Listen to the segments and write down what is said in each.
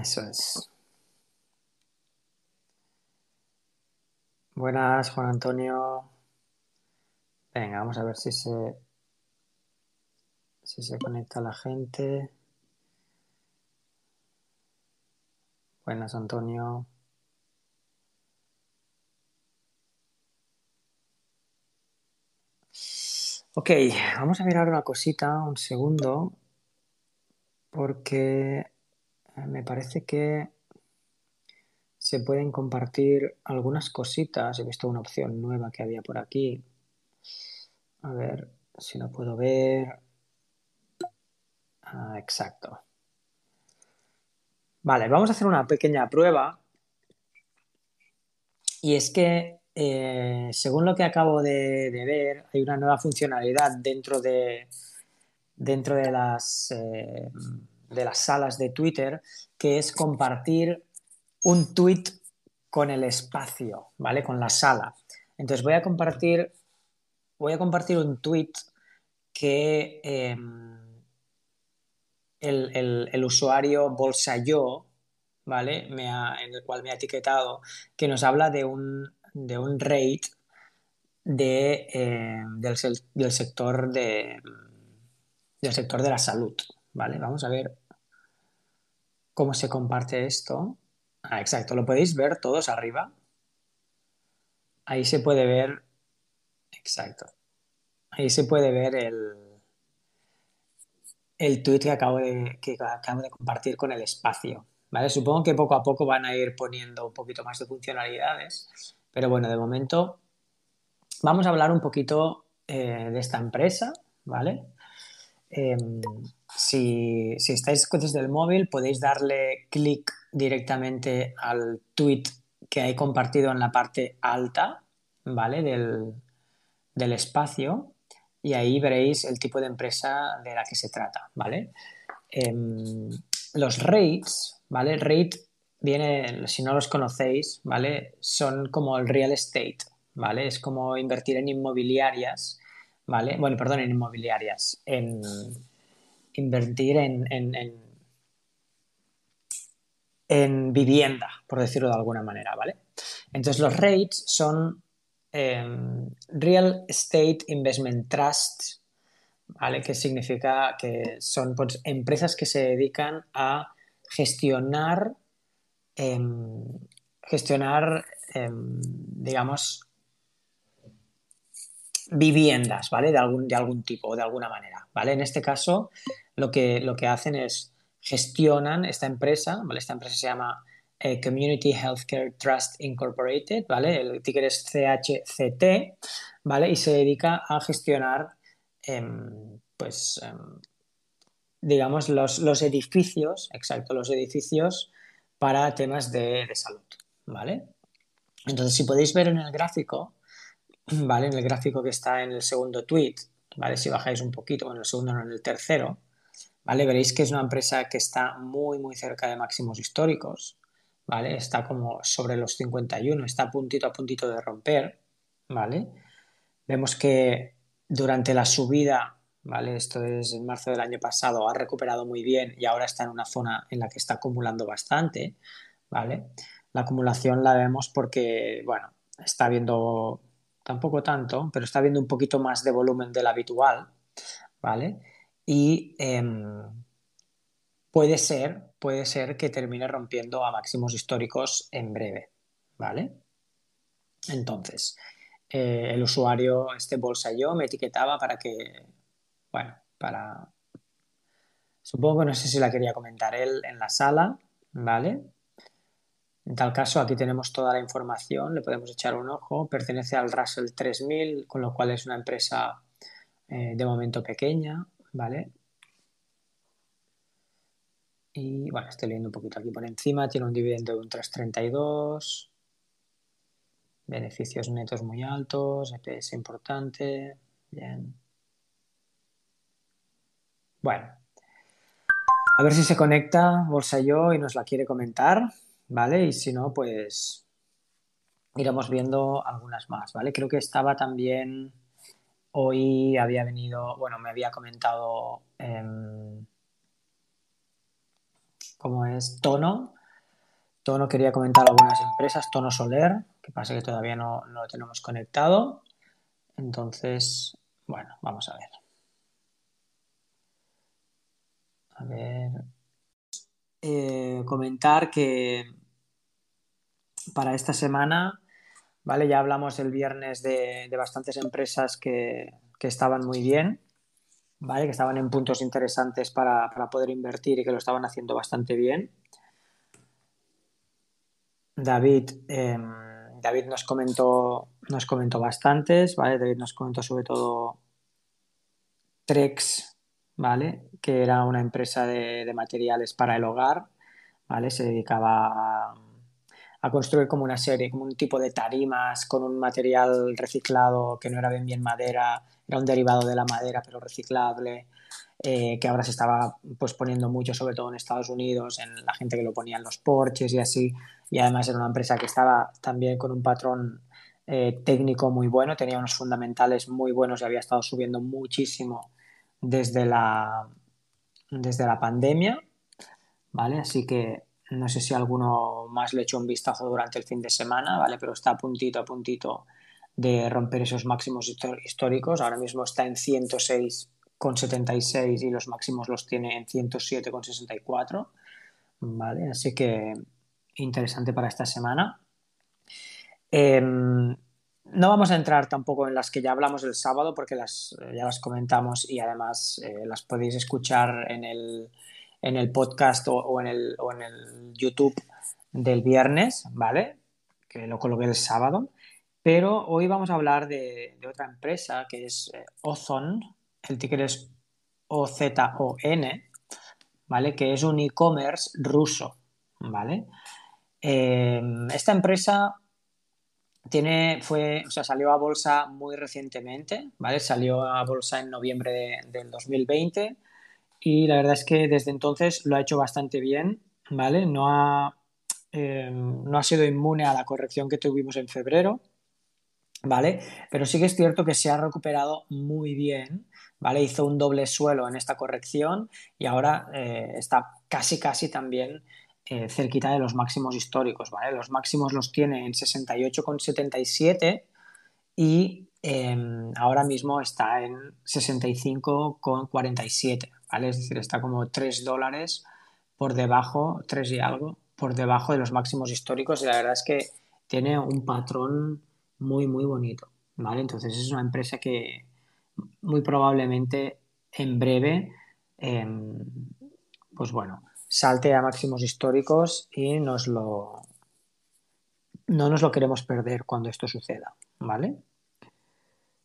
Eso es. Buenas, Juan Antonio. Venga, vamos a ver si se, si se conecta la gente. Buenas, Antonio. Ok, vamos a mirar una cosita, un segundo, porque me parece que se pueden compartir algunas cositas. He visto una opción nueva que había por aquí. A ver si lo puedo ver. Ah, exacto. Vale, vamos a hacer una pequeña prueba. Y es que, eh, según lo que acabo de, ver, hay una nueva funcionalidad dentro de, dentro de las, eh, de las salas de Twitter, que es compartir un tweet con el espacio, ¿vale? Con la sala. Entonces voy a compartir, voy a compartir un tweet que em, el, usuario Bolsayo, ¿vale? Me en el cual me ha etiquetado, que nos habla de un, de un rate de, em, del, del, sector de, del sector de la salud, ¿vale? Vamos a ver cómo se comparte esto. Ah, exacto, lo podéis ver todos arriba. Ahí se puede ver, exacto. Ahí se puede ver el, el tweet que acabo de, que acabo de compartir con el espacio. ¿vale? Supongo que poco a poco van a ir poniendo un poquito más de funcionalidades, pero bueno, de momento vamos a hablar un poquito eh, de esta empresa, ¿vale? Em, si, si, estáis desde el móvil, podéis darle clic directamente al tweet que hay compartido en la parte alta, ¿vale? Del, del espacio y ahí veréis el tipo de empresa de la que se trata, ¿vale? Em, los rates, ¿vale? Rate viene, si no los conocéis, ¿vale? Son como el real estate, ¿vale? Es como invertir en inmobiliarias, ¿vale? Bueno, perdón, en inmobiliarias, invertir en, en, vivienda, por decirlo de alguna manera, ¿vale? Entonces los rates son em, Real Estate Investment Trusts, ¿vale? Que significa que son pues, empresas que se dedican a gestionar, em, gestionar, em, digamos, viviendas, ¿vale? De algún, de algún tipo o de alguna manera, ¿vale? En este caso, lo que, lo que hacen es gestionan esta empresa, ¿vale? Esta empresa se llama eh, Community Healthcare Trust Incorporated, ¿vale? El ticker es CHCT, ¿vale? Y se dedica a gestionar, em, pues, em, digamos, los, los, edificios, exacto, los edificios para temas de, de salud, ¿vale? Entonces, si podéis ver en el gráfico, ¿vale? En el gráfico que está en el segundo tweet, ¿vale? Si bajáis un poquito, en el segundo, no en el tercero, ¿vale? Veréis que es una empresa que está muy, muy cerca de máximos históricos, ¿vale? Está como sobre los 51, está puntito a puntito de romper, ¿vale? Vemos que durante la subida, ¿vale? Esto es en marzo del año pasado, ha recuperado muy bien y ahora está en una zona en la que está acumulando bastante, ¿vale? La acumulación la vemos porque, bueno, está viendo tampoco tanto, pero está viendo un poquito más de volumen del habitual, ¿vale? Y em, puede ser, puede ser que termine rompiendo a máximos históricos en breve, ¿vale? Entonces, eh, el usuario, este bolsa yo, me etiquetaba para que, bueno, para... Supongo no sé si la quería comentar él en la sala, ¿vale? En tal caso, aquí tenemos toda la información, le podemos echar un ojo. Pertenece al Russell 3000, con lo cual es una empresa eh, de momento pequeña, ¿vale? Y bueno, estoy leyendo un poquito aquí por encima. Tiene un dividendo de un 3,32. Beneficios netos muy altos. EPS importante. Bien. Bueno. A ver si se conecta Bolsa Yo y nos la quiere comentar. ¿vale? Y si no, pues iremos viendo algunas más, ¿vale? Creo que estaba también, hoy había venido, bueno, me había comentado, em, como es Tono. Tono quería comentar algunas empresas, Tono Soler, que pasa que todavía no, no lo tenemos conectado. Entonces, bueno, vamos a ver. A ver. Eh, comentar que para esta semana, ¿vale? Ya hablamos el viernes de, bastantes empresas que, estaban muy bien, ¿vale? Que estaban en puntos interesantes para, poder invertir y que lo estaban haciendo bastante bien. David, em, David nos comentó, nos comentó bastantes, ¿vale? David nos comentó sobre todo Trex, ¿vale? Que era una empresa de, materiales para el hogar, ¿vale? Se dedicaba a, construir como una serie, como un tipo de tarimas con un material reciclado que no era bien bien madera, era un derivado de la madera pero reciclable, eh, que ahora se estaba pues poniendo mucho, sobre todo en Estados Unidos, en la gente que lo ponía en los porches y así, y además era una empresa que estaba también con un patrón eh, técnico muy bueno, tenía unos fundamentales muy buenos y había estado subiendo muchísimo desde la, desde la pandemia, ¿vale? Así que no sé si alguno más le echó un vistazo durante el fin de semana, ¿vale? Pero está a puntito, a puntito de romper esos máximos históricos. Ahora mismo está en 106,76 y los máximos los tiene en 107,64, ¿vale? Así que interesante para esta semana. Em, no vamos a entrar tampoco en las que ya hablamos el sábado porque las, eh, ya las comentamos y además eh, las podéis escuchar en el, en el podcast o, en el, o, en el, YouTube del viernes, ¿vale? Que lo coloqué el sábado. Pero hoy vamos a hablar de, otra empresa que es eh, Ozon, el ticker es O-Z-O-N, ¿vale? Que es un e-commerce ruso, ¿vale? esta empresa tiene, fue, o sea, salió a bolsa muy recientemente, ¿vale? Salió a bolsa en noviembre del 2020 y la verdad es que desde entonces lo ha hecho bastante bien, ¿vale? No ha, em, no ha sido inmune a la corrección que tuvimos en febrero, ¿vale? Pero sí que es cierto que se ha recuperado muy bien, ¿vale? Hizo un doble suelo en esta corrección y ahora eh, está casi, casi también eh, cerquita de los máximos históricos, ¿vale? Los máximos los tiene en 68,77 y em, ahora mismo está en 65,47, Es decir, está como 3 dólares por debajo, 3 y algo, por debajo de los máximos históricos y la verdad es que tiene un patrón muy, muy bonito, ¿vale? Entonces es una empresa que muy probablemente en breve, em, pues bueno, salte a máximos históricos y nos lo, no nos lo queremos perder cuando esto suceda, ¿vale?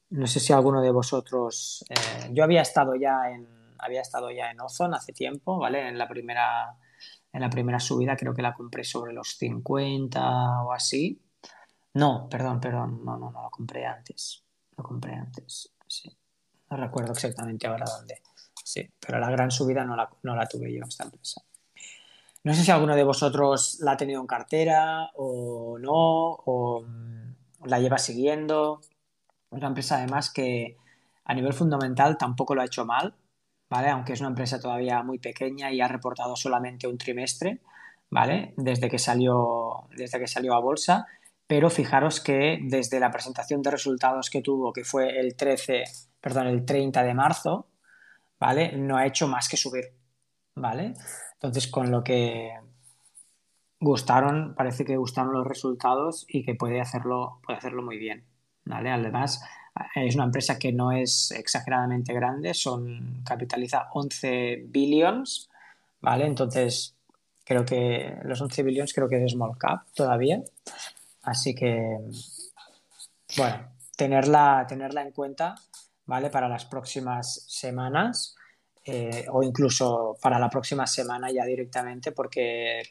No sé si alguno de vosotros, eh, yo había estado ya en, había estado ya en Ozone hace tiempo, ¿vale? En la primera, en la primera subida creo que la compré sobre los 50 o así. No, perdón, perdón, no, no, no, lo compré antes, lo compré antes, sí. No recuerdo exactamente ahora dónde, sí, pero la gran subida no la, no la tuve yo en esta empresa. No sé si alguno de vosotros la ha tenido en cartera o no, o la lleva siguiendo. Es una empresa además que a nivel fundamental tampoco lo ha hecho mal, ¿vale? Aunque es una empresa todavía muy pequeña y ha reportado solamente un trimestre, ¿vale? Desde que salió, desde que salió a bolsa. Pero fijaros que desde la presentación de resultados que tuvo, que fue el 13, perdón, el 30 de marzo, ¿vale? No ha hecho más que subir, ¿vale? Entonces, con lo que gustaron, parece que gustaron los resultados y que puede hacerlo, puede hacerlo muy bien. ¿vale? Además, es una empresa que no es exageradamente grande, son, capitaliza 11 billions, ¿vale? Entonces, creo que los 11 billions creo que es small cap todavía. Así que, bueno, tenerla, tenerla en cuenta, ¿vale? Para las próximas semanas eh, o incluso para la próxima semana ya directamente porque,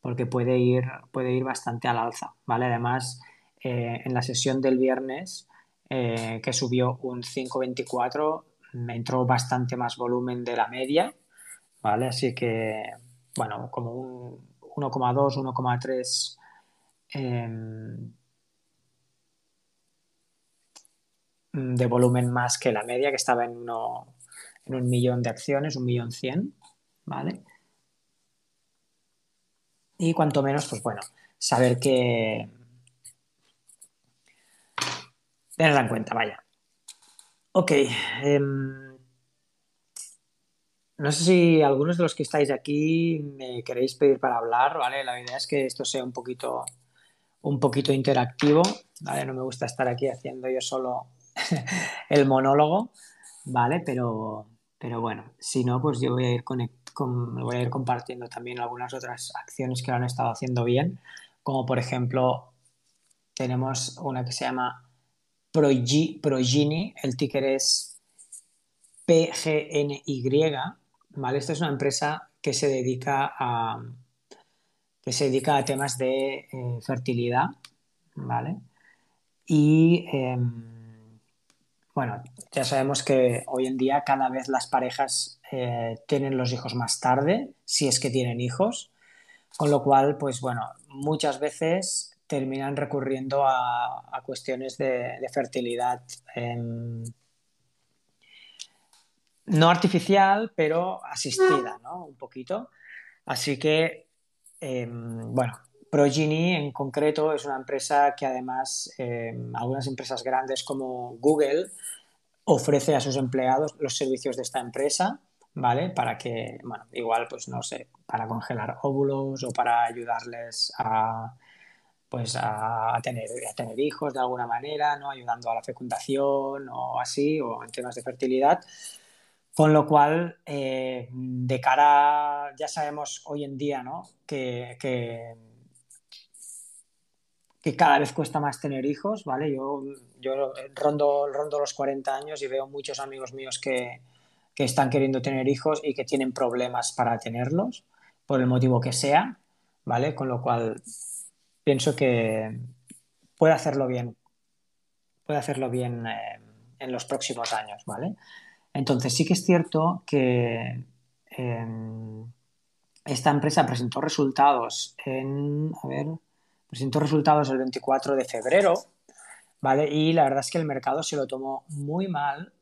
porque puede, ir, puede ir bastante al alza, ¿vale? Además, eh, en la sesión del viernes eh, que subió un 5.24 me entró bastante más volumen de la media, ¿vale? Así que, bueno, como un 1,2, 1,3 em, de volumen más que la media, que estaba en 1, en un millón de acciones, un millón cien, ¿vale? Y cuanto menos, pues bueno, saber que... Tenerla en cuenta, vaya. Ok. em, no sé si algunos de los que estáis aquí me queréis pedir para hablar, ¿vale? La idea es que esto sea un poquito, un poquito interactivo, ¿vale? No me gusta estar aquí haciendo yo solo el monólogo, ¿vale? Pero, pero bueno, si no, pues yo voy a ir, con- voy a ir compartiendo también algunas otras acciones que lo han estado haciendo bien, como por ejemplo tenemos una que se llama Progi- Progini, el ticker es PGNY, ¿vale? Esta es una empresa que se dedica a, que se dedica a temas de eh, fertilidad, ¿vale? Y em, bueno, ya sabemos que hoy en día cada vez las parejas eh, tienen los hijos más tarde, si es que tienen hijos, con lo cual, pues bueno, muchas veces terminan recurriendo a, cuestiones de, fertilidad em, no artificial, pero asistida, ¿no? Un poquito. Así que, eh, bueno, Progeny en concreto es una empresa que además eh, algunas empresas grandes como Google ofrece a sus empleados los servicios de esta empresa, ¿vale? Para que, bueno, igual, pues no sé, para congelar óvulos o para ayudarles a, pues a, a tener, a tener hijos de alguna manera, ¿no? Ayudando a la fecundación o así, o en temas de fertilidad. Con lo cual, eh, de cara, ya sabemos hoy en día, ¿no? Que, que, que cada vez cuesta más tener hijos, ¿vale? Yo, yo rondo, rondo los 40 años y veo muchos amigos míos que, que están queriendo tener hijos y que tienen problemas para tenerlos, por el motivo que sea, ¿vale? Con lo cual, pienso que puede hacerlo bien, puede hacerlo bien eh, en los próximos años, ¿vale? Entonces sí que es cierto que eh, esta empresa presentó resultados en, a ver, presentó resultados el 24 de febrero, ¿vale? Y la verdad es que el mercado se lo tomó muy mal,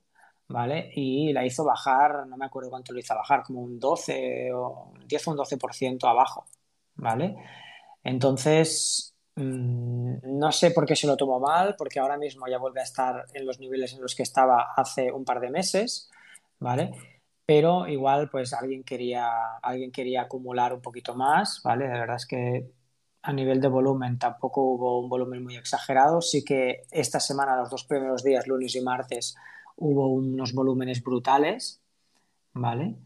¿vale? Y la hizo bajar, no me acuerdo cuánto lo hizo bajar, como un 12 o un 10 o un 12% abajo, ¿vale? Entonces, mmm, no sé por qué se lo tomó mal, porque ahora mismo ya vuelve a estar en los niveles en los que estaba hace un par de meses, ¿vale? Pero igual, pues alguien quería, alguien quería acumular un poquito más, ¿vale? La verdad es que a nivel de volumen tampoco hubo un volumen muy exagerado. Sí que esta semana, los dos primeros días, lunes y martes, hubo unos volúmenes brutales, ¿vale?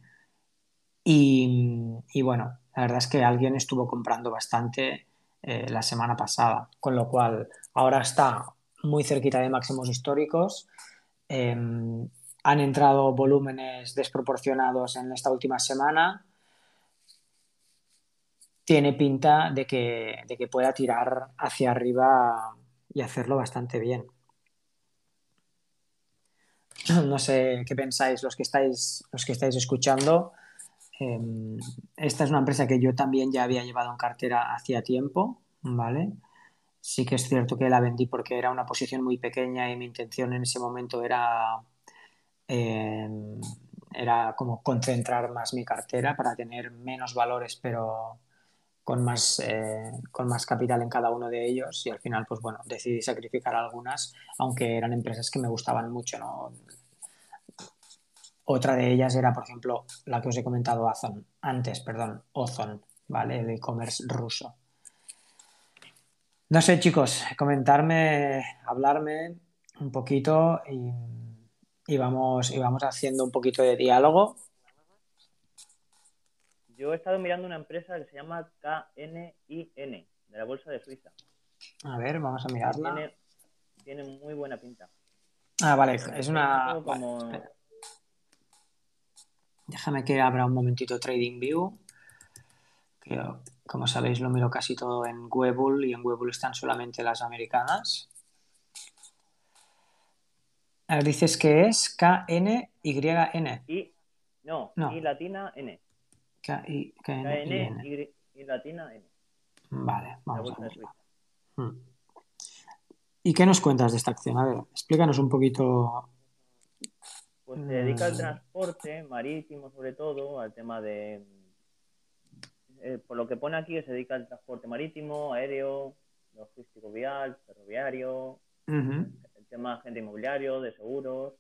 Y, y bueno, la verdad es que alguien estuvo comprando bastante eh, la semana pasada, con lo cual ahora está muy cerquita de máximos históricos. Eh, han entrado volúmenes desproporcionados en esta última semana. Tiene pinta de que, de que pueda tirar hacia arriba y hacerlo bastante bien. No sé qué pensáis los que estáis, los que estáis escuchando. Eh, esta es una empresa que yo también ya había llevado en cartera hacía tiempo, ¿vale? Sí que es cierto que la vendí porque era una posición muy pequeña y mi intención en ese momento era, eh, era como concentrar más mi cartera para tener menos valores, pero con más, eh, con más capital en cada uno de ellos. Y al final, pues bueno, decidí sacrificar algunas, aunque eran empresas que me gustaban mucho, ¿no? Otra de ellas era, por ejemplo, la que os he comentado Ozon, antes, perdón, Ozon, ¿vale? El e-commerce ruso. No sé, chicos, comentarme, hablarme un poquito y, y vamos, y vamos haciendo un poquito de diálogo. Yo he estado mirando una empresa que se llama KNIN, de la Bolsa de Suiza. A ver, vamos a mirarla. Tiene, tiene muy buena pinta. Ah, vale, es una... Como- vale, espera. Déjame que abra un momentito TradingView. Que, como sabéis, lo miro casi todo en Webull y en Webull están solamente las americanas. A ver, dices que es KNYN. Y, no, No. y latina N. K-I- KN KNYN. y, y latina N. Vale, vamos a. Suiza. Hmm. ¿Y qué nos cuentas de esta acción? A ver, explícanos un poquito. Pues se dedica al Mm. transporte marítimo, sobre todo, al tema de eh, por lo que pone aquí, se dedica al transporte marítimo, aéreo, logístico vial, ferroviario, el tema de agente inmobiliario, de seguros.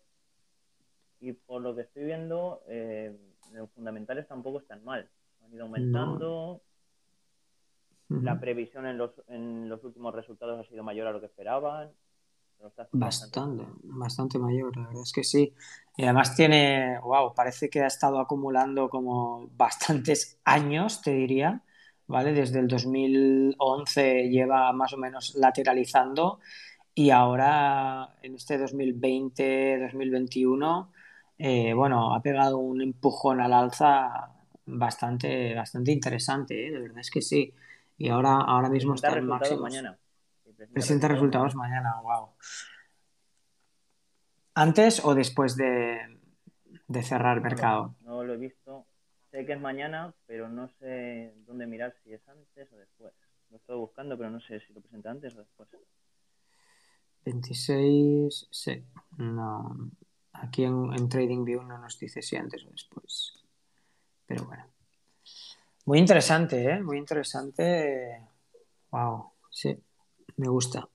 Y por lo que estoy viendo, eh, los fundamentales tampoco están mal. Han ido aumentando. La previsión en los, en los últimos resultados ha sido mayor a lo que esperaban. Bastante, bastante mayor, la verdad es que sí. Y además tiene, wow, parece que ha estado acumulando como bastantes años, te diría, ¿vale? Desde el 2011 lleva más o menos lateralizando y ahora en este 2020, 2021, eh, bueno, ha pegado un empujón al alza bastante, bastante interesante, ¿eh? De verdad es que sí. Y ahora, ahora mismo está en máximos. mañana. Presenta resultados mañana, wow. ¿Antes o después de, de cerrar el mercado? No lo he visto. Sé que es mañana, pero no sé dónde mirar si es antes o después. Lo estoy buscando, pero no sé si lo presenta antes o después. 26, sí. No. Aquí en, en TradingView no nos dice si antes o después. Pero bueno. Muy interesante, ¿eh? Muy interesante. Wow, sí, me gusta.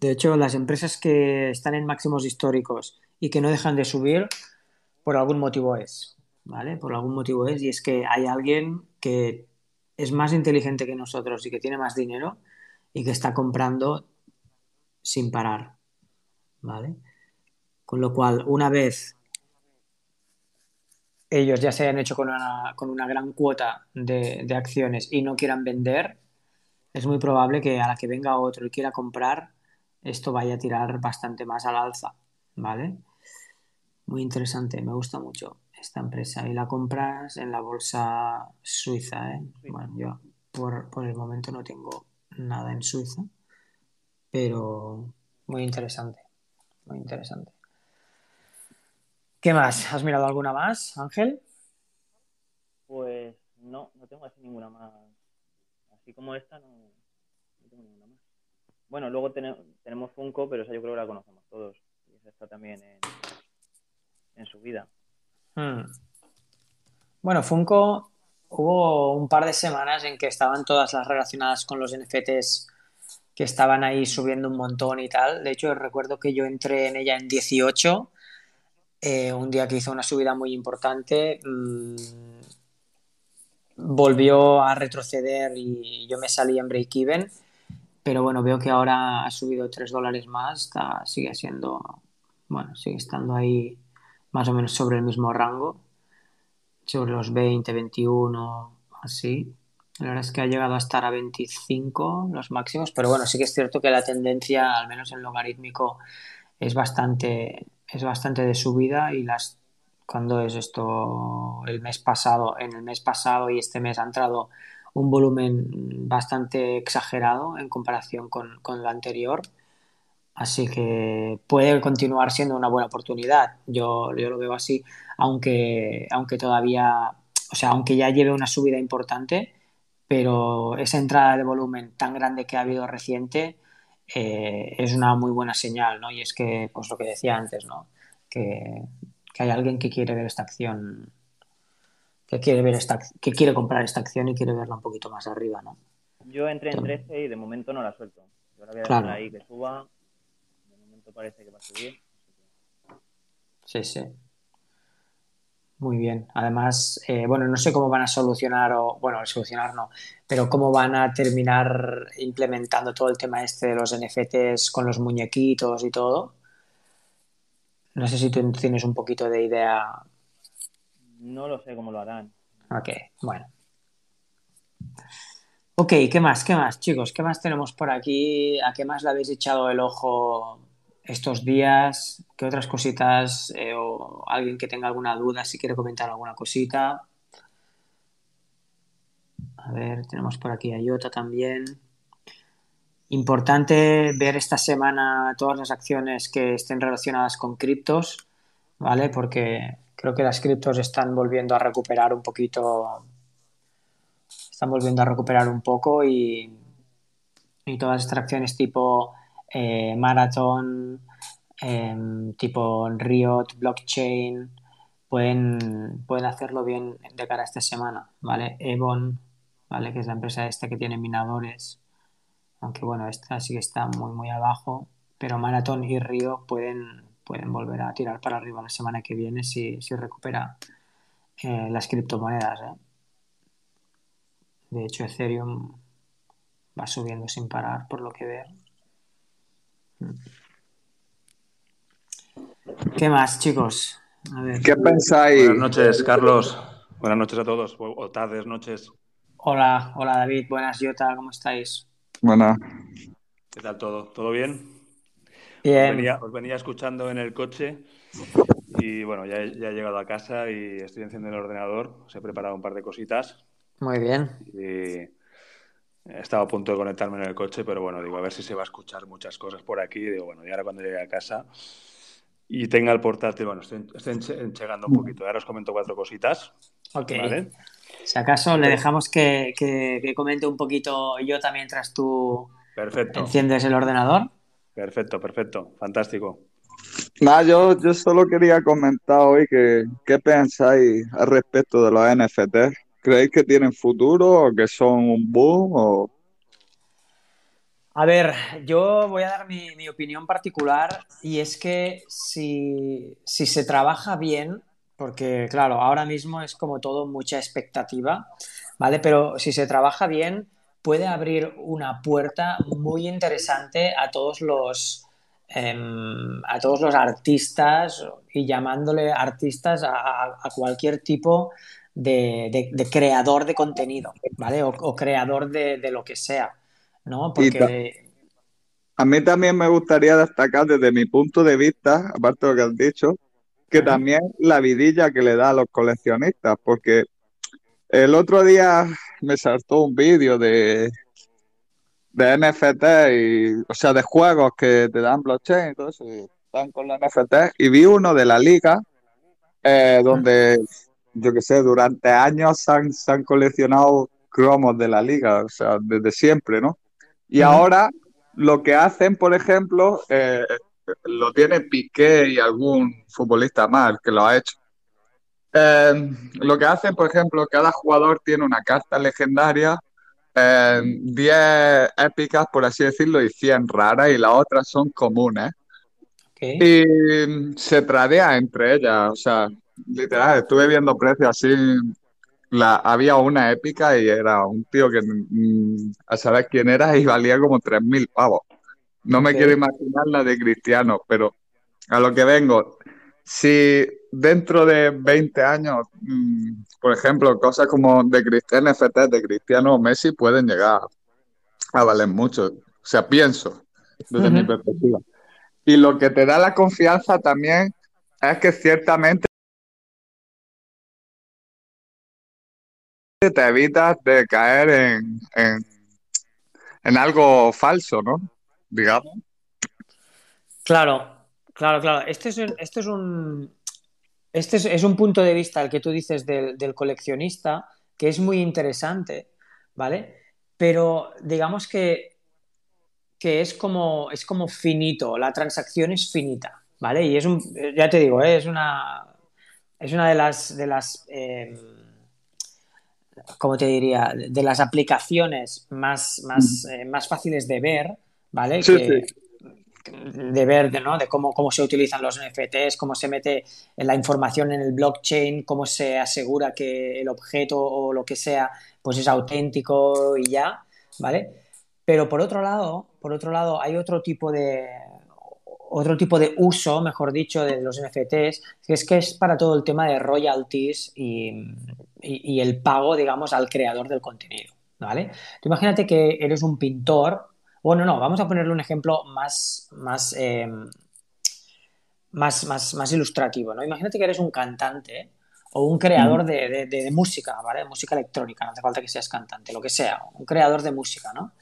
De hecho, las empresas que están en máximos históricos y que no dejan de subir, por algún motivo es, ¿vale? Por algún motivo es, y es que hay alguien que es más inteligente que nosotros y que tiene más dinero y que está comprando sin parar, ¿vale? Con lo cual, una vez ellos ya se hayan hecho con una, con una gran cuota de, de acciones y no quieran vender, es muy probable que a la que venga otro y quiera comprar, esto vaya a tirar bastante más al alza, ¿vale? Muy interesante, me gusta mucho esta empresa. Y la compras en la bolsa suiza, ¿eh? Bueno, yo por, por el momento no tengo nada en Suiza, pero muy interesante, muy interesante. ¿Qué más? ¿Has mirado alguna más, Ángel? Pues no, no tengo así ninguna más. Así como esta, no, no tengo ninguna más. Bueno, luego tenemos, Funko, pero esa yo creo que la conocemos todos. Y esa está también en, en su vida. Hmm. Bueno, Funko hubo un par de semanas en que estaban todas las relacionadas con los NFTs que estaban ahí subiendo un montón y tal. De hecho, recuerdo que yo entré en ella en 18, eh, un día que hizo una subida muy importante. mmm, volvió a retroceder y yo me salí en break-even. Pero bueno, veo que ahora ha subido 3 dólares más, está, sigue siendo, bueno, sigue estando ahí más o menos sobre el mismo rango, sobre los 20, 21, así. La verdad es que ha llegado a estar a 25 los máximos, pero bueno, sí que es cierto que la tendencia, al menos en logarítmico, es bastante, es bastante de subida y las cuando es esto el mes pasado, en el mes pasado y este mes ha entrado un volumen bastante exagerado en comparación con, con lo anterior. Así que puede continuar siendo una buena oportunidad. Yo, yo lo veo así, aunque, aunque todavía, o sea, aunque ya lleve una subida importante, pero esa entrada de volumen tan grande que ha habido reciente eh, es una muy buena señal, ¿no? Y es que, pues lo que decía antes, ¿no? Que, que hay alguien que quiere ver esta acción, que quiere ver esta, que quiere comprar esta acción y quiere verla un poquito más arriba, ¿no? Yo entré en 13 y de momento no la suelto. Yo la voy a dejar Claro. ahí que suba. De momento parece que va a subir. Sí, sí. Muy bien. Además, eh, bueno, no sé cómo van a solucionar, o bueno, solucionar no, pero cómo van a terminar implementando todo el tema este de los NFTs con los muñequitos y todo. No sé si tú tienes un poquito de idea. No lo sé cómo lo harán. Ok, bueno. Ok, ¿qué más? ¿Qué más, chicos? ¿Qué más tenemos por aquí? ¿A qué más le habéis echado el ojo estos días? ¿Qué otras cositas? eh, o alguien que tenga alguna duda, si quiere comentar alguna cosita. A ver, tenemos por aquí a Iota también. Importante ver esta semana todas las acciones que estén relacionadas con criptos, ¿vale? Porque creo que las criptos están volviendo a recuperar un poquito, están volviendo a recuperar un poco y, y todas estas acciones tipo eh, Marathon, em, tipo Riot, Blockchain, pueden, pueden hacerlo bien de cara a esta semana, ¿vale? Evon, ¿vale? Que es la empresa esta que tiene minadores, aunque bueno, esta sí que está muy, muy abajo, pero Marathon y Río pueden, pueden volver a tirar para arriba la semana que viene si, si recupera eh, las criptomonedas. ¿eh? De hecho, Ethereum va subiendo sin parar, por lo que veo. ¿Qué más, chicos? A ver. ¿Qué pensáis? Buenas noches, Carlos. Buenas noches a todos, o tardes, noches. Hola, hola David, buenas Jota, ¿cómo estáis? Buenas. ¿Qué tal todo? ¿Todo bien? Bien. Os venía, escuchando en el coche y bueno, ya, he llegado a casa y estoy encendiendo el ordenador. Os he preparado un par de cositas. Muy bien. Y estaba a punto de conectarme en el coche, pero bueno, digo, a ver si se va a escuchar muchas cosas por aquí. Digo, bueno, y ahora cuando llegue a casa y tenga el portátil, bueno, estoy, estoy enchegando un poquito. Ahora os comento cuatro cositas. Ok. Si acaso le dejamos que, comente un poquito yo también mientras tú perfecto. enciendes el ordenador. Perfecto, perfecto, fantástico. Nada, yo, yo solo quería comentar hoy que qué pensáis al respecto de los NFT. ¿Creéis que tienen futuro o que son un boom? O... A ver, yo voy a dar mi, opinión particular y es que si, si se trabaja bien, porque claro, ahora mismo es como todo mucha expectativa, ¿vale? Pero si se trabaja bien, puede abrir una puerta muy interesante a todos los, em, a todos los artistas y llamándole artistas a, cualquier tipo de, creador de contenido, ¿vale? O, creador de, lo que sea, ¿no? Porque... A mí también me gustaría destacar desde mi punto de vista, aparte de lo que has dicho, que también la vidilla que le da a los coleccionistas, porque el otro día me saltó un vídeo de, de NFT, y, o sea, de juegos que te dan blockchain y todo eso, y están con la NFT, y vi uno de la liga, eh, donde, yo qué sé, durante años se han, se han, coleccionado cromos de la liga, o sea, desde siempre, ¿no? Y ahora lo que hacen, por ejemplo, eh, lo tiene Piqué y algún futbolista más que lo ha hecho. Eh, lo que hacen, por ejemplo, cada jugador tiene una carta legendaria, 10 eh, épicas, por así decirlo, y 100 raras, y las otras son comunes. Y se tradea entre ellas, o sea, literal, estuve viendo precios así. La, había una épica y era un tío que mm, a saber quién era y valía como 3.000 pavos. No me quiero imaginar la de Cristiano, pero a lo que vengo, si dentro de 20 años, mm, por ejemplo, cosas como de Cristiano NFT, de Cristiano Messi pueden llegar a valer mucho. O sea, pienso desde mi perspectiva. Y lo que te da la confianza también es que ciertamente te evitas de caer en, en, en algo falso, ¿no? Digamos. Claro, claro, claro. Este es, este es un. Este es, un punto de vista el que tú dices del, coleccionista que es muy interesante, ¿vale? Pero digamos que, que es, como, es como finito, la transacción es finita, ¿vale? Y es un, ya te digo, ¿eh? es una, es una de las, de las eh, ¿cómo te diría? De las aplicaciones más, más, eh, más fáciles de ver ¿vale? De ver de, ¿no? de cómo, cómo se utilizan los NFTs, cómo se mete la información en el blockchain, cómo se asegura que el objeto o lo que sea pues es auténtico y ya, ¿vale? Pero por otro lado, por otro lado, hay otro tipo de otro tipo de uso, mejor dicho, de los NFTs, que es que es para todo el tema de royalties y, y el pago, digamos, al creador del contenido, ¿vale? Tú imagínate que eres un pintor bueno, no, vamos a ponerle un ejemplo más, más, eh, más, más, ilustrativo, ¿no? Imagínate que eres un cantante o un creador de, música, ¿vale? Música electrónica, no hace falta que seas cantante, lo que sea, un creador de música, ¿no?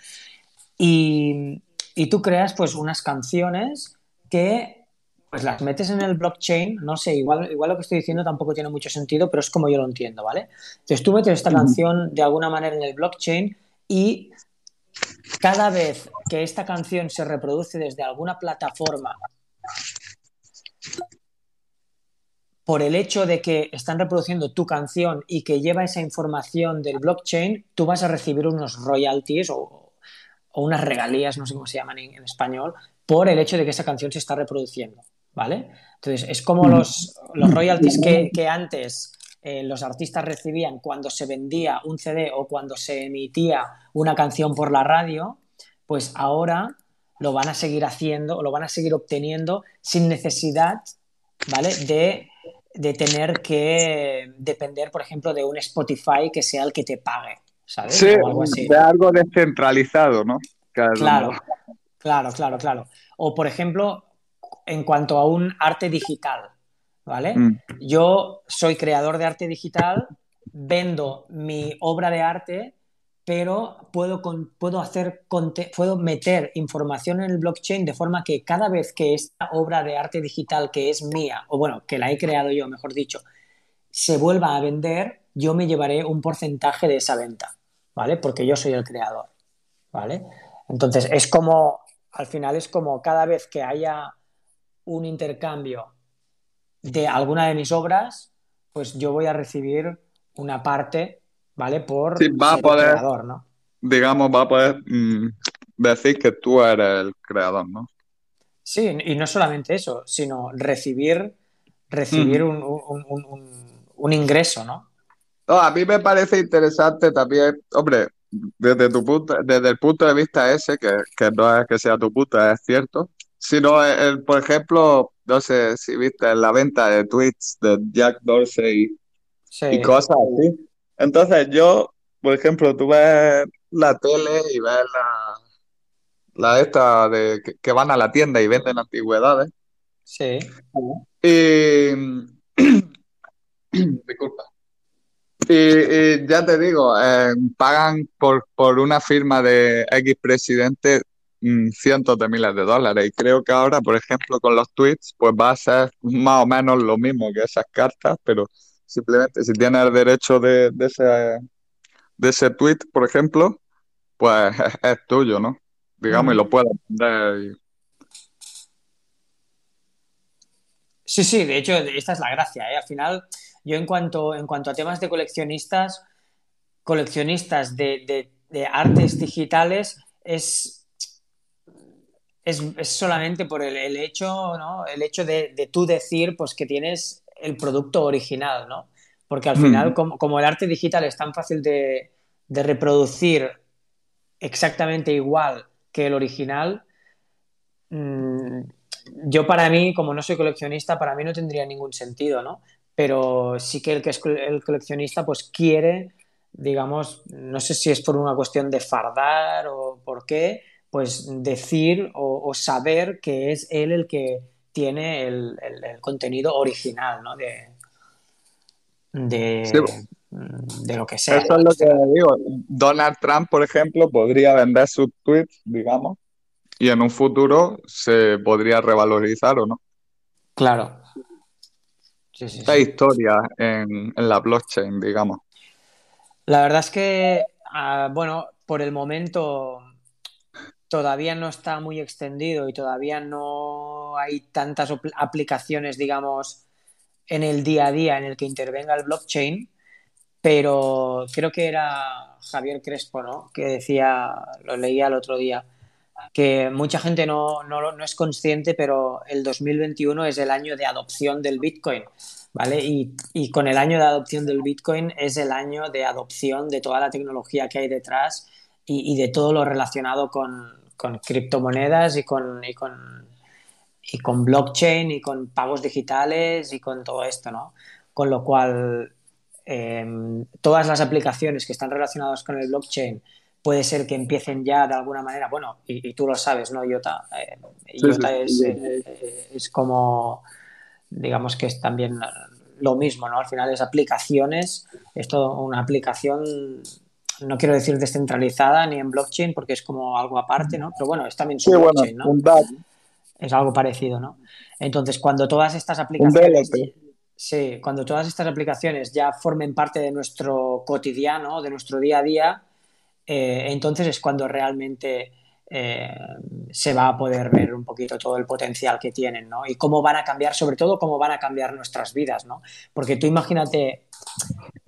Y, tú creas pues unas canciones que pues las metes en el blockchain, no sé, igual, igual lo que estoy diciendo tampoco tiene mucho sentido, pero es como yo lo entiendo, ¿vale? Entonces tú metes esta canción de alguna manera en el blockchain y cada vez que esta canción se reproduce desde alguna plataforma por el hecho de que están reproduciendo tu canción y que lleva esa información del blockchain, tú vas a recibir unos royalties o, unas regalías, no sé cómo se llaman en, español, por el hecho de que esa canción se está reproduciendo, ¿vale? Entonces, es como los, royalties que, antes eh, los artistas recibían cuando se vendía un CD o cuando se emitía una canción por la radio, pues ahora lo van a seguir haciendo o lo van a seguir obteniendo sin necesidad, ¿vale? De, tener que depender, por ejemplo, de un Spotify que sea el que te pague, ¿sabes? Sí, algo de algo descentralizado, ¿no? Claro, claro, claro, claro. O, por ejemplo, en cuanto a un arte digital, ¿vale? Mm. Yo soy creador de arte digital, vendo mi obra de arte pero puedo, puedo, hacer, puedo meter información en el blockchain de forma que cada vez que esta obra de arte digital que es mía, o bueno, que la he creado yo, mejor dicho, se vuelva a vender, yo me llevaré un porcentaje de esa venta, ¿vale? Porque yo soy el creador, ¿vale? Entonces, es como, al final es como cada vez que haya un intercambio de alguna de mis obras, pues yo voy a recibir una parte ¿vale? Por va a poder, creador, ¿no? Digamos, va a poder mm, decir que tú eres el creador, ¿no? Sí, y no solamente eso, sino recibir, recibir un, un, ingreso, ¿no? A mí me parece interesante también, hombre, desde tu punto, desde el punto de vista ese, que, no es que sea tu punto, es cierto, sino, el, por ejemplo, no sé si viste la venta de tweets de Jack Dorsey y cosas así. Entonces yo, por ejemplo, tú ves la tele y ves la, la esta de que, van a la tienda y venden antigüedades. Sí. Y disculpa. Y, ya te digo, eh, pagan por, por una firma de X presidente cientos de miles de dólares. Y creo que ahora, por ejemplo, con los tweets, pues va a ser más o menos lo mismo que esas cartas, pero Simplemente, si tienes el derecho de, ese, de ese tweet, por ejemplo, pues es, tuyo, ¿no? Digamos, y lo puedes vender. Sí, sí, de hecho, esta es la gracia, ¿eh? Al final, yo en cuanto, en cuanto a temas de coleccionistas, coleccionistas de, artes digitales, es, es, solamente por el, hecho, ¿no? El hecho de, de, tú decir pues, que tienes el producto original, ¿no? Porque al final, como, el arte digital es tan fácil de, reproducir exactamente igual que el original, mm, yo para mí, como no soy coleccionista, para mí no tendría ningún sentido, ¿no? Pero sí que el que es el coleccionista, pues quiere, digamos, no sé si es por una cuestión de fardar o por qué, pues decir o saber que es él el que tiene el, contenido original, ¿no? De, de, lo que sea. Eso es lo que digo. Donald Trump, por ejemplo, podría vender sus tweets, digamos, y en un futuro se podría revalorizar o no. Claro. Esta historia en, la blockchain, digamos. La verdad es que, ah, bueno, por el momento todavía no está muy extendido y todavía no hay tantas aplicaciones, digamos, en el día a día en el que intervenga el blockchain, pero creo que era Javier Crespo, ¿no? Que decía, lo leía el otro día, que mucha gente no, no, es consciente, pero el 2021 es el año de adopción del Bitcoin, ¿vale? Y, con el año de adopción del Bitcoin es el año de adopción de toda la tecnología que hay detrás y de todo lo relacionado con, con criptomonedas y con, y con, y con blockchain y con pagos digitales y con todo esto, ¿no? Con lo cual, em, todas las aplicaciones que están relacionadas con el blockchain puede ser que empiecen ya de alguna manera, bueno, y, tú lo sabes, ¿no, Iota? Eh, Iota es, eh, es, como, digamos que es también lo mismo, ¿no? Al final es aplicaciones, es todo una aplicación no quiero decir descentralizada ni en blockchain porque es como algo aparte, ¿no? Pero bueno, es también su blockchain, ¿no? Es algo parecido, ¿no? Entonces, cuando todas estas aplicaciones... Sí, cuando todas estas aplicaciones ya formen parte de nuestro cotidiano, de nuestro día a día, eh, entonces es cuando realmente eh, se va a poder ver un poquito todo el potencial que tienen, ¿no? Y cómo van a cambiar, sobre todo cómo van a cambiar nuestras vidas, ¿no? Porque tú imagínate,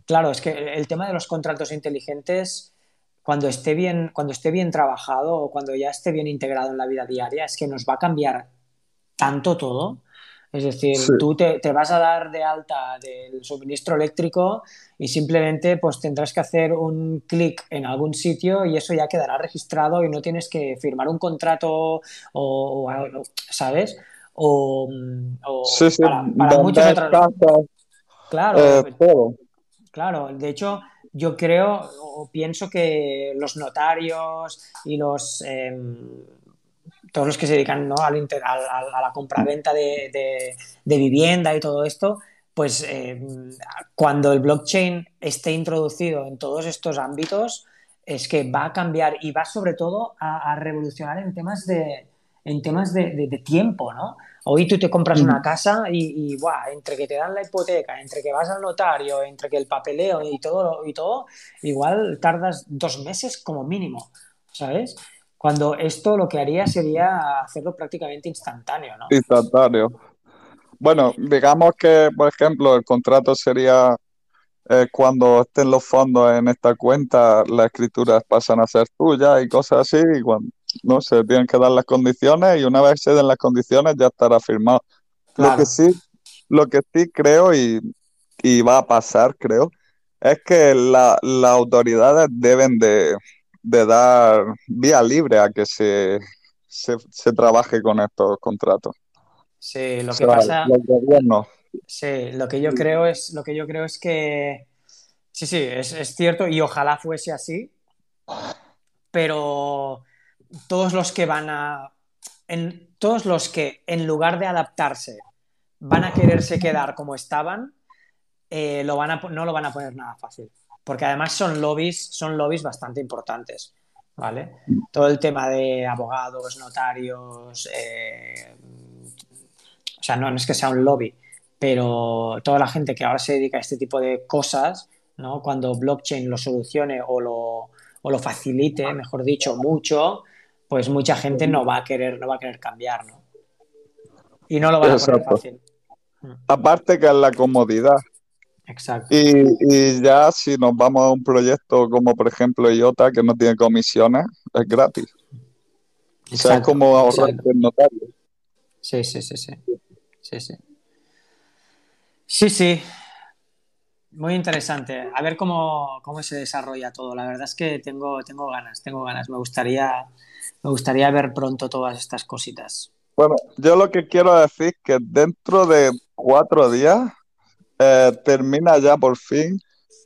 claro, es que el tema de los contratos inteligentes, cuando esté bien, cuando esté bien trabajado o cuando ya esté bien integrado en la vida diaria, es que nos va a cambiar tanto todo es decir, tú te, vas a dar de alta del suministro eléctrico y simplemente pues tendrás que hacer un clic en algún sitio y eso ya quedará registrado y no tienes que firmar un contrato o, ¿sabes? O, sí, sí. para, muchos otros... Claro, eh, claro, de hecho yo creo o pienso que los notarios y los em, todos los que se dedican ¿no? a la compraventa de, de, vivienda y todo esto, pues eh, cuando el blockchain esté introducido en todos estos ámbitos, es que va a cambiar y va sobre todo a, revolucionar en temas de, en temas de, tiempo, ¿no? Hoy tú te compras una casa y, y entre que te dan la hipoteca, entre que vas al notario, entre que el papeleo y todo, y todo, igual tardas dos meses como mínimo, ¿sabes? Cuando esto lo que haría sería hacerlo prácticamente instantáneo, ¿no? Instantáneo. Bueno, digamos que, por ejemplo, el contrato sería eh, cuando estén los fondos en esta cuenta, las escrituras pasan a ser tuyas y cosas así, y cuando, no se tienen que dar las condiciones y una vez se den las condiciones ya estará firmado. Lo que sí, lo que sí creo y, va a pasar, creo, es que las autoridades deben de, de dar vía libre a que se, se, trabaje con estos contratos. Sí, lo que pasa. Los Sí, lo que yo creo es, lo que yo creo es que sí, sí, es, es cierto y ojalá fuese así, pero todos los que van a, en, todos los que en lugar de adaptarse van a quererse quedar como estaban, eh, lo van a, no lo van a poner nada fácil porque además son lobbies, son lobbies bastante importantes, ¿vale? Todo el tema de abogados, notarios, eh, o sea, no, es que sea un lobby, pero toda la gente que ahora se dedica a este tipo de cosas, ¿no? Cuando blockchain lo solucione o lo, o lo facilite, mejor dicho, mucho, pues mucha gente no va a querer, no va a querer cambiar, ¿no? Y no lo va a poner fácil. Aparte que es la comodidad, Exacto. Y, ya si nos vamos a un proyecto como por ejemplo IOTA, que no tiene comisiones, es gratis. o sea, es como ahorrar el notario. Sí, sí, sí, sí. Sí, sí. Sí, sí. Muy interesante. A ver cómo, se desarrolla todo. La verdad es que tengo, tengo ganas, tengo ganas. Me gustaría, me gustaría ver pronto todas estas cositas. Bueno, yo lo que quiero decir es que dentro de cuatro días eh, termina ya por fin,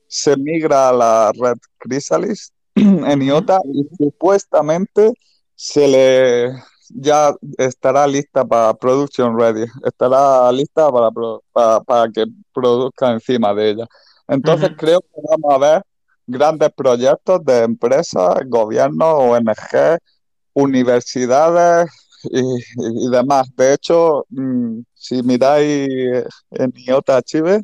se migra a la red Chrysalis en IOTA y supuestamente se le ya estará lista para production ready, estará lista para, para, que produzca encima de ella. Entonces creo que vamos a ver grandes proyectos de empresas, gobiernos, ONG, universidades y, demás. De hecho, mm, si miráis en IOTA Archive,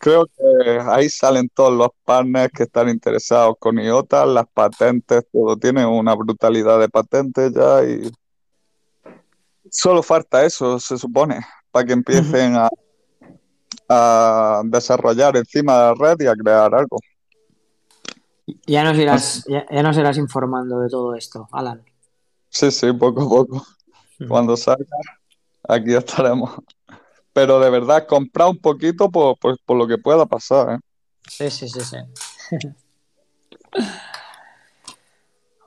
creo que ahí salen todos los partners que están interesados con IOTA, las patentes, todo tiene una brutalidad de patentes ya y solo falta eso, se supone, para que empiecen a, a desarrollar encima de la red y a crear algo. Ya nos irás, ya nos irás informando de todo esto, Alan. Sí, sí, poco a poco. Cuando salga, aquí estaremos. Pero de verdad, comprar un poquito por, lo que pueda pasar. ¿eh? Sí, sí, sí, sí.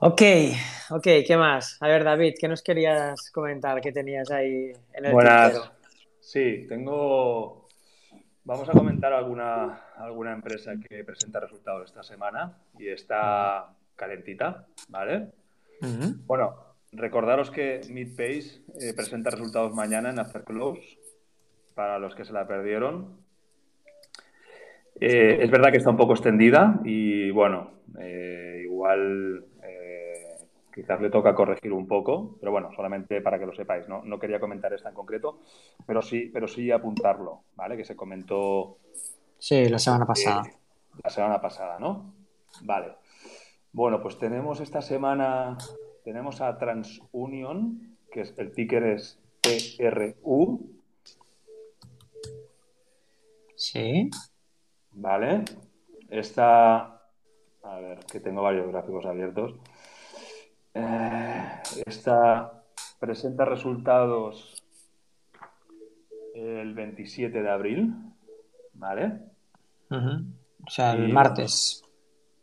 ok, ok, ¿qué más? A ver, David, ¿qué nos querías comentar que tenías ahí en el Buenas. Sí, tengo. Vamos a comentar alguna, alguna empresa que presenta resultados esta semana y está calentita, ¿vale? Bueno, Recordaros que Midpace eh, presenta resultados mañana en After Close, para los que se la perdieron. Eh, es verdad que está un poco extendida y bueno, eh, igual quizás le toca corregir un poco, pero bueno, solamente para que lo sepáis, ¿no? No quería comentar esta en concreto, pero sí, pero sí apuntarlo, ¿vale? Que se comentó. Sí, la semana pasada. la semana pasada, ¿no? Vale. Bueno, pues tenemos esta semana tenemos a TransUnion, que es, el ticker es TRU. Sí. Vale. Esta, a ver, que tengo varios gráficos abiertos. Eh, esta presenta resultados el 27 de abril, ¿vale? O sea, el Y, martes.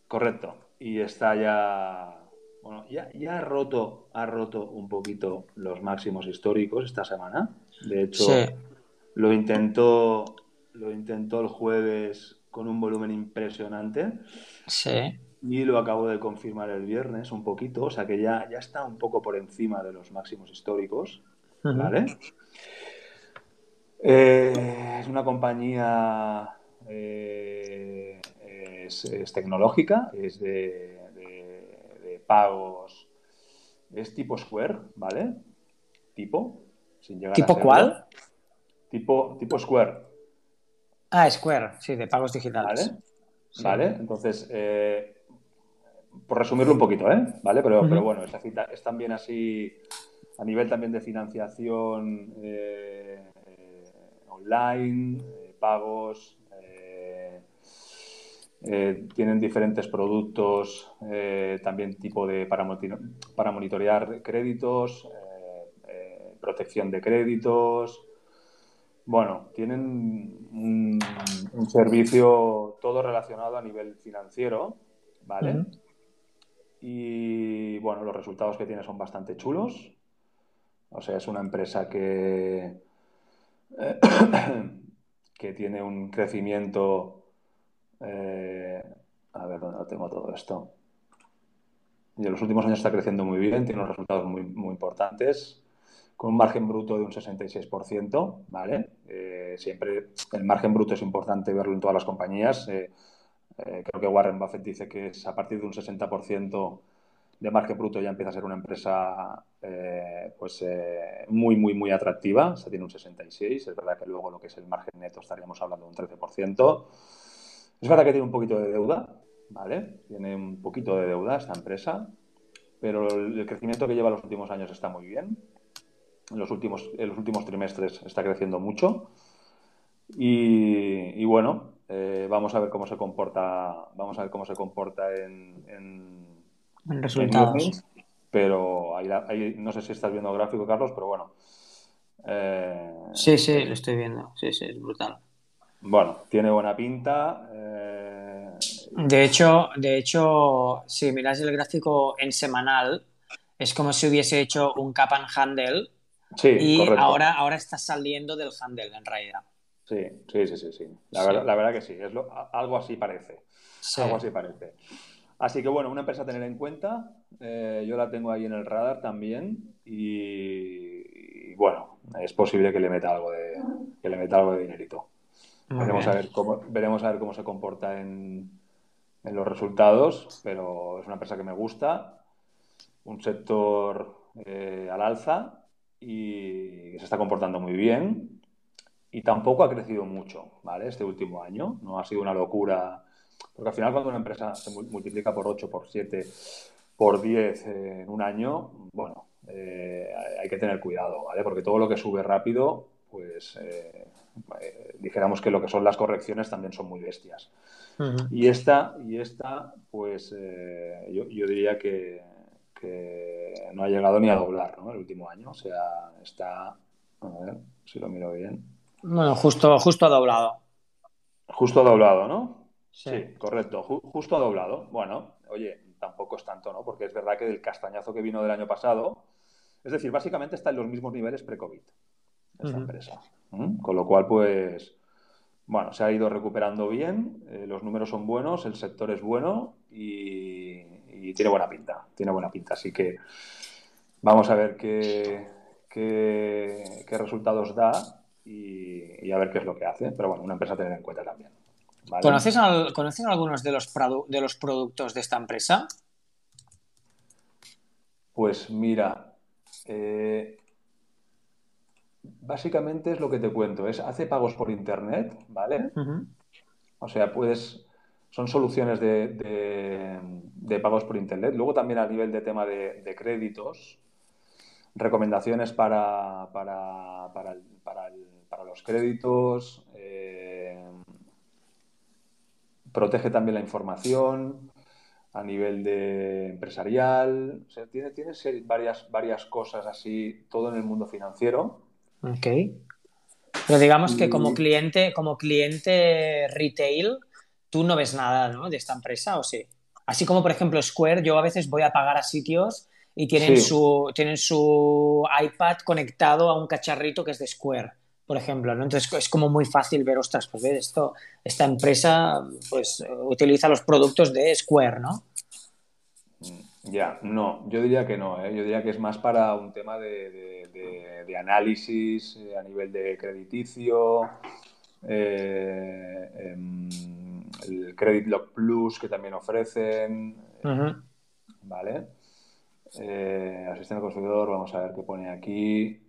Correcto. Y está ya, bueno, ya, ya ha roto, ha roto un poquito los máximos históricos esta semana. De hecho, Sí. lo intentó, lo intentó el jueves con un volumen impresionante Sí. y lo acabo de confirmar el viernes un poquito, o sea que ya, ya está un poco por encima de los máximos históricos. Eh, es una compañía eh, es, es tecnológica, es de pagos, es tipo Square, ¿vale? Tipo, sin llegar ¿Tipo cuál? Tipo, tipo Square, Ah, Square, sí, de pagos digitales. ¿vale? Sí. ¿Vale? Entonces, eh, por resumirlo un poquito, ¿eh? ¿Vale? Pero, Ujú. pero bueno, es, también así, a nivel también de financiación eh, eh, online, eh, pagos, eh, tienen diferentes productos, eh, también tipo de para, monitorear créditos, eh, protección de créditos. Bueno, tienen un, un servicio todo relacionado a nivel financiero, ¿vale? Y bueno, los resultados que tiene son bastante chulos. O sea, es una empresa que, que tiene un crecimiento. Eh, a ver dónde lo tengo todo esto. Y en los últimos años está creciendo muy bien, tiene unos resultados muy, muy importantes, con un margen bruto de un 66%, ¿vale? Eh, siempre el margen bruto es importante verlo en todas las compañías. eh, eh, creo que Warren Buffett dice que es a partir de un 60% de margen bruto ya empieza a ser una empresa eh, pues eh, muy, muy, muy atractiva. O sea, tiene un 66. Es verdad que luego lo que es el margen neto estaríamos hablando de un 13%. Es verdad que tiene un poquito de deuda, ¿vale? Tiene un poquito de deuda esta empresa, pero el crecimiento que lleva los últimos años está muy bien. En los últimos, en los últimos trimestres está creciendo mucho. Y, y bueno, eh, vamos a ver cómo se comporta, vamos a ver cómo se comporta en, en, resultados. pero ahí, ahí- no sé si estás viendo gráfico, Carlos, pero bueno. Eh, Sí, sí, lo estoy viendo. Sí, sí, es brutal. bueno, tiene buena pinta. De hecho, de hecho, si miras el gráfico en semanal, es como si hubiese hecho un cap and handle sí, y correcto. ahora, ahora está saliendo del handle en realidad. Sí, sí, sí, sí, sí. La, Sí. Verdad, la verdad que sí, es lo- algo así parece. Algo así parece. Así que bueno, una empresa a tener en cuenta. eh, yo la tengo ahí en el radar también. Y, y, bueno, es posible que le meta algo de, que le meta algo de dinerito. Muy Veremos a ver cómo, veremos a ver cómo se comporta en, en los resultados, pero es una empresa que me gusta, un sector eh, al alza y se está comportando muy bien y tampoco ha crecido mucho, ¿vale? Este último año no ha sido una locura, porque al final cuando una empresa se mu- multiplica por 8, por 7, por 10 eh, en un año, bueno, eh, hay que tener cuidado, ¿vale? Porque todo lo que sube rápido, pues eh, eh, dijéramos que lo que son las correcciones también son muy bestias. Y esta, y esta pues eh, yo, yo diría que, que no ha llegado ni a doblar, ¿no? El último año, o sea, está, a ver si lo miro bien, Bueno, justo, justo ha doblado. justo doblado, ¿no? Sí. Sí, correcto, ju- justo doblado. Bueno, oye, tampoco es tanto, ¿no? Porque es verdad que del castañazo que vino del año pasado, es decir, básicamente está en los mismos niveles pre-COVID, esta empresa. ¿Mm? Con lo cual, pues, bueno, se ha ido recuperando bien, eh, los números son buenos, el sector es bueno y, y tiene buena pinta, tiene buena pinta. Así que vamos a ver qué, qué, qué resultados da y, y a ver qué es lo que hace. Pero bueno, una empresa a tener en cuenta también. ¿vale? ¿Conoces, al- ¿Conoces algunos de los, de los productos de esta empresa? Pues mira, eh, básicamente es lo que te cuento, es hace pagos por internet, ¿vale? O sea, puedes, son soluciones de, de- de pagos por Internet. Luego también a nivel de tema de, de créditos, recomendaciones para, para, para, para, los créditos, eh, protege también la información a nivel de empresarial, o sea, tiene, tiene varias, varias cosas así, todo en el mundo financiero. Ok. Pero digamos que como cliente, como cliente retail, tú no ves nada ¿no? de esta empresa, ¿o sí? Así como, por ejemplo, Square, yo a veces voy a pagar a sitios y tienen, su, tienen su iPad conectado a un cacharrito que es de Square, por ejemplo. ¿no? Entonces es como muy fácil ver, ostras, pues ver, esto, esta empresa pues utiliza los productos de Square, ¿no? Ya, no, yo diría que no, ¿eh? yo diría que es más para un tema de, de, análisis eh, a nivel de crediticio, eh, em, el Credit Lock Plus que también ofrecen, ¿vale? Asistente consumidor, vamos a ver qué pone aquí.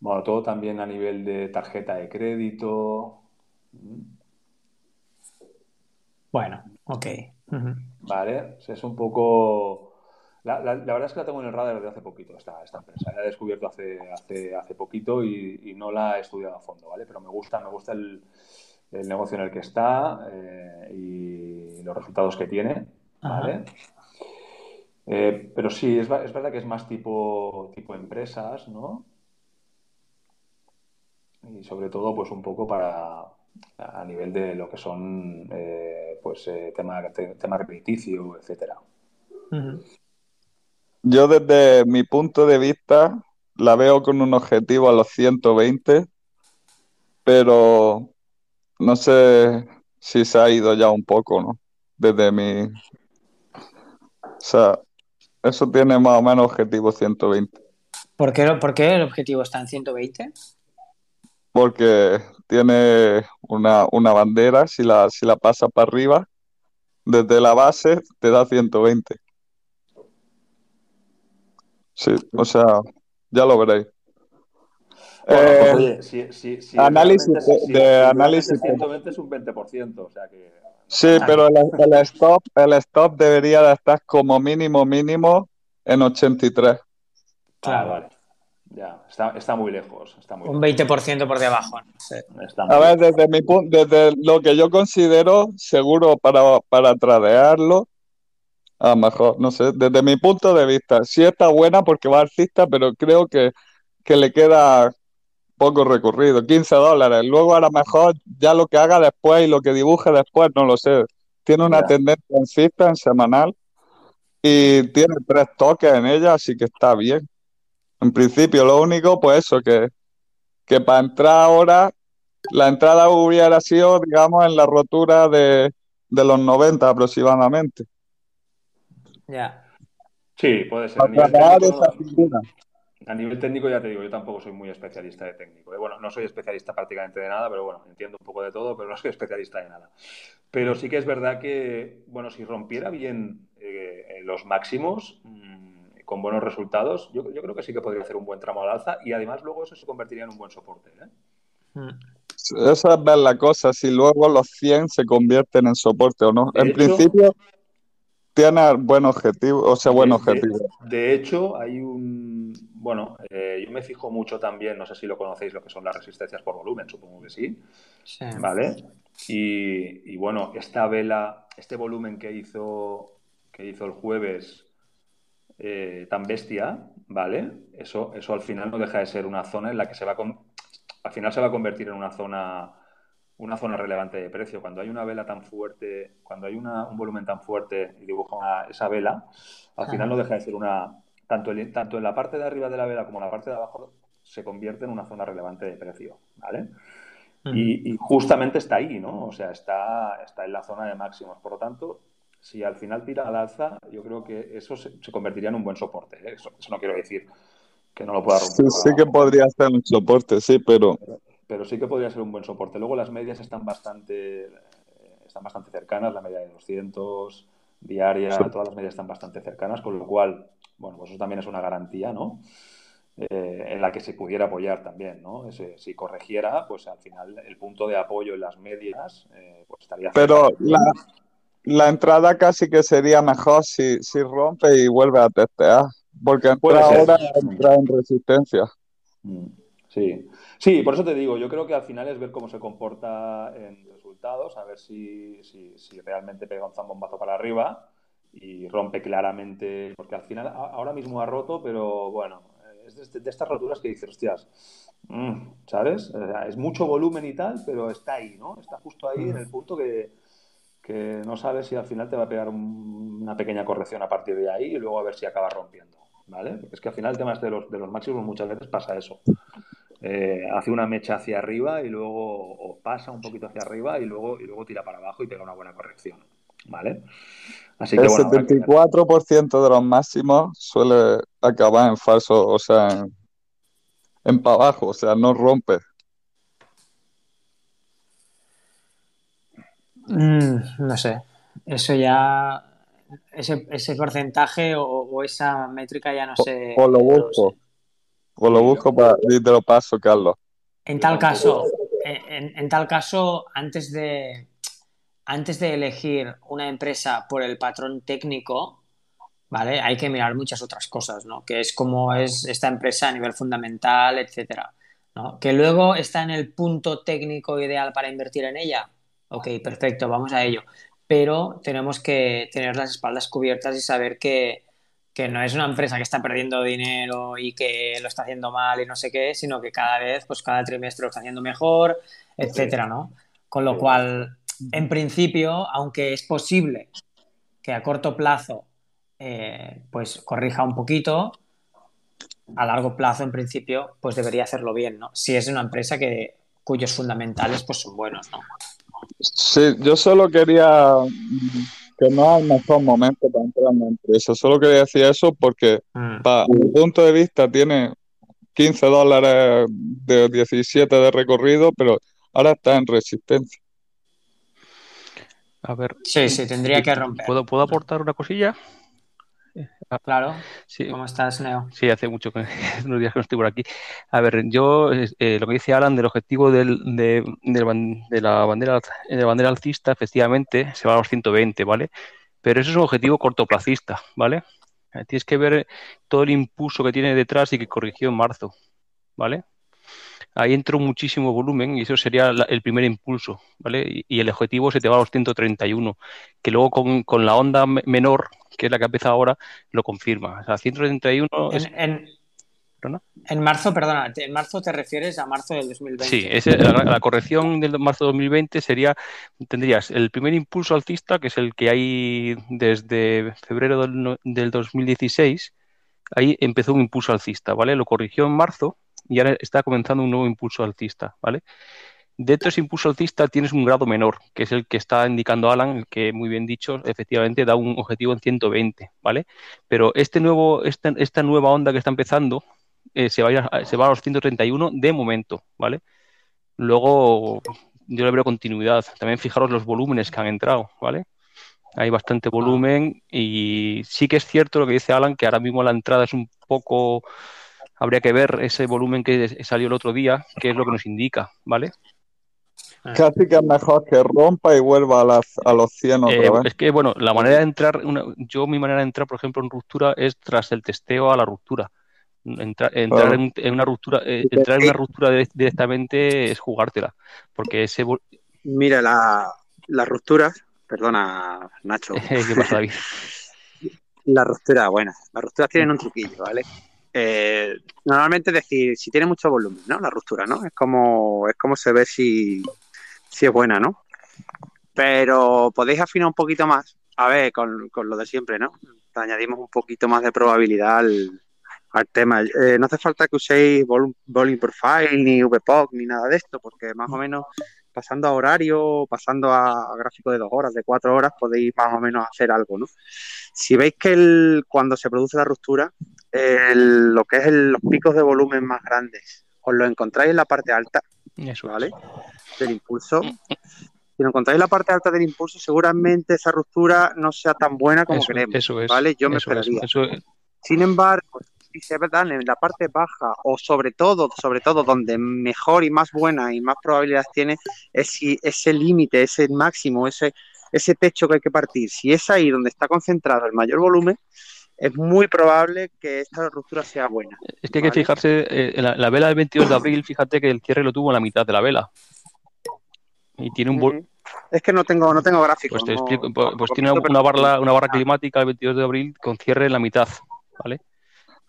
Bueno, todo también a nivel de tarjeta de crédito. Bueno, ok. Vale, es un poco... La, verdad es que la tengo en el radar desde hace poquito, esta, esta empresa. La he descubierto hace, hace, hace poquito y, no la he estudiado a fondo, ¿vale? Pero me gusta, me gusta el, negocio en el que está eh, y los resultados que tiene, ¿vale? Eh, pero sí, es, es, verdad que es más tipo, tipo empresas, ¿no? Y sobre todo, pues un poco para a nivel de lo que son, eh, pues, eh, tema, tema crediticio, etcétera. Yo desde mi punto de vista la veo con un objetivo a los 120, pero no sé si se ha ido ya un poco, ¿no? Desde mi... O sea, eso tiene más o menos objetivo 120. ¿Por qué, ¿Por qué el objetivo está en 120? Porque tiene una, bandera, si la, si la pasa para arriba, desde la base te da 120. Sí, o sea, ya lo veréis. Bueno, análisis de, análisis 120 es un 20%, o sea que Sí, pero el, stop, el stop debería de estar como mínimo, mínimo en 83. Claro, vale. Ya, está, muy lejos. un 20% por debajo. a ver, desde, mi, desde lo que yo considero seguro para, para tradearlo, a lo mejor, no sé, desde mi punto de vista, sí está buena porque va alcista, pero creo que, que le queda poco recorrido, 15 dólares. Luego a lo mejor ya lo que haga después y lo que dibuje después, no lo sé. Tiene una tendencia en en semanal y tiene tres toques en ella, así que está bien. En principio, lo único, pues eso, que, que para entrar ahora, la entrada hubiera sido, digamos, en la rotura de, los 90 aproximadamente. Ya. Sí, puede ser. A nivel técnico, ya te digo, yo tampoco soy muy especialista de técnico. ¿eh? Bueno, no soy especialista prácticamente de nada, pero bueno, entiendo un poco de todo, pero no soy especialista de nada. Pero sí que es verdad que, bueno, si rompiera bien eh, los máximos, mm, con buenos resultados, yo, creo que sí que podría hacer un buen tramo al alza y además luego eso se convertiría en un buen soporte. ¿eh? Hmm. Esa es ver la cosa, si luego los 100 se convierten en soporte o no. en principio, tiene buen objetivo, o sea, buen objetivo. De, hecho, hay un. Bueno, eh, yo me fijo mucho también, no sé si lo conocéis, lo que son las resistencias por volumen, supongo que sí. ¿Vale? Y, bueno, esta vela, este volumen que hizo, que hizo el jueves eh, tan bestia, ¿vale? Eso, eso al final no deja de ser una zona en la que se va a. Al final se va a convertir en una zona una zona relevante de precio. Cuando hay una vela tan fuerte, cuando hay un volumen tan fuerte y dibuja esa vela, al final no deja de ser una, tanto, tanto en la parte de arriba de la vela como en la parte de abajo, se convierte en una zona relevante de precio, ¿vale? y, justamente está ahí, ¿no? O sea, está, está en la zona de máximos. Por lo tanto, si al final tira al alza, yo creo que eso se, convertiría en un buen soporte. ¿eh? Eso, no quiero decir que no lo pueda romper. Sí, sí que podría ser un soporte, sí, pero pero sí que podría ser un buen soporte. Luego las medias están bastante, eh, están bastante cercanas, la media de 200 diaria, todas las medias están bastante cercanas, con lo cual, bueno, pues eso también es una garantía, ¿no? Eh, en la que se pudiera apoyar también, ¿no? si corrigiera, pues al final el punto de apoyo en las medias, eh, pues estaría... Pero la entrada casi que sería mejor si, si rompe y vuelve a testear, porque entra ahora entra en resistencia. Mm, sí, sí, por eso te digo, yo creo que al final es ver cómo se comporta en resultados, a ver si, si, si realmente pega un zambombazo para arriba y rompe claramente, porque al final ahora mismo ha roto, pero bueno, es de, estas roturas que dices, hostias, mm, ¿sabes? es mucho volumen y tal, pero está ahí, ¿no? Está justo ahí en el punto que, que no sabes si al final te va a pegar una pequeña corrección a partir de ahí y luego a ver si acaba rompiendo, ¿vale? Porque es que al final el tema de los, de los máximos muchas veces pasa eso. Eh, hace una mecha hacia arriba y luego pasa un poquito hacia arriba y luego, y luego tira para abajo y pega una buena corrección, ¿vale? Así que, el 74% de los máximos suele acabar en falso, o sea, en, en para abajo, o sea, no rompe. Mm, no sé. Eso ya. Ese, ese porcentaje o, esa métrica ya no sé. O, lo busco. O lo busco para. Te lo paso, Carlos. En tal caso, en, tal caso, antes de. Antes de elegir una empresa por el patrón técnico, ¿vale? Hay que mirar muchas otras cosas, ¿no? Que es cómo es esta empresa a nivel fundamental, etcétera. ¿no? Que luego está en el punto técnico ideal para invertir en ella, Ok, perfecto, vamos a ello. Pero tenemos que tener las espaldas cubiertas y saber que, no es una empresa que está perdiendo dinero y que lo está haciendo mal y no sé qué, sino que cada vez, pues cada trimestre lo está haciendo mejor, etcétera, ¿no? Con lo cual, en principio, aunque es posible que a corto plazo eh, pues corrija un poquito, a largo plazo, en principio, pues debería hacerlo bien, ¿no? Si es una empresa que, cuyos fundamentales pues son buenos, ¿no? Sí, yo solo quería que no es el mejor momento para entrar en la empresa. Solo quería decir eso porque, mm. para mi punto de vista, tiene 15 dólares de 17 de recorrido, pero ahora está en resistencia. A ver. Sí, sí, tendría que romper. ¿Puedo, ¿puedo aportar una cosilla? Ah, claro. Sí. ¿Cómo estás, Neo? Sí, hace mucho que unos días que no estoy por aquí. A ver, yo eh, lo que dice Alan del objetivo del, de, de, la bandera de la bandera alcista, efectivamente, se va a los 120, ¿vale? Pero eso es un objetivo cortoplacista, ¿vale? Eh, tienes que ver todo el impulso que tiene detrás y que corrigió en marzo, ¿vale? Ahí entró muchísimo volumen y eso sería el primer impulso, ¿vale? Y, el objetivo se te va a los 131, que luego con, con la onda menor que es la que ha empezado ahora, lo confirma. O sea, 131 en, En marzo, perdona, en marzo te refieres a marzo del 2020. Sí, la, corrección del marzo de 2020 sería, tendrías el primer impulso alcista, que es el que hay desde febrero del, del 2016, ahí empezó un impulso alcista, ¿vale? Lo corrigió en marzo y ahora está comenzando un nuevo impulso alcista, ¿vale? Dentro de ese impulso alcista tienes un grado menor, que es el que está indicando Alan, que muy bien dicho, efectivamente da un objetivo en 120, ¿vale? Pero este nuevo, esta, esta nueva onda que está empezando eh, se, va a, se va a los 131 de momento, ¿vale? Luego yo le veo continuidad. También fijaros los volúmenes que han entrado, ¿vale? Hay bastante ah. volumen y sí que es cierto lo que dice Alan, que ahora mismo la entrada es un poco... Habría que ver ese volumen que salió el otro día, que es lo que nos indica, ¿vale? Ah. Casi que es mejor que rompa y vuelva a, las, a los 100 otra eh, Es que, bueno, la manera de entrar, yo mi manera de entrar, por ejemplo, en ruptura es tras el testeo a la ruptura. entrar en, una ruptura, eh, entrar en una ruptura directamente es jugártela, porque ese... Mira, la, las rupturas, perdona, Nacho. ¿Qué pasa, David? la ruptura, bueno, las rupturas tienen un truquillo, ¿vale? Eh, normalmente decir si tiene mucho volumen, ¿no? La ruptura, ¿no? Es como, es como se ve si, si es buena, ¿no? Pero podéis afinar un poquito más, a ver, con, lo de siempre, ¿no? añadimos un poquito más de probabilidad al, tema. Eh, no hace falta que uséis volume profile, ni VPOC, ni nada de esto, porque más o menos pasando a horario, pasando a, gráfico de dos horas, de cuatro horas, podéis más o menos hacer algo, ¿no? Si veis que cuando se produce la ruptura, lo que es los picos de volumen más grandes, os lo encontráis en la parte alta, ¿vale? Del impulso. Si lo encontráis en la parte alta del impulso, seguramente esa ruptura no sea tan buena como queremos, eso es, ¿vale? Yo me esperaría. Sin embargo, si se dan en la parte baja o sobre todo, sobre todo donde mejor y más buena y más probabilidades tiene es si ese límite, ese máximo, ese ese techo que hay que partir, si es ahí donde está concentrado el mayor volumen, es muy probable que esta ruptura sea buena. Es que hay que fijarse, eh, en la, la vela del 22 de abril, fíjate que el cierre lo tuvo en la mitad de la vela. Y tiene un Ujú. Es que no tengo, no tengo gráficos. pues te no- explico, no- pues, pues tiene una barra, una barra climática el 22 de abril con cierre en la mitad, ¿vale?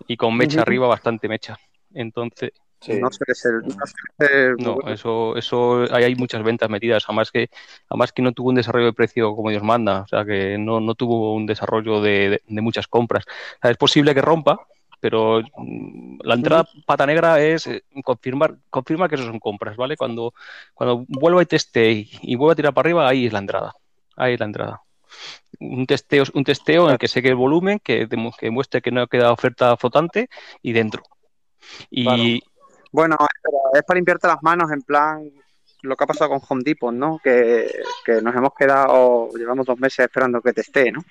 Y con mecha arriba, bastante mecha. Entonces, Sí. No suele ser, no suele ser no, bueno. eso, eso, ahí hay muchas ventas metidas, además que, además que no tuvo un desarrollo de precio como Dios manda, o sea que no, no tuvo un desarrollo de, de- de muchas compras. O sea, es posible que rompa, pero mm, la entrada pata negra es eh, confirmar, confirma que eso son compras, ¿vale? Cuando, cuando vuelva y teste y, y vuelva a tirar para arriba, ahí es la entrada. Ahí es la entrada. Un testeo, un testeo en el que seque el volumen, que, demu- que muestre que no queda oferta flotante y dentro. Y, Bueno, es para limpiarte las manos en plan lo que ha pasado con Home Depot, ¿no? Que, que nos hemos quedado, llevamos dos meses esperando que teste, ¿no?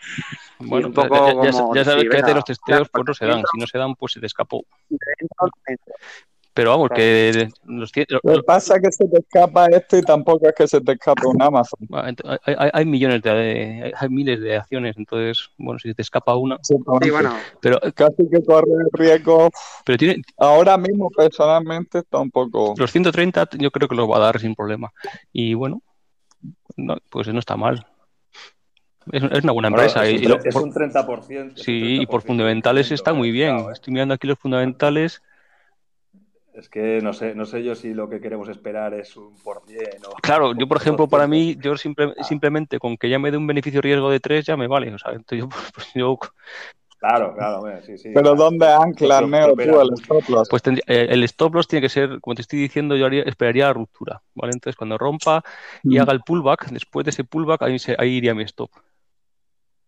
Bueno, un poco ya, ya- ya- como ya sabes que a venga, los testeos pues claro, no se dan, si no se dan pues se te escapó. Dentro, dentro. Pero vamos, Claro. que los, cien- Lo que pasa es que se te escapa esto y tampoco es que se te escape un Amazon. hay, hay- hay millones de, hay, hay miles de acciones, entonces, bueno, si te escapa una. Sí, bueno, pero, Casi que corre el riesgo. pero tiene Ahora mismo, personalmente, está un poco. los 130 yo creo que los va a dar sin problema. Y bueno, no, pues no está mal. Es, es una buena Bueno, empresa. es, y, un, y es un 30%. es un sí, y por 30% fundamentales está muy bien. ¿eh? Estoy mirando aquí los fundamentales. Es que no sé, no sé yo si lo que queremos esperar es un por cien o... Claro, yo por ejemplo, para 200. mí, yo simple- Ah. simplemente con que ya me dé un beneficio riesgo de 3 ya me vale. O sea, entonces yo, pues, yo Claro, claro, bueno, sí, sí. Pero claro. ¿dónde yo Neo, tú el stop loss? Pues tendría- eh, el stop loss tiene que ser, como te estoy diciendo, yo haría- esperaría la ruptura, ¿vale? Entonces, cuando rompa y Mm. haga el pullback, después de ese pullback, ahí, se- ahí iría mi stop.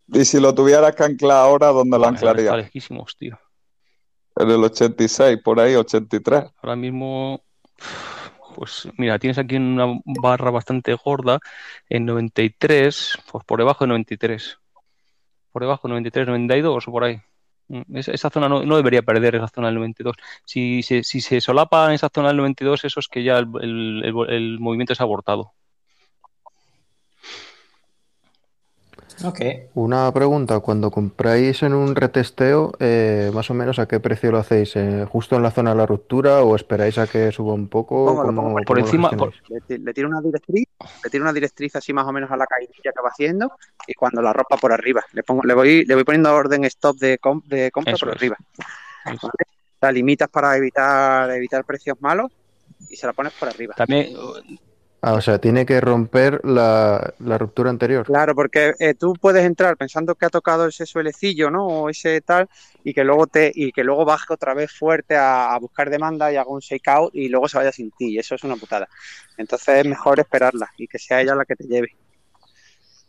Y si lo tuvieras que anclar ahora, ¿dónde lo Buah, Está anclarías? lejísimos, tío. En el 86, por ahí, 83. Ahora mismo, pues mira, tienes aquí una barra bastante gorda en 93, pues por debajo de 93. Por debajo de 93, 92 o por ahí. Mm, Esa, zona no, no debería perder, esa zona del 92. Si se, si se solapa en esa zona del 92, eso es que ya el, el- el- movimiento ha abortado. Ok. Una pregunta, cuando compráis en un retesteo, eh, más o menos a qué precio lo hacéis, Eh, ¿justo en la zona de la ruptura o esperáis a que suba un poco? Pongo, lo ¿Cómo- pongo por cómo encima, por- le, le tiro una directriz, le tiro una directriz así más o menos a la caída que va haciendo y cuando la ropa por arriba, le pongo, le voy, le voy poniendo orden stop de, com- de compra Eso por es. arriba. ¿vale? La limitas para evitar, evitar precios malos y se la pones por arriba. también Ah, o sea, tiene que romper la, la ruptura anterior. Claro, porque eh, tú puedes entrar pensando que ha tocado ese suelecillo, ¿no? O ese tal, y que luego te, y que luego baje otra vez fuerte a, a buscar demanda y haga un shakeout y luego se vaya sin ti. Y eso es una putada. Entonces es mejor esperarla y que sea ella la que te lleve.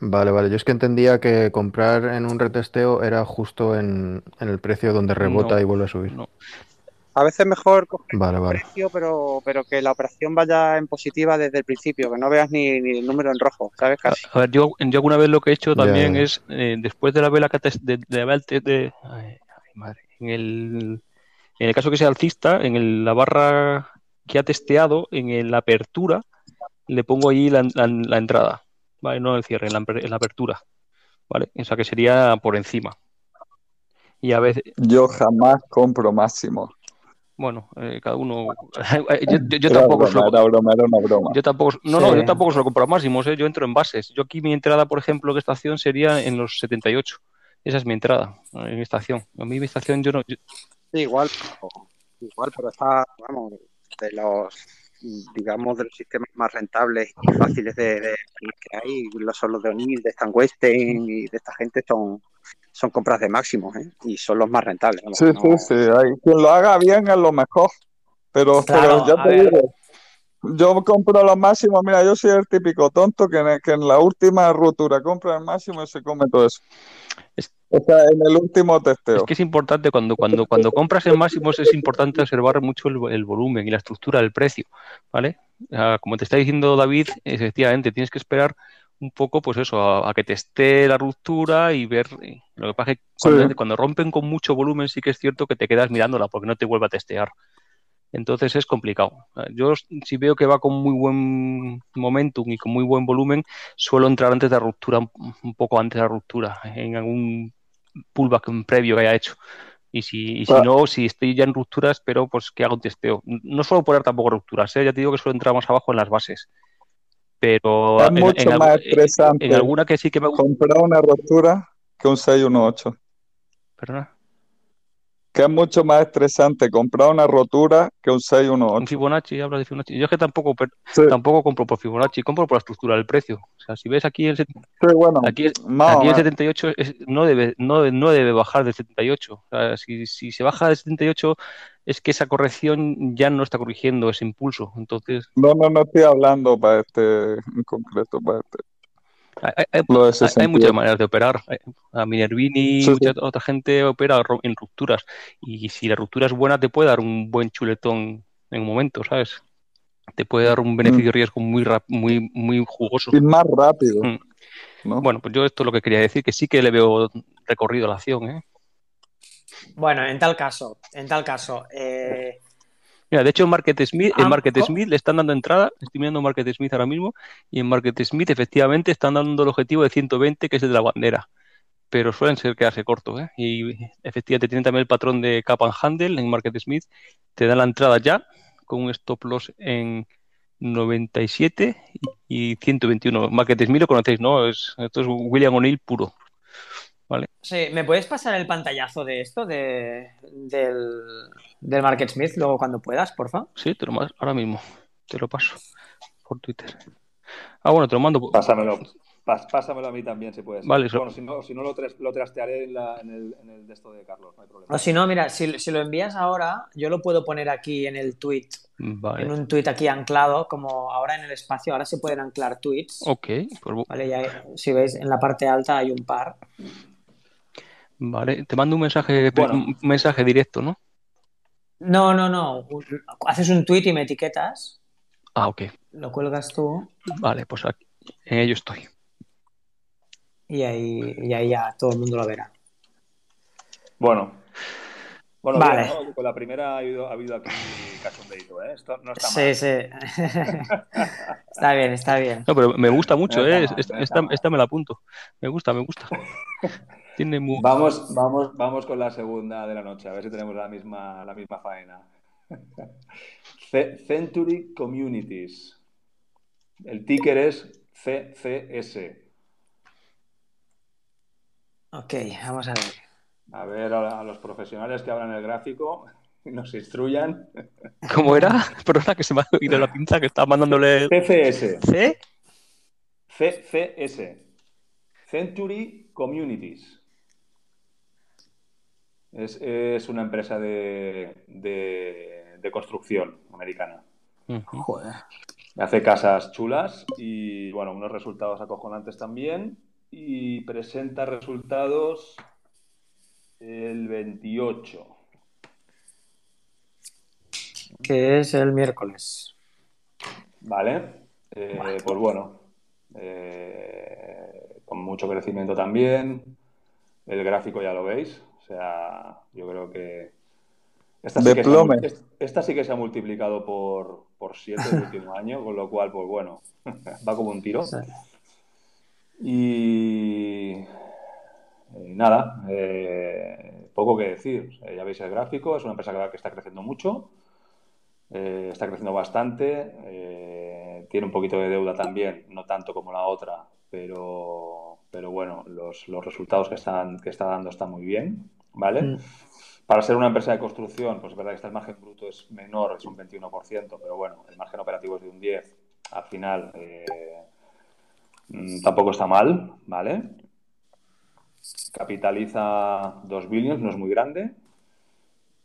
Vale, vale. Yo es que entendía que comprar en un retesteo era justo en, en el precio donde rebota No. y vuelve a subir. no. A veces es mejor coger Vale, vale. precio, pero, pero que la operación vaya en positiva desde el principio, que no veas ni, ni el número en rojo, ¿sabes? A, Casi. a ver, yo, yo alguna vez lo que he hecho también es, eh, después de la vela que de, de de- ay, ay, madre, en el, en el caso que sea alcista, en el- la barra que ha testeado, en el- la apertura, le pongo ahí la, la- la entrada, ¿vale? No el cierre, en la, en la apertura, ¿vale? O sea que sería por encima. Y a veces, Yo jamás compro máximo. Bueno, eh, cada uno. Yo, yo- yo Era tampoco broma, suelo- era broma, era una broma. Yo tampoco, no, Sí. no, yo tampoco suelo comprar máximos, ¿eh? Yo entro en bases. Yo aquí mi entrada, por ejemplo, de estación sería en los 78. Esa es mi entrada en mi estación. A mí mi estación yo no... yo- Sí, igual, igual, pero está, vamos, de los, digamos, de los sistemas más rentables y fáciles de, de que hay, los son los de O'Neill, de Stan Western y de esta gente son, son compras de máximos, ¿eh? Y son los más rentables. Sí, no- sí, sí. hay- Quien lo haga bien es lo mejor. Pero, Claro, pero ya te ver. digo, yo compro los máximos. Mira, yo soy el típico tonto que en, que en la última ruptura compra el máximo y se come todo eso. Es- O sea, en el último Es testeo. que es importante cuando, cuando, cuando compras en máximos es importante observar mucho el, el volumen y la estructura del precio, ¿vale? Ah, como te está diciendo David, efectivamente tienes que esperar un poco, pues eso, a, a que te esté la ruptura y ver. eh, Lo que pasa es que cuando, Sí. cuando rompen con mucho volumen sí que es cierto que te quedas mirándola porque no te vuelve a testear. Entonces es complicado. Yo si veo que va con muy buen momentum y con muy buen volumen, suelo entrar antes de la ruptura, un poco antes de la ruptura, en algún pullback previo que haya hecho. Y si, y si no, si estoy ya en ruptura, espero pues que haga un testeo. No suelo poner tampoco rupturas, ¿eh? ya te digo que suelo entrar más abajo en las bases. Pero Es en, mucho en, más en- estresante en alguna que sí que me gusta. comprar una ruptura que un 618. Perdona. Que es mucho más estresante comprar una rotura que un Un 618. Fibonacci, hablas de Fibonacci. Yo es que tampoco, Sí, tampoco compro por Fibonacci, compro por la estructura del precio. O sea, si ves aquí el, sí, bueno, aquí, aquí el menos. 78 es- no, debe, no, debe- no debe bajar del 78. O sea, si, si se baja del 78 es que esa corrección ya no está corrigiendo ese impulso. Entonces, No, no, no estoy hablando para este en concreto, para este. Hay, hay- hay- Lo de hay- hay 68. muchas maneras de operar. Hay- A Minervini, Sí, sí. mucha otra gente opera en rupturas. Y si la ruptura es buena, te puede dar un buen chuletón en un momento, ¿sabes? Te puede dar un Mm. beneficio-riesgo muy, rap- muy, muy jugoso. Y más rápido, Mm. ¿no? Bueno, pues yo esto es lo que quería decir, que sí que le veo recorrido a la acción, ¿eh? Bueno, en tal caso, en tal caso, eh, Mira, de hecho en Market Smith, en am- Market co- Smith le están dando entrada, estoy mirando Market Smith ahora mismo, y en Market Smith efectivamente están dando el objetivo de 120, que es el de la bandera, pero suelen ser quedarse cortos, ¿eh? Y efectivamente tienen también el patrón de Cap and Handle en Market Smith, te dan la entrada ya con un stop loss en 97 y y 121. Market Smith lo conocéis, ¿no? Es, esto es William O'Neill puro, ¿vale? sí, ¿me puedes pasar el pantallazo de esto, de, del, del Market Smith, luego cuando puedas, porfa? Sí, te lo mando ahora mismo, te lo paso por Twitter. Ah, bueno, te lo mando. por- Pásamelo, pas- pásamelo a mí también, si puedes. Vale, Bueno, si no, si no lo, tras- lo trastearé en, la- en el, en el de esto de Carlos, no hay problema. O si no, mira, si, si lo envías ahora, yo lo puedo poner aquí en el tweet, en un tweet aquí anclado, como ahora en el espacio, ahora se pueden anclar tweets, Ok, pues ¿vale? Ya, si veis, en la parte alta hay un par. Vale. Te mando un mensaje, Bueno. un mensaje directo, ¿no? No, no, no, un- haces un tweet y me etiquetas, Ah, ok. lo cuelgas tú Vale, pues aquí, en ello estoy. y ahí, y ahí ya todo el mundo lo verá. Bueno. Bueno, Vale. bien, ¿no? Con la primera ha habido, ha habido aquí cachondeito, ¿eh? Esto no está Sí, mal. sí. Está bien, está bien. No, pero me gusta mucho, No ¿eh? mal, Esta, esta me la apunto. Me gusta, me gusta. Tiene Vamos, vamos, vamos con la segunda de la noche, a ver si tenemos la misma, la misma faena. Ce- Century Communities. El ticker es CCS. Ok, vamos a ver. A ver a, a los profesionales que abran el gráfico y nos instruyan. ¿Cómo era? Perdona que se me ha ido la pinza que estaba mandándole. CCS. ¿C? CCS. Century Communities. Es, es una empresa de, de- de construcción americana. Joder. Hace casas chulas y, bueno, unos resultados acojonantes también. Y presenta resultados el 28. Que es el miércoles. ¿Vale? Eh, pues bueno, eh, con mucho crecimiento también. El gráfico ya lo veis. O sea, yo creo que esta sí que, se esta sí que se ha multiplicado por, por 7 el último año, con lo cual, pues bueno, va como un tiro. Y nada, eh, poco que decir. Ya veis el gráfico, es una empresa que, que está creciendo mucho, eh, está creciendo bastante, eh, tiene un poquito de deuda también, no tanto como la otra, pero, pero bueno, los, los resultados que están, que está dando están muy bien, ¿vale? Mm. Para ser una empresa de construcción, pues es verdad que este el margen bruto es menor, es un 21%, pero bueno, el margen operativo es de un 10%. Al final, eh, mm, tampoco está mal, ¿vale? Capitaliza 2 billions, no es muy grande,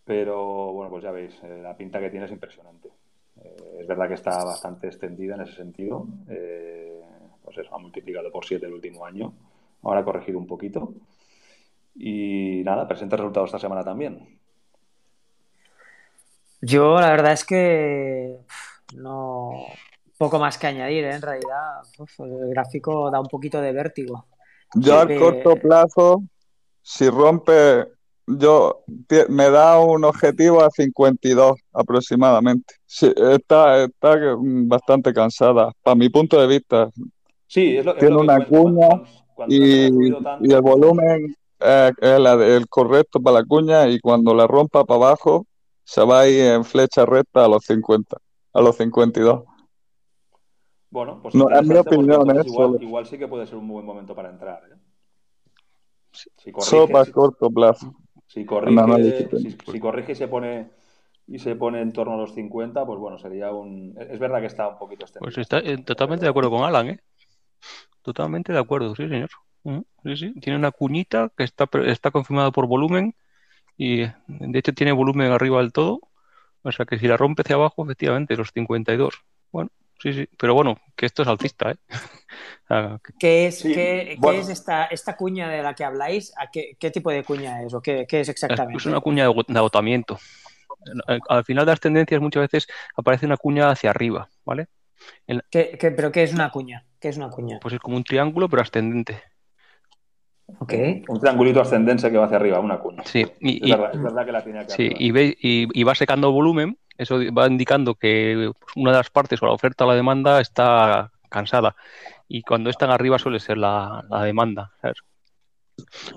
pero bueno, pues ya veis, eh, la pinta que tiene es impresionante. Eh, es verdad que está bastante extendida en ese sentido. pues eso, ha multiplicado por 7 el último año. Ahora ha corregido un poquito. Y nada, presenta resultados esta semana también. Yo la verdad es que no poco más que añadir, ¿eh? En realidad, uf, el gráfico da un poquito de vértigo. Yo al corto plazo, si rompe yo me da un objetivo a 52 aproximadamente. Sí, está, está bastante cansada, para mi punto de vista. Sí, es lo, es Tiene lo que una cuña Cuando, cuando y el volumen eh, es la de- el correcto para la cuña y cuando la rompa para abajo se va a ir en flecha recta a los 50, a los 52. Bueno, pues No, es mi porque opinión, ¿eh? igual, Solo, igual sí que puede ser un buen momento para entrar. ¿eh? Si solo corrige, para si, corto plazo, si corrige, si, técnico. si corrige y se pone y se pone en torno a los 50, pues bueno, sería un... Es verdad que está un poquito Pues extendido. está eh, totalmente de acuerdo con Alan, ¿eh? Totalmente de acuerdo, sí, señor. Ujú, Sí, sí. Tiene una cuñita que está, pre- está confirmada por volumen y de hecho tiene volumen arriba del todo. O sea que si la rompe hacia abajo, efectivamente, los 52. Bueno, sí, sí. Pero bueno, que esto es alcista, ¿eh? Que- ¿Qué es, Sí, qué, es esta, esta cuña de la que habláis? ¿A qué, qué tipo de cuña es o qué, qué es Es exactamente? una cuña de ago- de agotamiento. Al al final de las tendencias muchas veces aparece una cuña hacia arriba, ¿vale? En- ¿Qué, qué- pero qué es una cuña? ¿Qué es una cuña? pues es como un triángulo, pero ascendente. Un, triangulito ascendente que va hacia arriba, una cuña. Sí, Es y, es verdad que la tiene aquí sí, y, ve- y, y va secando volumen. Eso va indicando que pues, una de las partes o la oferta o la demanda está cansada. Y cuando están arriba suele ser la, la demanda. ¿sabes?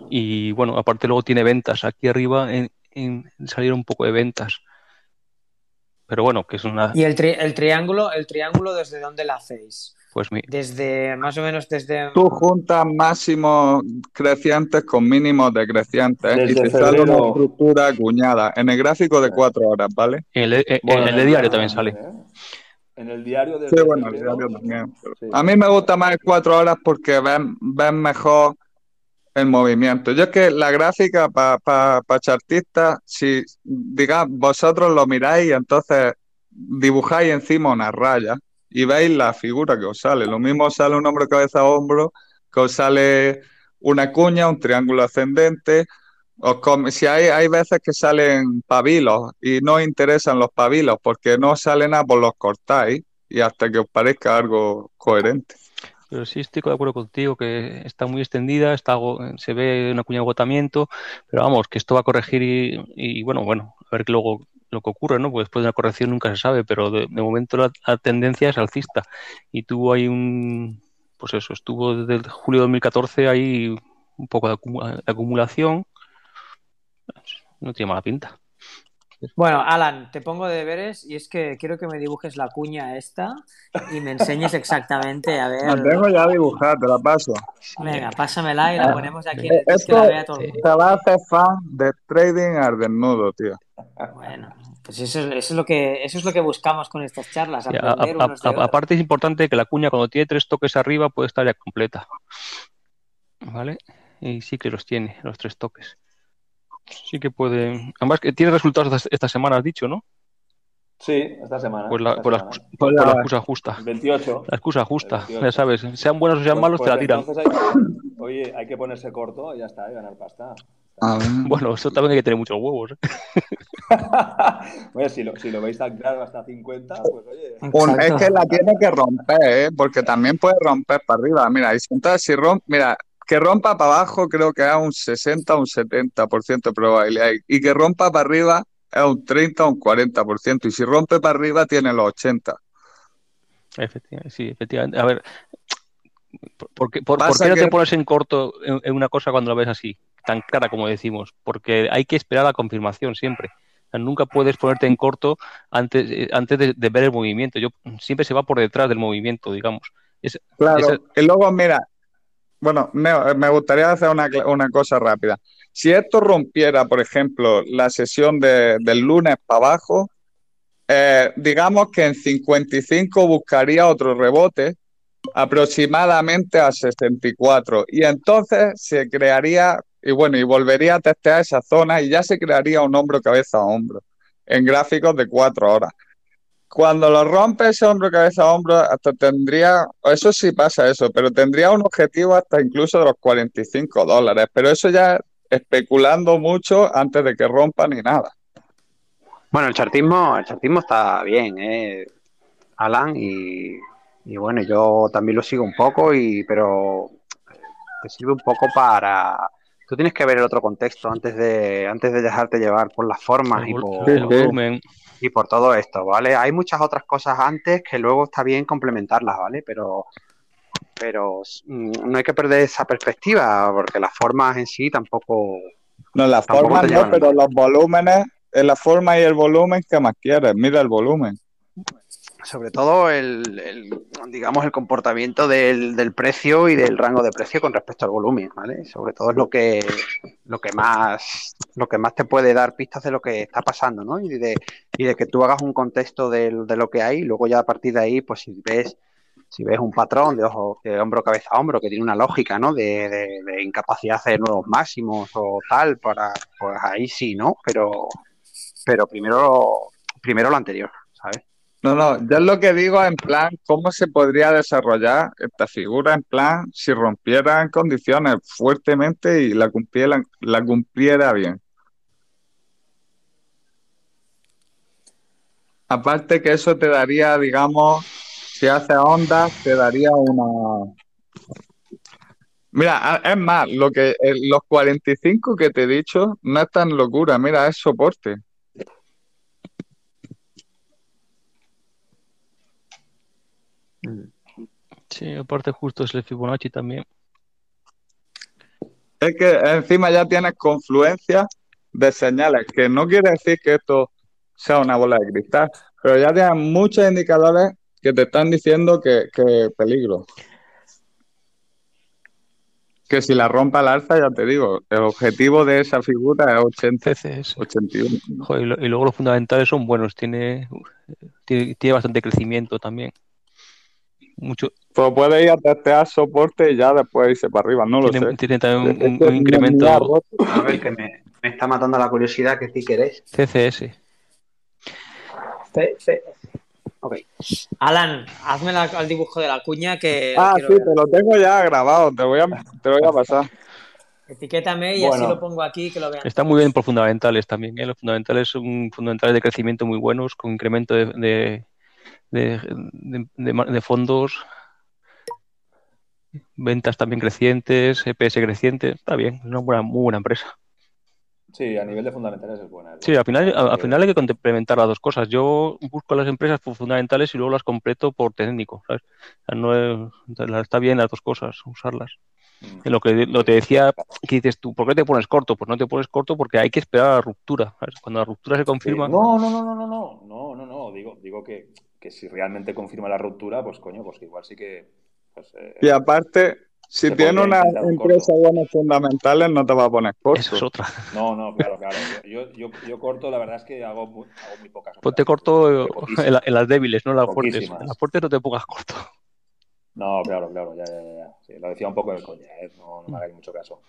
Y bueno, aparte luego tiene ventas. Aquí arriba en, en salieron un poco de ventas. Pero bueno, que es una. ¿Y el, tri- el triángulo, el triángulo desde dónde la hacéis? Pues mi, Desde, más o menos desde... Tú juntas máximos crecientes con mínimos decrecientes y te sale una estructura acuñada en el gráfico de cuatro horas, ¿vale? en el, en Bueno, el de diario también sale. ¿eh? En el diario Sí, desde bueno, el diario también. pero Sí. A mí me gusta más el cuatro horas porque ven, ven mejor el movimiento. Yo es que la gráfica para pa, pa chartistas, si digamos, vosotros lo miráis y entonces dibujáis encima una raya y veis la figura que os sale. Lo mismo os sale un hombro, cabeza, hombro, que os sale una cuña, un triángulo ascendente. Os com- si hay, hay veces que salen pabilos y no interesan los pabilos porque no sale nada, pues los cortáis y hasta que os parezca algo coherente. Pero sí estoy de acuerdo contigo que está muy extendida, está, se ve una cuña de agotamiento, pero vamos, que esto va a corregir y, y, bueno, bueno, a ver qué luego lo que ocurre, ¿no? Pues después de una corrección nunca se sabe, pero de, de momento la, la tendencia es alcista y tuvo ahí un, pues eso, estuvo desde julio de 2014 ahí un poco de, acumu- de acumulación, no tiene mala pinta. Bueno, Alan, te pongo deberes y es que quiero que me dibujes la cuña esta y me enseñes exactamente, a La ver... tengo ya dibujada, te la paso. Venga, pásamela y la ponemos aquí en Eh, el que la Esto vea todo el mundo. te va a hacer fan de trading al desnudo, tío. Bueno, pues eso, es- eso es lo que, eso es lo que buscamos con estas charlas, a- aprender a- unos de a- otros. aparte es importante que la cuña cuando tiene tres toques arriba puede estar ya completa, ¿vale? Y sí que los tiene, los tres toques. Sí que puede. Además, que tiene resultados esta, semana, has dicho, ¿no? Sí, esta semana. Pues la, esta pues la, pues la excusa justa. El 28. La excusa justa, El 28. ya sabes. Sean buenos o sean Pues- malos, te la tiran. entonces hay- Oye, hay que ponerse corto y ya está, y ganar pasta. A ver. Bueno, eso también hay que tener muchos huevos. ¿eh? Oye, si lo, si lo veis tan claro hasta 50, pues oye. Un- es que la tiene que romper, ¿eh? porque también puede romper para arriba. Mira, y si- entonces si rompe, mira, que rompa para abajo creo que es un 60 o un 70% de probabilidad. Y que rompa para arriba es un 30 o un 40%. Y si rompe para arriba tiene los 80. Efectivamente, sí, efectivamente. A ver, ¿por, qué, por- qué no que- te pones en corto en, en una cosa cuando la ves así, tan clara como decimos? Porque hay que esperar la confirmación siempre. O sea, nunca puedes ponerte en corto antes, eh, antes de, de ver el movimiento. Yo siempre se va por detrás del movimiento, digamos. Es- Claro. Esa- Y luego, mira, bueno, me, me gustaría hacer una, una cosa rápida. Si esto rompiera, por ejemplo, la sesión de- del lunes para abajo, eh, digamos que en 55 buscaría otro rebote aproximadamente a 64 y entonces se crearía y bueno y volvería a testear esa zona y ya se crearía un hombro cabeza a hombro en gráficos de cuatro horas. Cuando lo rompe ese hombro cabeza a hombro hasta tendría, eso sí pasa eso, pero tendría un objetivo hasta incluso de los 45 dólares, pero eso ya especulando mucho antes de que rompa ni nada. Bueno, el chartismo, el chartismo está bien, ¿eh? Alan, y, y bueno, yo también lo sigo un poco, y pero te sirve un poco para... tú tienes que ver el otro contexto antes de, antes de dejarte llevar por las formas El, y por, el volumen. y por todo esto, ¿vale? Hay muchas otras cosas antes que luego está bien complementarlas, ¿vale? Pero, pero mm, no hay que perder esa perspectiva, porque las formas en sí tampoco. No, las Tampoco formas no, pero los volúmenes, en la forma y el volumen, ¿qué más quieres? Mira el volumen. Sobre todo el, digamos, el comportamiento del, del precio y del rango de precio con respecto al volumen, ¿vale? Sobre todo es lo que, lo que más, lo que más te puede dar pistas de lo que está pasando, ¿no? Y de, y de que tú hagas un contexto del- de, lo que hay, y luego ya a partir de ahí, pues si ves, si ves un patrón de ojo, de hombro, cabeza a hombro, que tiene una lógica, ¿no? De, de- de incapacidad de nuevos máximos o tal, para, pues ahí sí, ¿no? Pero, pero primero, primero lo anterior, ¿sabes? No, no, yo lo que digo en plan, ¿cómo se podría desarrollar esta figura en plan si rompiera en condiciones fuertemente y la cumpliera, la cumpliera bien? Aparte que eso te daría, digamos, si hace ondas, te daría una... Mira, es más, lo que eh, los 45 que te he dicho no es tan locura, mira, es soporte. Sí, aparte justo es el Fibonacci también. Es que encima ya tienes confluencia de señales, que no quiere decir que esto sea una bola de cristal, pero ya tienes muchos indicadores que te están diciendo que, que peligro. Que si la rompa al alza, ya te digo, el objetivo de esa figura es 80, CCS. 81. Joder, y, lo- y luego los fundamentales son buenos, tiene, tiene, tiene bastante crecimiento también. Mucho, Pues puedes ir a testear soporte y ya después irse para arriba, no lo tiene, sé. tiene también un, Es que un incremento. A ver, que me, me está matando la curiosidad que sí queréis. CCS. Ok. Alan, hazme la- el dibujo de la cuña que Ah, sí, ver. te lo tengo ya grabado, te voy a, te voy a pasar. Etiquétame y Bueno. así lo pongo aquí que lo vean. Está muy bien por fundamentales también. ¿eh? Los fundamentales son fundamentales de crecimiento muy buenos, con incremento de, de, de, de- fondos, ventas también crecientes, EPS creciente. Está bien, es una buena, muy buena empresa. Sí, a nivel de fundamentales es buena. es Sí, al final, al, al Eh, final hay que complementar las dos cosas. Yo busco las empresas por fundamentales y luego las completo por técnico. ¿sabes? O sea, no es- está bien las dos cosas, usarlas. mm. Lo que lo te decía, que dices tú, ¿por qué te pones corto? Pues no te pones corto porque hay que esperar a la ruptura. ¿sabes? Cuando la ruptura se Sí, confirma, No, no, no, no, no, no, no, no, no, digo, digo que, que si realmente confirma la ruptura, pues coño, pues igual sí que, pues, eh, Y aparte, si tiene una empresa buenas fundamentales, no te va a poner corto. eso es otra. no, no, claro, claro, yo, yo, yo corto, la verdad es que hago muy, hago muy pocas Ponte operaciones, corto en, la- en las débiles, no en las fuertes. En las fuertes no te pongas corto. No, claro, claro, ya, ya, ya. Sí, lo decía un poco de coña, ¿eh? no, no me hagáis mucho caso.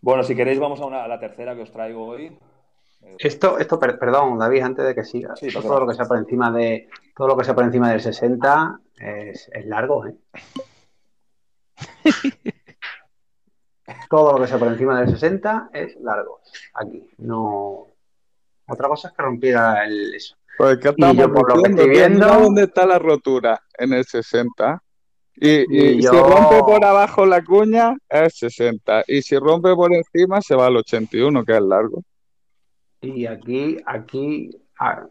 Bueno, si queréis vamos a, una, a la tercera que os traigo hoy. Esto, esto, per- perdón, David, antes de que siga, Sí, esto perdona. todo lo que sea por encima de, todo lo que sea por encima del 60 es, es largo, ¿eh? Todo lo que sea por encima del 60 es largo. Aquí, no. Otra cosa es que rompiera el, eso. Pues, ¿qué estamos yo por lo que estoy viendo- dónde está la rotura en el 60. Y, y Y si rompe por abajo la cuña, es 60. Y si rompe por encima, se va al 81, que es largo. Y aquí, aquí, ah,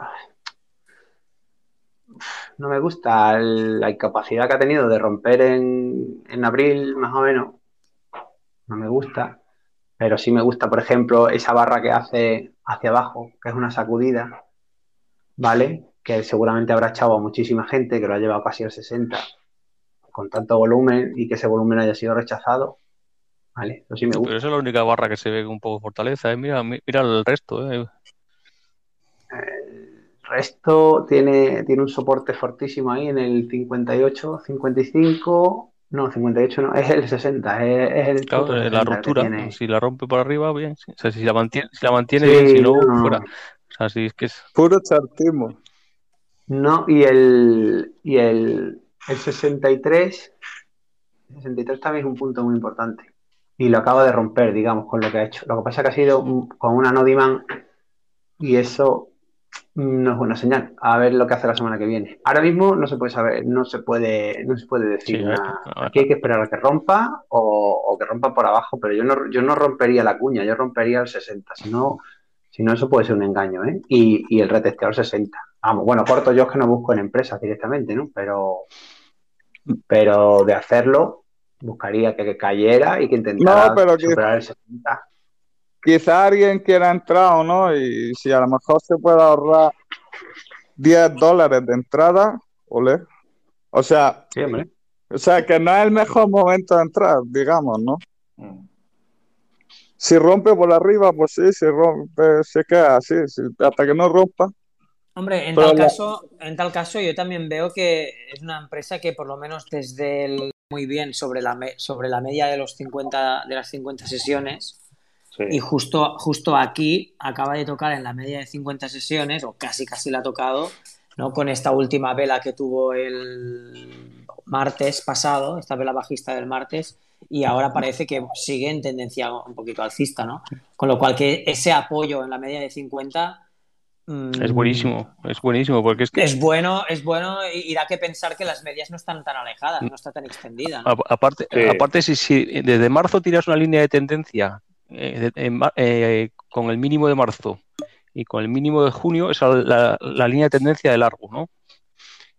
no me gusta la incapacidad que ha tenido de romper en, en abril, más o menos. No me gusta. Pero sí me gusta, por ejemplo, esa barra que hace hacia abajo, que es una sacudida, ¿vale? Que seguramente habrá echado a muchísima gente, que lo ha llevado casi al 60, con tanto volumen y que ese volumen haya sido rechazado, ¿vale? Eso sí me gusta. Pero esa es la única barra que se ve con un poco de fortaleza. ¿eh? Mira, mi- mira el resto. ¿eh? El resto tiene, tiene un soporte fortísimo ahí en el 58, 55, no, 58 no, es el 60, es, es el Claro, punto 60 la ruptura, si la rompe por arriba, bien. O sea, si la mantiene, si la mantiene Sí, bien, si no, no, fuera. O sea, si es que es. Puro chartismo. No, y el, y el, el 63, el 63 también es un punto muy importante. Y lo acaba de romper, digamos, con lo que ha hecho. Lo que pasa es que ha sido un- con una no demand y eso no es buena señal. A ver lo que hace la semana que viene. Ahora mismo no se puede saber, no se puede, no se puede decir Sí, hay- Aquí hay que esperar a que rompa o que rompa por abajo, pero yo no, yo no rompería la cuña, yo rompería el 60. Si no, si no eso puede ser un engaño, ¿eh? Y, y el retesteador 60. Vamos, bueno, corto yo es que no busco en empresas directamente, ¿no? Pero, pero de hacerlo, buscaría que, cayera y que intentara No, pero que- superar el 60. quizá alguien quiera entrar o no, y si a lo mejor se puede ahorrar 10 dólares de entrada, ole. O sea, Sí, o sea, que no es el mejor momento de entrar, digamos, ¿no? Mm. Si rompe por arriba, pues sí, si rompe, se queda así, si- hasta que no rompa. Hombre, en Pero tal la- caso, en tal caso yo también veo que es una empresa que por lo menos desde el muy bien sobre la me- sobre la media de los 50 de las 50 sesiones Sí. y justo justo aquí acaba de tocar en la media de 50 sesiones o casi casi la ha tocado, ¿no? Con esta última vela que tuvo el martes pasado, esta vela bajista del martes y ahora parece que sigue en tendencia un poquito alcista, ¿no? Con lo cual que ese apoyo en la media de 50 mm, Es buenísimo, es buenísimo, porque es que es bueno, es bueno y, y da que pensar que las medias no están tan alejadas, no está tan extendida. ¿no? a- aparte, Sí. aparte si, si desde marzo tiras una línea de tendencia eh, de- eh, con el mínimo de marzo y con el mínimo de junio, esa es la, la línea de tendencia de largo, ¿no?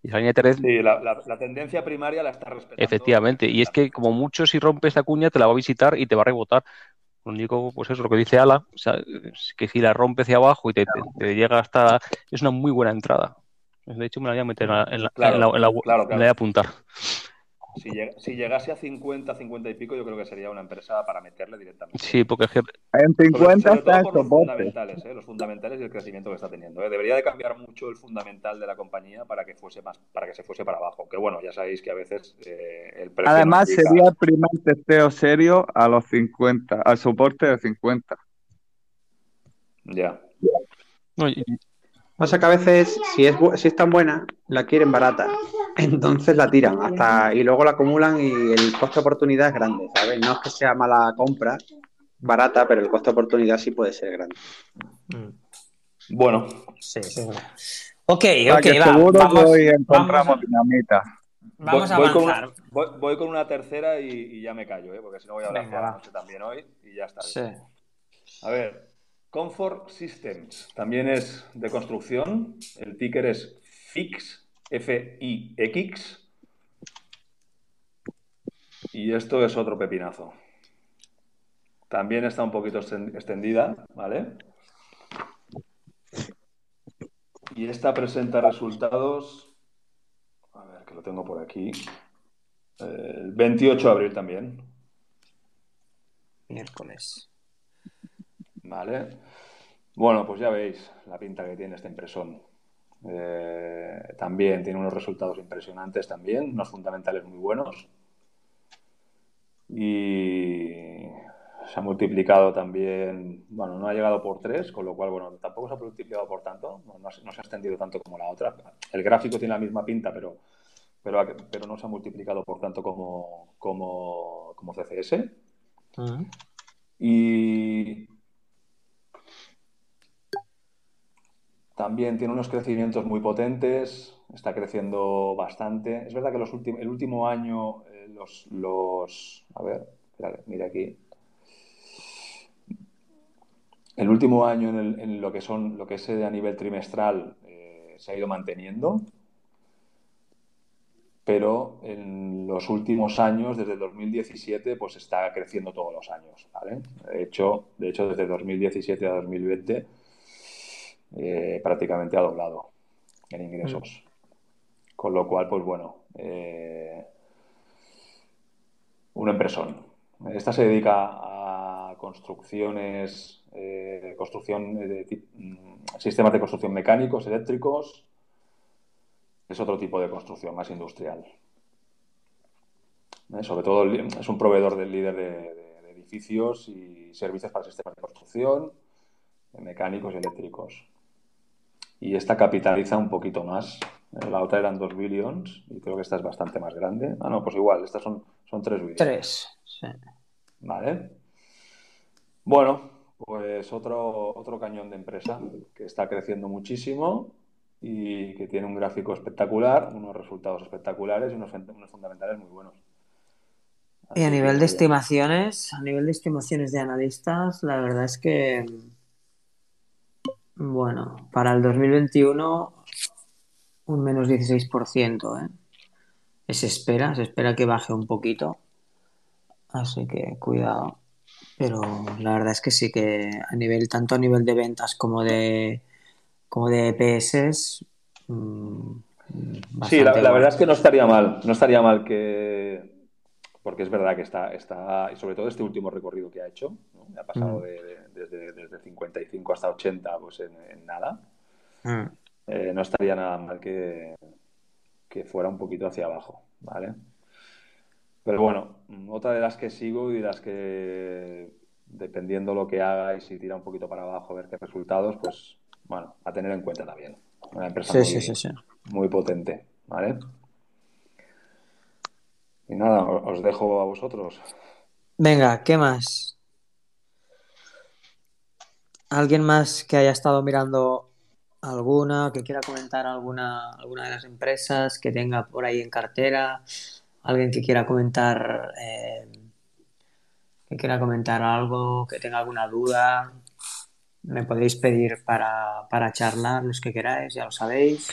Y esa línea de tendencia, Sí, la, la- la tendencia primaria la está respetando. efectivamente, y es que como mucho si rompes esta cuña te la va a visitar y te va a rebotar. Lo único, pues eso, lo que dice Ala, o sea, es que si la rompe hacia abajo y te, te- te llega hasta... Es una muy buena entrada. De hecho, me la voy a meter en la, en la- Claro, en la- en la- claro, me la voy a apuntar. Si, llega- si llegase a 50, 50 y pico, yo creo que sería una empresa para meterle directamente. Sí, porque es que En Sobre, 50 sobre está todo en por los soporte. fundamentales, ¿eh? los fundamentales y el crecimiento que está teniendo. ¿eh? Debería de cambiar mucho el fundamental de la compañía para que fuese más, para que se fuese para abajo. Que bueno, ya sabéis que a veces eh, el precio Además, sería el primer testeo serio a los 50, al soporte de 50. Ya. y- Pasa que a veces, si es, bu- si es tan buena, la quieren barata. Entonces la tiran hasta y luego la acumulan y el coste de oportunidad es grande, ¿sabes? No es que sea mala compra, barata, pero el coste de oportunidad sí puede ser grande. Mm, Bueno, Sí, sí. Ok, ok, que va, seguro que vamos, hoy vamos, encontramos a, dinamita. vamos a voy, voy con avanzar. una, voy, voy con una tercera y, y ya me callo, ¿eh? porque si no voy a hablar Venga, la noche también hoy y ya está. Sí. A ver, Comfort Systems también es de construcción. El ticker es FIX, F-I-X. Y esto es otro pepinazo. También está un poquito extendida, ¿vale? Y esta presenta resultados. A ver, que lo tengo por aquí. El 28 de abril también. Miércoles. Vale. Bueno, pues ya veis la pinta que tiene este impresón. Eh, también tiene unos resultados impresionantes también, unos fundamentales muy buenos. Y se ha multiplicado también, bueno, no ha llegado por tres, con lo cual, bueno, tampoco se ha multiplicado por tanto, no, no se, no se ha extendido tanto como la otra. El gráfico tiene la misma pinta, pero, pero, pero no se ha multiplicado por tanto como, como, como CCS. Y también tiene unos crecimientos muy potentes, está creciendo bastante. Es verdad que los el último año, eh, los, los, a ver, mira aquí. El último año en, lo que son, lo que es a nivel trimestral, eh, se ha ido manteniendo, pero en los últimos años, desde el 2017, pues está creciendo todos los años. De hecho, de hecho desde 2017 a 2020 eh, prácticamente ha doblado en ingresos. Con lo cual, pues bueno, eh, una empresón. Esta se dedica a construcciones, eh, construcción de mm, sistemas de construcción mecánicos, eléctricos. Es otro tipo de construcción, más industrial. Sobre todo es un proveedor del líder de, de- de edificios y servicios para sistemas de construcción, mecánicos y eléctricos. Y esta capitaliza un poquito más. Eh, La otra eran 2 billions y creo que esta es bastante más grande. Ah, no, pues igual, estas son, son 3 billions. Tres. Sí. Vale. Bueno, pues otro, otro cañón de empresa que está creciendo muchísimo y que tiene un gráfico espectacular, unos resultados espectaculares y unos, fundamentales muy buenos. Y a nivel de estimaciones, a nivel de estimaciones de analistas, la verdad es que, bueno, para el 2021 un menos 16%, ¿eh? Se espera, se espera que baje un poquito. Así que cuidado. Pero la verdad es que sí que a nivel, tanto a nivel de ventas como de como de EPS, mm, Sí, la, verdad es que no estaría mal, no estaría mal que, porque es verdad que está, está, y sobre todo este último recorrido que ha hecho, ¿no? ha pasado Mm. de, de- desde, desde 55 hasta 80, pues en, en nada, Mm. Eh, no estaría nada mal que, que fuera un poquito hacia abajo, ¿vale? Pero bueno, otra de las que sigo y de las que, dependiendo lo que haga y si tira un poquito para abajo, a ver qué resultados, pues bueno, a tener en cuenta también. Una empresa Sí, muy, sí, sí, sí. muy potente, ¿vale? Y nada, os dejo a vosotros. Venga, ¿qué más? ¿Alguien más que haya estado mirando alguna, que quiera comentar alguna, alguna de las empresas que tenga por ahí en cartera? ¿Alguien que quiera comentar, eh, que quiera comentar algo, que tenga alguna duda? Me podéis pedir para, para charlar los que queráis, ya lo sabéis.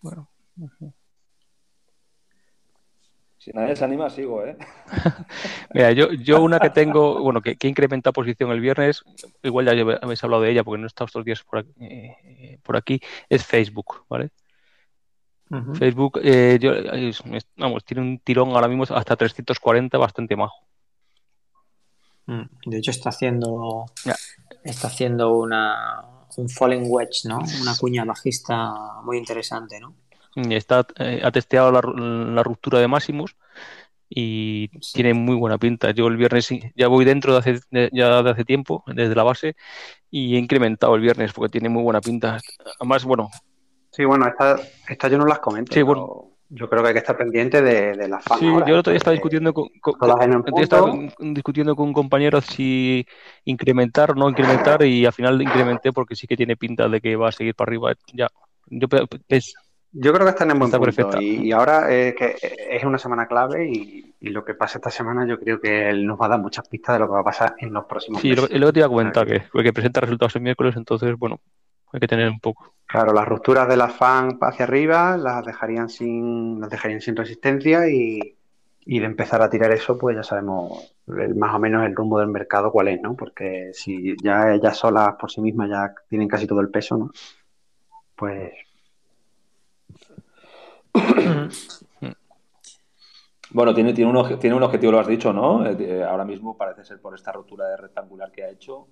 Bueno, Si nadie se anima, sigo, ¿eh? mira, yo, yo una que tengo, bueno, que, que incrementa posición el viernes, igual ya habéis hablado de ella porque no he estado estos días por aquí, eh, por aquí, es Facebook, ¿vale? Facebook, eh, yo, es- es- vamos, tiene un tirón ahora mismo hasta 340, bastante majo. Mm, De hecho, está haciendo, está haciendo una, un falling wedge, ¿no? Una cuña bajista muy interesante, ¿no? Y Está, eh, ha testeado la, la ruptura de máximos y Sí. tiene muy buena pinta. Yo el viernes sí- ya voy dentro de hace, de- ya de hace tiempo, desde la base, y he incrementado el viernes porque tiene muy buena pinta. Además, bueno, Sí, bueno, estas esta yo no las comento. Sí, bueno. Yo creo que hay que estar pendiente de, de las fans sí, ahora, yo el otro día estaba discutiendo con, con- estaba discutiendo con un compañero si incrementar o no incrementar y al final incrementé porque sí que tiene pinta de que va a seguir para arriba. Ya, yo Yo creo que están en buen Está punto. Y, y ahora eh, que es una semana clave y, y lo que pasa esta semana yo creo que él nos va a dar muchas pistas de lo que va a pasar en los próximos sí, meses. lo que te iba a comentar, que, que, presenta resultados el miércoles, entonces, bueno, hay que tener un poco. claro, las rupturas de las fans hacia arriba las dejarían sin, las dejarían sin resistencia y, y de empezar a tirar eso, pues ya sabemos el- más o menos el rumbo del mercado cuál es, ¿no? Porque si ya ellas solas por sí mismas ya tienen casi todo el peso, ¿no? Pues Bueno, tiene, tiene, un, tiene un objetivo, lo has dicho, ¿no? Eh, eh, ahora mismo parece ser por esta rotura de rectangular que ha hecho,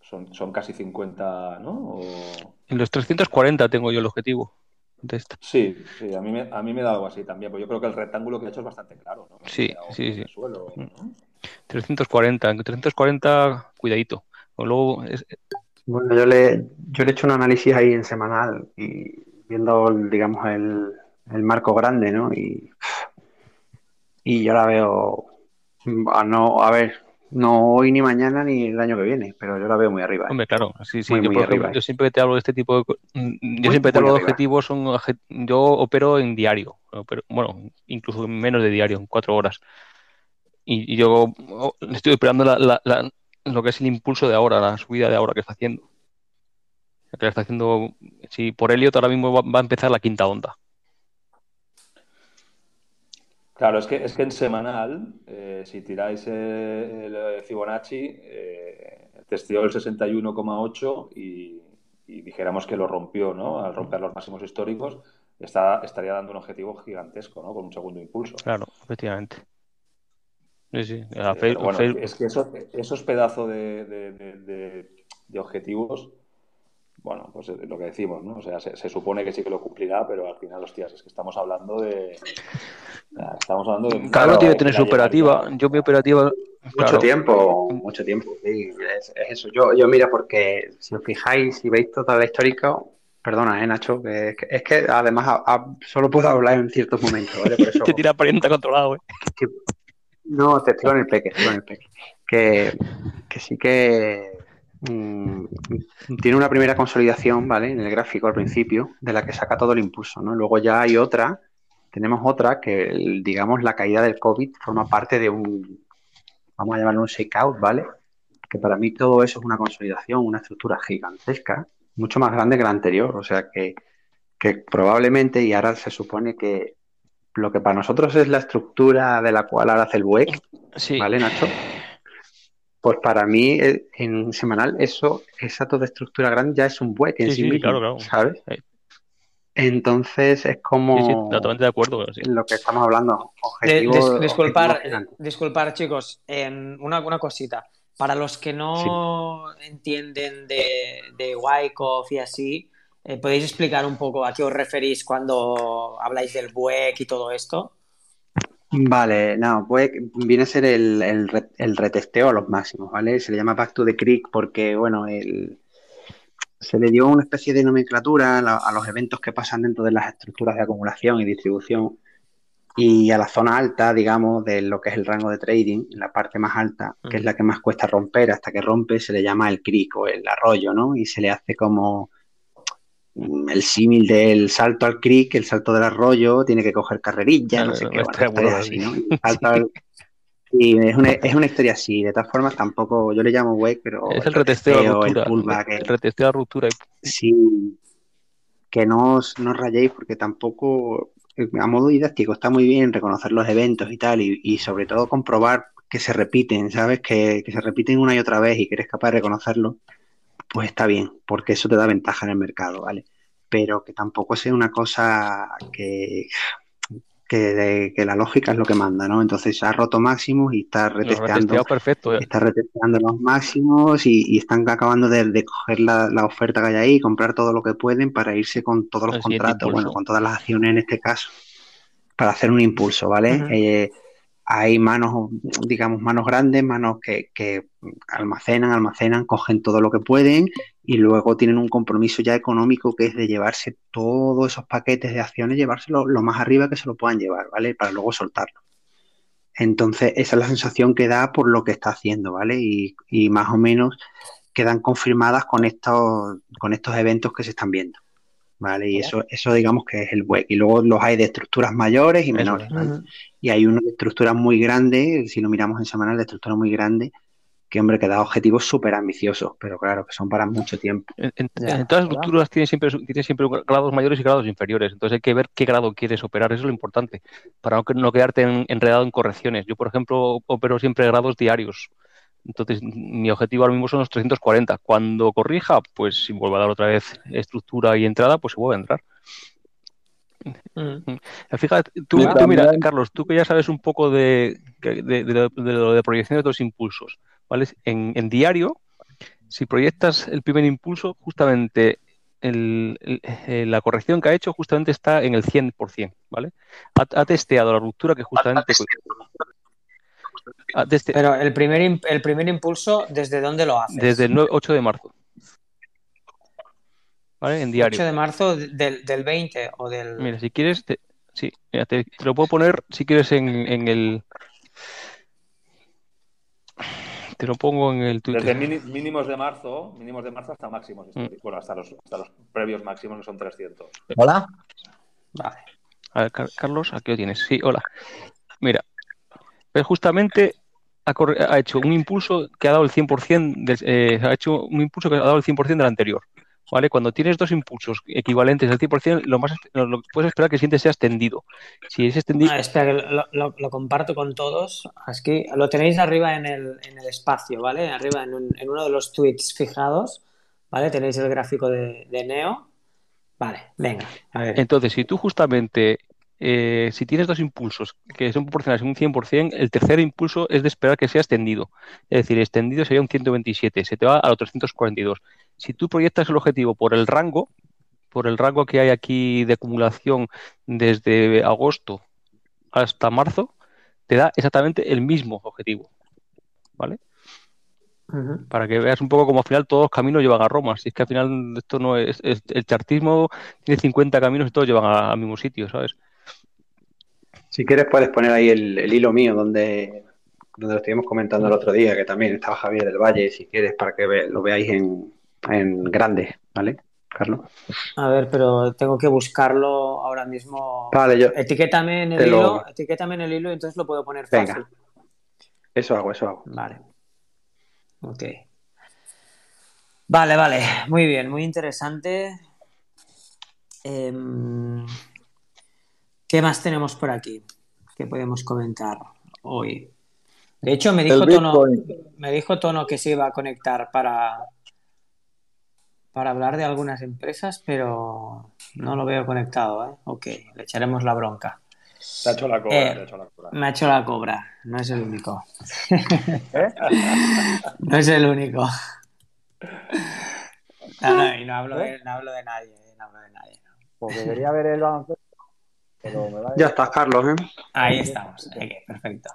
son, son casi 50, ¿no? O- En los 340 tengo yo el objetivo de esta. Sí, sí, a mí, me, a mí me da algo así también, pues yo creo que el rectángulo que ha hecho es bastante claro, ¿no? Sí, sí, sí. el suelo, ¿no? 340, en 340, cuidadito. O luego, es- Bueno, yo le, yo le he hecho un análisis ahí en semanal y viendo, digamos, el, el marco grande, ¿no? Y, y yo la veo, a, no, a ver, no hoy ni mañana ni el año que viene, pero yo la veo muy arriba. ¿eh? hombre, claro, sí, sí. Muy, yo, muy ejemplo, arriba, ¿eh? yo siempre que te hablo de este tipo de. mm, Yo Muy, siempre te hablo de objetivos, son yo opero en diario. opero- bueno, incluso en menos de diario, en cuatro horas. Y, y yo oh, estoy esperando la- la- la- lo que es el impulso de ahora, la subida de ahora que está haciendo. Que la está haciendo. Si por Elliot ahora mismo va, va a empezar la quinta onda. Claro, es que, es que en semanal, eh, si tiráis eh, el Fibonacci, eh, testeó el 61,8 y, y dijéramos que lo rompió, ¿no? Al romper los máximos históricos, está, estaría dando un objetivo gigantesco, ¿no? Con un segundo impulso. Claro, efectivamente. Sí, sí. Eh, bueno, es que eso- esos pedazos de, de- de- de- de objetivos, bueno, pues es lo que decimos, ¿no? O sea, se, se supone que sí que lo cumplirá, pero al final, hostias, es que estamos hablando de... Estamos hablando de... cada uno de- tiene que tener su llegaría. operativa. Yo mi operativa. Mucho claro, tiempo, mucho tiempo, sí, es, es eso. Yo, yo mira, porque si os fijáis, si veis toda la histórica, perdona, eh, Nacho, que, que- es que además a- a- solo puedo hablar en ciertos momentos, ¿vale? Por eso, Te tira parienta controlado, ¿eh? que- no, te estoy en el peque, estoy en el peque. Que, que sí que mm, tiene una primera consolidación, ¿vale? En el gráfico al principio, de la que saca todo el impulso, ¿no? Luego ya hay otra tenemos otra que, digamos, la caída del COVID forma parte de un, vamos a llamarlo un shakeout, ¿vale? Que para mí todo eso es una consolidación, una estructura gigantesca, mucho más grande que la anterior. O sea que, que probablemente, y ahora se supone que lo que para nosotros es la estructura de la cual ahora hace el Sí. ¿vale, Nacho? Pues para mí, eh, en semanal, eso, esa toda estructura grande ya es un WEC en Sí, sí, sí, mismo, claro, claro. ¿sabes? Sí. Entonces es como Sí, sí, totalmente de acuerdo. sí. lo que estamos hablando. De- Objetivo, dis- disculpar, objetivo disculpar, chicos, una, una cosita. Para los que no entienden de, de Wyckoff y así, eh, ¿podéis explicar un poco a qué os referís cuando habláis del BUEC y todo esto? Vale, no, pues viene a ser el, el, re- el retesteo a los máximos, ¿vale? Se le llama Back to the Creek porque, bueno, el, se le dio una especie de nomenclatura a, la- a los eventos que pasan dentro de las estructuras de acumulación y distribución y a la zona alta, digamos, de lo que es el rango de trading, la parte más alta, que es la que más cuesta romper, hasta que rompe se le llama el creek o el arroyo, ¿no? Y se le hace como el símil del salto al creek, el salto del arroyo, tiene que coger carrerilla, no sé no qué, bueno, así. ¿no? Al- es una, es una historia así, de todas formas tampoco, yo le llamo wake, pero Es el retesteo, la el ruptura. pullback, El el- retesteo, la ruptura. Sí, que no os, no os rayéis porque tampoco, a modo didáctico, está muy bien reconocer los eventos y tal, y, y sobre todo comprobar que se repiten, ¿sabes? Que, que se repiten una y otra vez y que eres capaz de reconocerlo, pues está bien, porque eso te da ventaja en el mercado, ¿vale? Pero que tampoco sea una cosa que, que, de- que la lógica es lo que manda, ¿no? Entonces ha roto máximos y está retesteando perfecto. eh. está retesteando los máximos y, y están acabando de, de coger la, la oferta que hay ahí, comprar todo lo que pueden para irse con todos los El contratos, bueno, con todas las acciones en este caso, para hacer un impulso, ¿vale? Eh, hay manos, digamos, manos grandes, manos que, que almacenan, almacenan, cogen todo lo que pueden y luego tienen un compromiso ya económico que es de llevarse todos esos paquetes de acciones, llevárselo lo más arriba que se lo puedan llevar, ¿vale? Para luego soltarlo. Entonces, esa es la sensación que da por lo que está haciendo, ¿vale? Y, y más o menos quedan confirmadas con estos, con estos eventos que se están viendo, ¿vale? Y eso, eso digamos que es el WEC. Y luego los hay de estructuras mayores y menores. Y hay uno de estructuras muy grandes, si lo miramos en semanal, de estructura muy grande, que, hombre, que da objetivos súper ambiciosos, pero claro, que son para mucho tiempo. En, en- Ya, en todas las estructuras tiene siempre, tiene siempre grados mayores y grados inferiores. Entonces hay que ver qué grado quieres operar. Eso es lo importante. Para no, que- no quedarte en- enredado en correcciones. Yo, por ejemplo, opero siempre grados diarios. Entonces, mi objetivo ahora mismo son los 340. Cuando corrija, pues si vuelvo a dar otra vez estructura y entrada, pues se vuelve a entrar. Ujú. Fíjate, tú, mira. Carlos, tú que ya sabes un poco de, de, de- de lo- de lo de proyección de los impulsos, ¿vale? En, en diario, si proyectas el primer impulso, justamente el- el- eh, la corrección que ha hecho justamente está en el 100%, ¿vale? Ha, ha testeado la ruptura que justamente... teste- Pero el primer, im- el primer impulso, ¿desde dónde lo haces? desde el 9 8 de marzo, ¿vale? En diario. 8 de marzo del, del 20 o del... Mira, si quieres, te, sí, mira, te, te lo puedo poner si quieres en, en el. Te lo pongo en el Desde Twitter. mini- mínimos de marzo, mínimos de marzo hasta máximos Mm. Bueno, hasta los, hasta los previos máximos que son 300. Hola. Vale. A ver, Car- Carlos, aquí lo tienes. Sí, hola. Mira, justamente ha, hecho un impulso que ha dado el 100%, del- eh, ha hecho un impulso que ha dado el 100% del anterior. ¿Vale? Cuando tienes dos impulsos equivalentes al 100%, lo más lo, que puedes esperar que el siguiente sea extendido. Si es extendido, Ah, espera, que lo, lo- lo comparto con todos. Aquí lo tenéis arriba en el, en el espacio, ¿vale? Arriba en, un- en uno de los tweets fijados, ¿vale? Tenéis el gráfico de, de Neo. Vale, venga, a ver. Entonces, si tú justamente, eh, si tienes dos impulsos que son proporcionales en un 100%, el tercer impulso es de esperar que sea extendido. Es decir, extendido sería un 127, se te va a los 342. Si tú proyectas el objetivo por el rango, por el rango que hay aquí de acumulación desde agosto hasta marzo, te da exactamente el mismo objetivo. ¿Vale? Para que veas un poco cómo al final todos los caminos llevan a Roma. Si es que al final esto no es, es- el chartismo tiene 50 caminos y todos llevan al mismo sitio, ¿sabes? Si quieres puedes poner ahí el, el hilo mío donde, donde lo estuvimos comentando el otro día, que también estaba Javier del Valle, si quieres, para que ve- lo veáis en, en grande, ¿vale? Carlos. A ver, pero tengo que buscarlo ahora mismo. Vale, yo Etiquétame en el lo- hilo, etiquétame en el hilo y entonces lo puedo poner Venga. fácil. eso hago, eso hago. Vale. Ok. Vale, vale. Muy bien, muy interesante. Em, ¿qué más tenemos por aquí? ¿Qué podemos comentar hoy? De hecho, me dijo Tono, Bitcoin. me dijo Tono que se iba a conectar para, para hablar de algunas empresas, pero no lo veo conectado, ¿eh? Ok, le echaremos la bronca. Te ha hecho la cobra, Eh, te ha hecho la cobra. Me ha hecho la cobra, no es el único. ¿Eh? No es el único. No, no, y no hablo de, no hablo de nadie, no hablo de nadie. no. Porque quería ver el baloncesto, pero me va a Ya estás, Carlos, ¿eh? Ahí estamos, perfecto.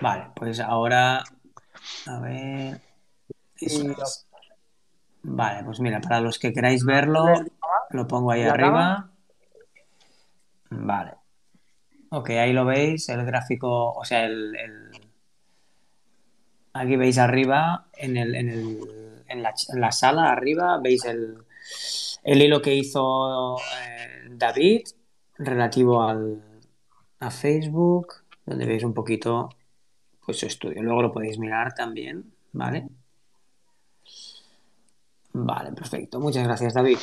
Vale, pues ahora, a ver, es. Vale, pues mira, para los que queráis verlo, lo pongo ahí ¿La arriba. Vale. Ok, ahí lo veis, el gráfico, o sea, el, el- aquí veis arriba, en el, en el- en la, ch- en la sala arriba, veis el, el hilo que hizo eh, David relativo al, a Facebook, donde veis un poquito pues su estudio. Luego lo podéis mirar también, ¿vale? Vale, perfecto. Muchas gracias, David.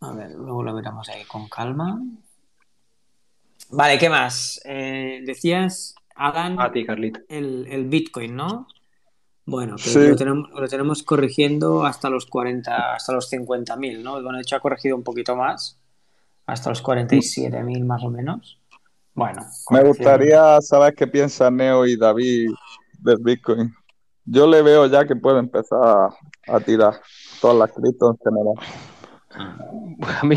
A ver, luego lo miramos ahí con calma. Vale, ¿qué más? Eh, decías, Alan, A ti, Carlito. el, el Bitcoin, ¿no? Bueno, que Sí. lo, tenemos, lo tenemos corrigiendo hasta los 40, hasta los 50.000, ¿no? Bueno, de hecho ha corregido un poquito más, hasta los 47.000 más o menos. Bueno, Me gustaría saber qué piensan Neo y David del Bitcoin. Yo le veo ya que puede empezar a, a tirar todas las criptos en general. A mí,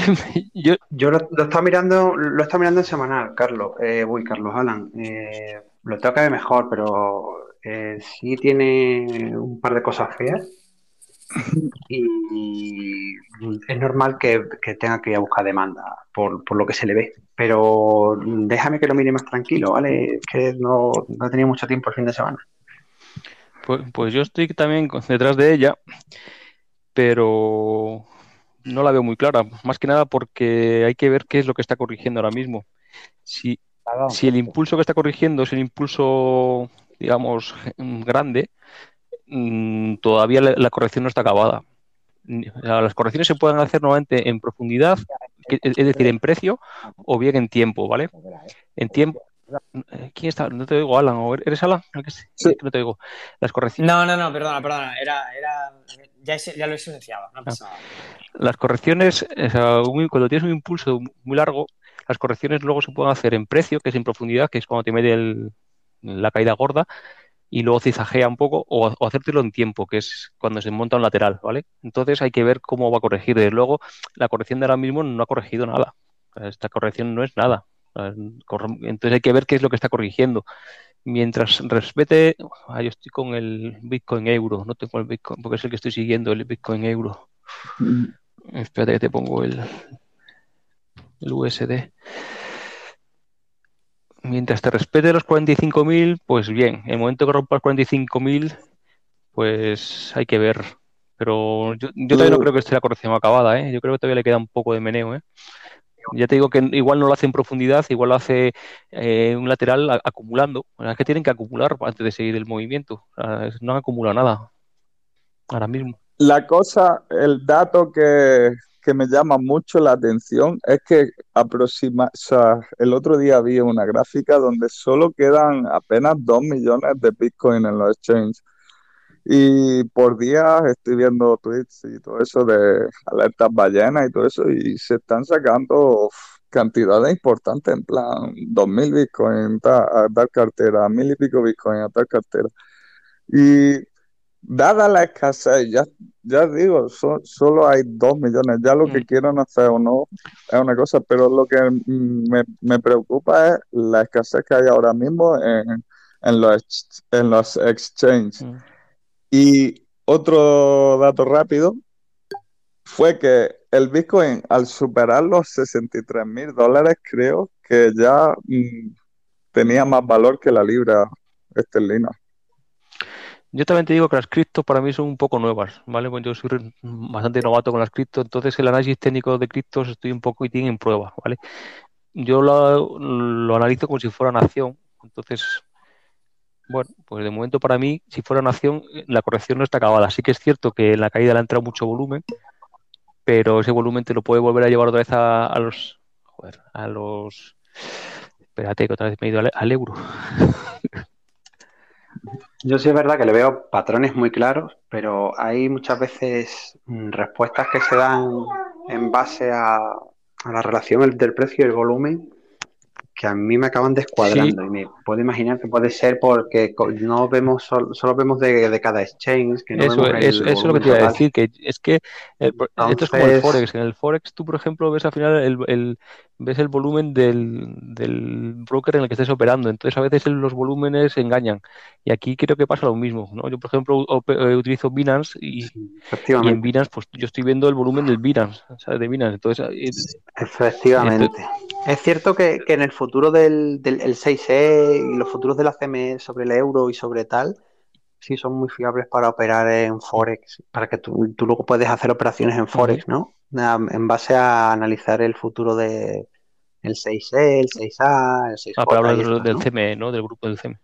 yo, Yo lo, lo estaba mirando, lo estaba mirando en semanal, Carlos. Eh, uy, Carlos Alan. Eh, lo tengo que ver mejor, pero eh, sí tiene un par de cosas feas. Y es normal que, que tenga que ir a buscar demanda por, por lo que se le ve. Pero déjame que lo mire más tranquilo, ¿vale? Es que no, no he tenido mucho tiempo el fin de semana. pues, pues yo estoy también detrás de ella, pero no la veo muy clara. Más que nada porque hay que ver qué es lo que está corrigiendo ahora mismo. Si, si el impulso que está corrigiendo es el impulso, digamos, grande, mm, todavía la, la corrección no está acabada. Las correcciones se pueden hacer nuevamente en profundidad, es decir, en precio o bien en tiempo, ¿vale? En tiempo. eh, ¿Quién está? No te oigo, Alan. ¿O ¿Eres Alan? Sí. No te oigo. Las correcciones. No, no, no, perdona, perdona. Era, era, ya, lo he silenciado, no pasa nada. Las correcciones, o sea, un- cuando tienes un impulso muy largo, las correcciones luego se pueden hacer en precio, que es en profundidad, que es cuando te mete el- la caída gorda, y luego zigzaguea un poco, o, o hacértelo en tiempo, que es cuando se monta un lateral, ¿vale? Entonces hay que ver cómo va a corregir. Desde luego, la corrección de ahora mismo no ha corregido nada. Esta corrección no es nada. Entonces hay que ver qué es lo que está corrigiendo. Mientras respete, ah, yo estoy con el Bitcoin euro, no tengo el Bitcoin, porque es el que estoy siguiendo, el Bitcoin euro. Espérate que te pongo el, el USD. Mientras te respete los 45.000, pues bien. En el momento que rompas 45.000, pues hay que ver. Pero yo, yo todavía no creo que esté la corrección acabada, ¿eh? Yo creo que todavía le queda un poco de meneo, ¿eh? Ya te digo que igual no lo hace en profundidad, igual lo hace eh, un lateral a- acumulando. O sea, es que tienen que acumular antes de seguir el movimiento. No han acumulado nada ahora mismo. La cosa, el dato que, que me llama mucho la atención es que aproxima, o sea, el otro día vi una gráfica donde solo quedan apenas 2 millones de Bitcoin en los exchanges. Y por día estoy viendo tweets y todo eso de alertas ballenas y todo eso, y se están sacando cantidades importantes, en plan 2.000 Bitcoin a tal cartera, mil y pico Bitcoin a tal cartera. Y dada la escasez, ya, ya digo, so- solo hay 2 millones, ya lo que Mm. quieran hacer o no es una cosa, pero lo que me, me preocupa es la escasez que hay ahora mismo en, en los, en los exchanges. Mm. Y otro dato rápido fue que el Bitcoin, al superar los 63 mil dólares, creo que ya mm, tenía más valor que la libra esterlina. Yo también te digo que las criptos para mí son un poco nuevas, ¿vale? Pues yo soy bastante novato con las criptos, entonces el análisis técnico de criptos estoy un poco en prueba, ¿vale? Yo lo, analizo como si fuera una acción, entonces, bueno, pues de momento para mí, si fuera una acción, la corrección no está acabada. Sí que es cierto que en la caída le ha entrado mucho volumen, pero ese volumen te lo puede volver a llevar otra vez a, a los, joder, a los, espérate que otra vez me he ido al euro. Yo sí es verdad que le veo patrones muy claros, pero hay muchas veces mm, respuestas que se dan en base a, a la relación el- del precio y el volumen que a mí me acaban descuadrando y me puedo imaginar que puede ser porque no vemos sol- solo vemos de, de cada exchange, que no Eso, vemos el eso, eso es lo que te iba a decir, que es que eh, por- esto es como el Entonces- Forex. En el Forex tú, por ejemplo, ves al final el, el- ves el volumen del, del broker en el que estés operando. Entonces, a veces el- los volúmenes engañan. Y aquí creo que pasa lo mismo, ¿no? Yo, por ejemplo, eh, utilizo Binance y, Sí, y en. Binance, pues yo estoy viendo el volumen del Binance. De Binance. Entonces, eh, Efectivamente. Es cierto que, que en el futuro del, del el 6E y los futuros de la CME sobre el euro y sobre tal, sí son muy fiables para operar en Forex, para que tú, tú luego puedes hacer operaciones en Forex, ¿no? En base a analizar el futuro de el 6E, el 6A, el 6J ah, pero hablas del. CME, ¿no? Del grupo del CME.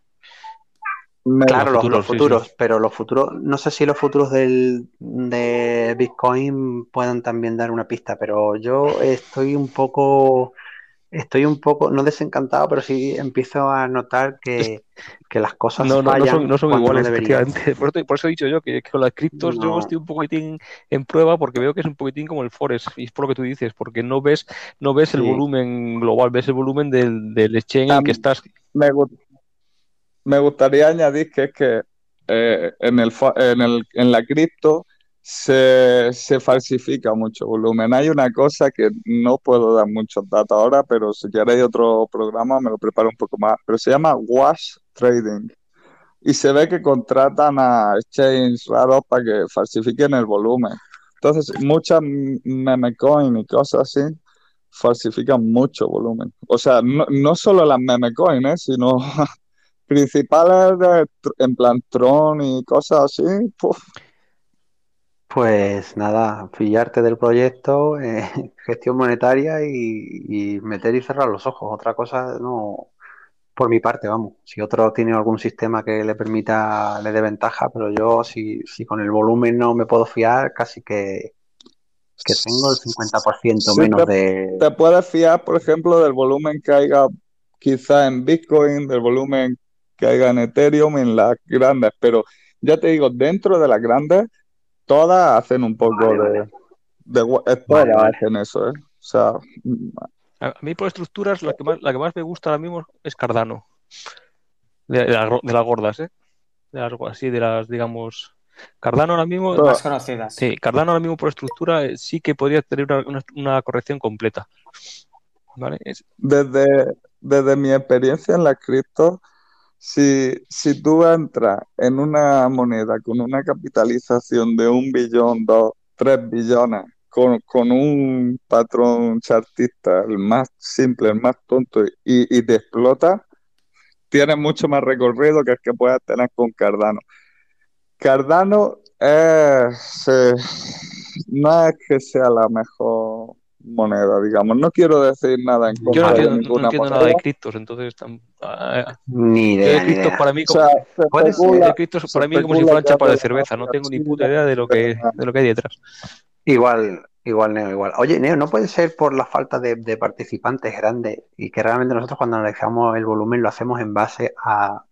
Me- Claro, los, futuros, los sí, sí. futuros, pero los futuros, no sé si los futuros del, de Bitcoin puedan también dar una pista, pero yo estoy un poco, estoy un poco, no desencantado, pero sí empiezo a notar que, que las cosas No, no, no fallan son, no son no iguales, deberían. efectivamente. Por, eso- por eso he dicho yo que, que con las criptos yo estoy un poquitín en prueba porque veo que es un poquitín como el Forex, y es por lo que tú dices, porque no ves, no ves el volumen global, ves el volumen del, del exchange en el que estás. me, gu- me gustaría añadir que es que eh, en el, fa- en el, en la cripto se, falsifica mucho volumen. Hay una cosa que no puedo dar muchos datos ahora, pero si queréis otro programa me lo preparo un poco más, pero se llama wash trading. Y se ve que contratan a exchanges raros para que falsifiquen el volumen. Entonces, muchas m- meme coin y cosas así falsifican mucho volumen. O sea, no, no solo las meme coin, ¿eh? sino principales en plan Tron y cosas así. Pues nada, pillarte del proyecto, eh, gestión monetaria y, y meter y cerrar los ojos. Otra cosa no, por mi parte, vamos. Si otro tiene algún sistema que le permita, le dé ventaja, pero yo si, si con el volumen no me puedo fiar, casi que, que tengo el 50% Sí, menos te, de... te puedes fiar, por ejemplo, del volumen que haya quizá en Bitcoin, del volumen que haya en Ethereum, en las grandes, pero ya te digo, dentro de las grandes, todas hacen un poco Vale, de, vale. de Vale, hacen eso, ¿eh? O sea, A, mí por estructuras la que más, la que más me gusta ahora mismo es Cardano, de, de las gro- de las gordas, ¿eh? De las, así, de las, digamos, Cardano ahora mismo, Más conocidas. sí, Cardano ahora mismo por estructura eh, sí que podría tener una, una- una corrección completa, ¿vale? Es- Desde, desde mi experiencia en las cripto, si, si tú entras en una moneda con una capitalización de un billón, dos, tres billones, con, con un patrón chartista, el más simple, el más tonto, y, y te explota, tienes mucho más recorrido que el que puedas tener con Cardano. Cardano es, eh, no es que sea la mejor moneda, digamos. No quiero decir nada en yo contra no Vale, de entiendo, no ninguna entiendo nada de criptos, entonces ah, Ni yo de idea, ni criptos idea. para mí O como, sea, se Puede ser. especula, de criptos se para mí como si fueran que chapas de es cerveza, no tengo ni puta idea de lo que, de lo que hay detrás. Igual, igual, Neo, igual. Oye, Neo, ¿no puede ser por la falta de, de participantes grandes y que realmente nosotros cuando analizamos el volumen lo hacemos en base a,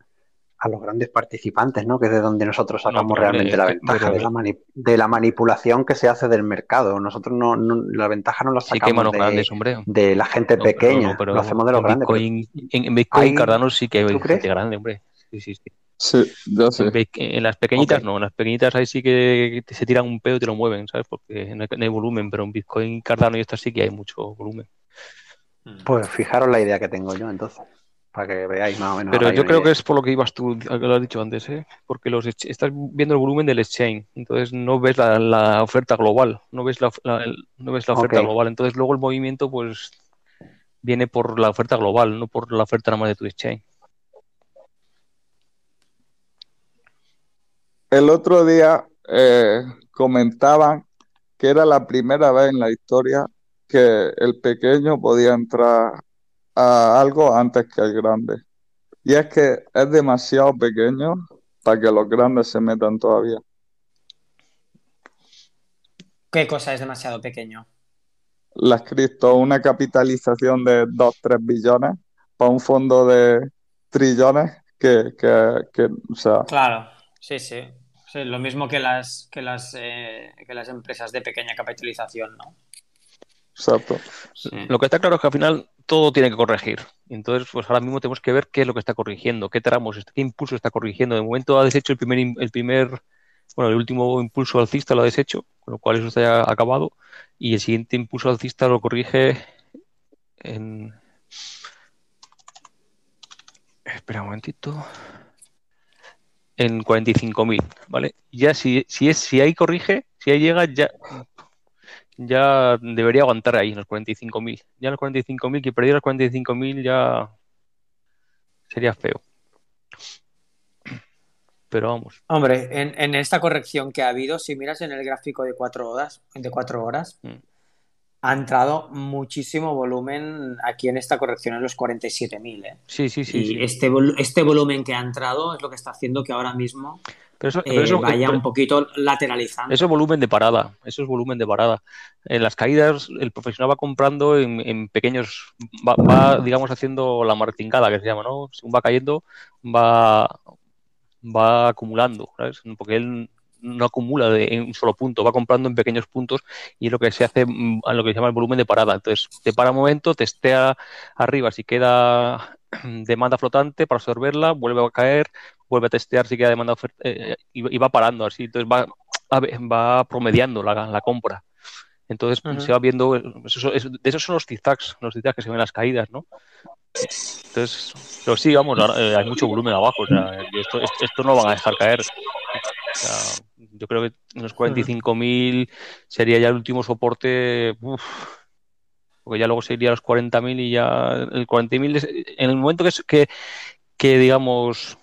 a los grandes participantes, ¿no? Que es de donde nosotros No, sacamos realmente la ventaja, pero- de la mani- de la manipulación que se hace del mercado. Nosotros no, no- la ventaja no la Sí sacamos manos de, grandes, hombre. de la gente No, pero, pequeña, no, pero lo hacemos de los en grandes. Bitcoin, en, en Bitcoin hay- Cardano sí que hay ¿tú gente crees? grande, hombre. Sí, sí, sí. Sí, yo sé. En, las pequeñitas no, en las pequeñitas ahí sí que te- se tiran un pedo y te lo mueven, ¿sabes? Porque no hay, no hay volumen, pero en Bitcoin Cardano y estas sí que hay mucho volumen. Pues fijaros la idea que tengo yo entonces, para que veáis más o menos. Pero yo creo que es por lo que ibas tú, que lo has dicho antes, ¿eh? Porque los estás viendo el volumen del exchange, entonces no ves la, la oferta global, no ves la, la- el- no ves la oferta global, entonces luego el movimiento pues viene por la oferta global, no por la oferta nada más de tu exchange. el otro día eh, comentaban que era la primera vez en la historia que el pequeño podía entrar a algo antes que el grande. Y es que es demasiado pequeño para que los grandes se metan todavía. ¿Qué cosa es demasiado pequeño? Las cripto, una capitalización de 2-3 billones para un fondo de trillones que, que, que, o sea, Claro, sí, sí. Sí, lo mismo que las, que las, eh, que las empresas de pequeña capitalización, ¿no? exacto. Sí. Lo que está claro es que al final todo tiene que corregir. Entonces, pues ahora mismo tenemos que ver qué es lo que está corrigiendo, qué tramos, qué impulso está corrigiendo. De momento ha deshecho el primer, im- el primer, bueno, el último impulso alcista lo ha deshecho, con lo cual eso está acabado. Y el siguiente impulso alcista lo corrige en. Espera un momentito. En 45.000, ¿vale? Ya si, si es, si ahí corrige, si ahí llega, ya, ya debería aguantar ahí en los 45.000. Ya en los 45.000, que perdiera los 45.000 ya sería feo. Pero vamos. Hombre, en, en esta corrección que ha habido, si miras en el gráfico de cuatro horas, de cuatro horas, Mm. ha entrado muchísimo volumen aquí en esta corrección en los 47.000, ¿eh? Sí, sí, sí. Y sí. este, vol- este volumen que ha entrado es lo que está haciendo que ahora mismo Pero eso, eh, pero eso, vaya un poquito lateralizando. eso es volumen de parada. Eso es volumen de parada. En las caídas, el profesional va comprando en, en pequeños, va, va, digamos, haciendo la martingala, que se llama, ¿no? Según va cayendo, va, va acumulando, ¿sabes? Porque él no acumula de, en un solo punto, va comprando en pequeños puntos y es lo que se hace mm, a lo que se llama el volumen de parada. Entonces, te para un momento, testea arriba si queda demanda flotante para absorberla, vuelve a caer, vuelve a testear si queda demanda ofer- eh, y, y va parando así. Entonces, va, va promediando la, la compra. Entonces, Ujú. se va viendo, eso- eso- de esos son los zigzags, los zigzags que se ven en las caídas, ¿no? Entonces, pero sí, vamos, eh, hay mucho volumen abajo, o sea, esto, esto, esto no van a dejar caer. O sea, yo creo que en los 45.000 sería ya el último soporte, uf, porque ya luego sería los 40.000 y ya el 40.000 es- en el momento que, que, que digamos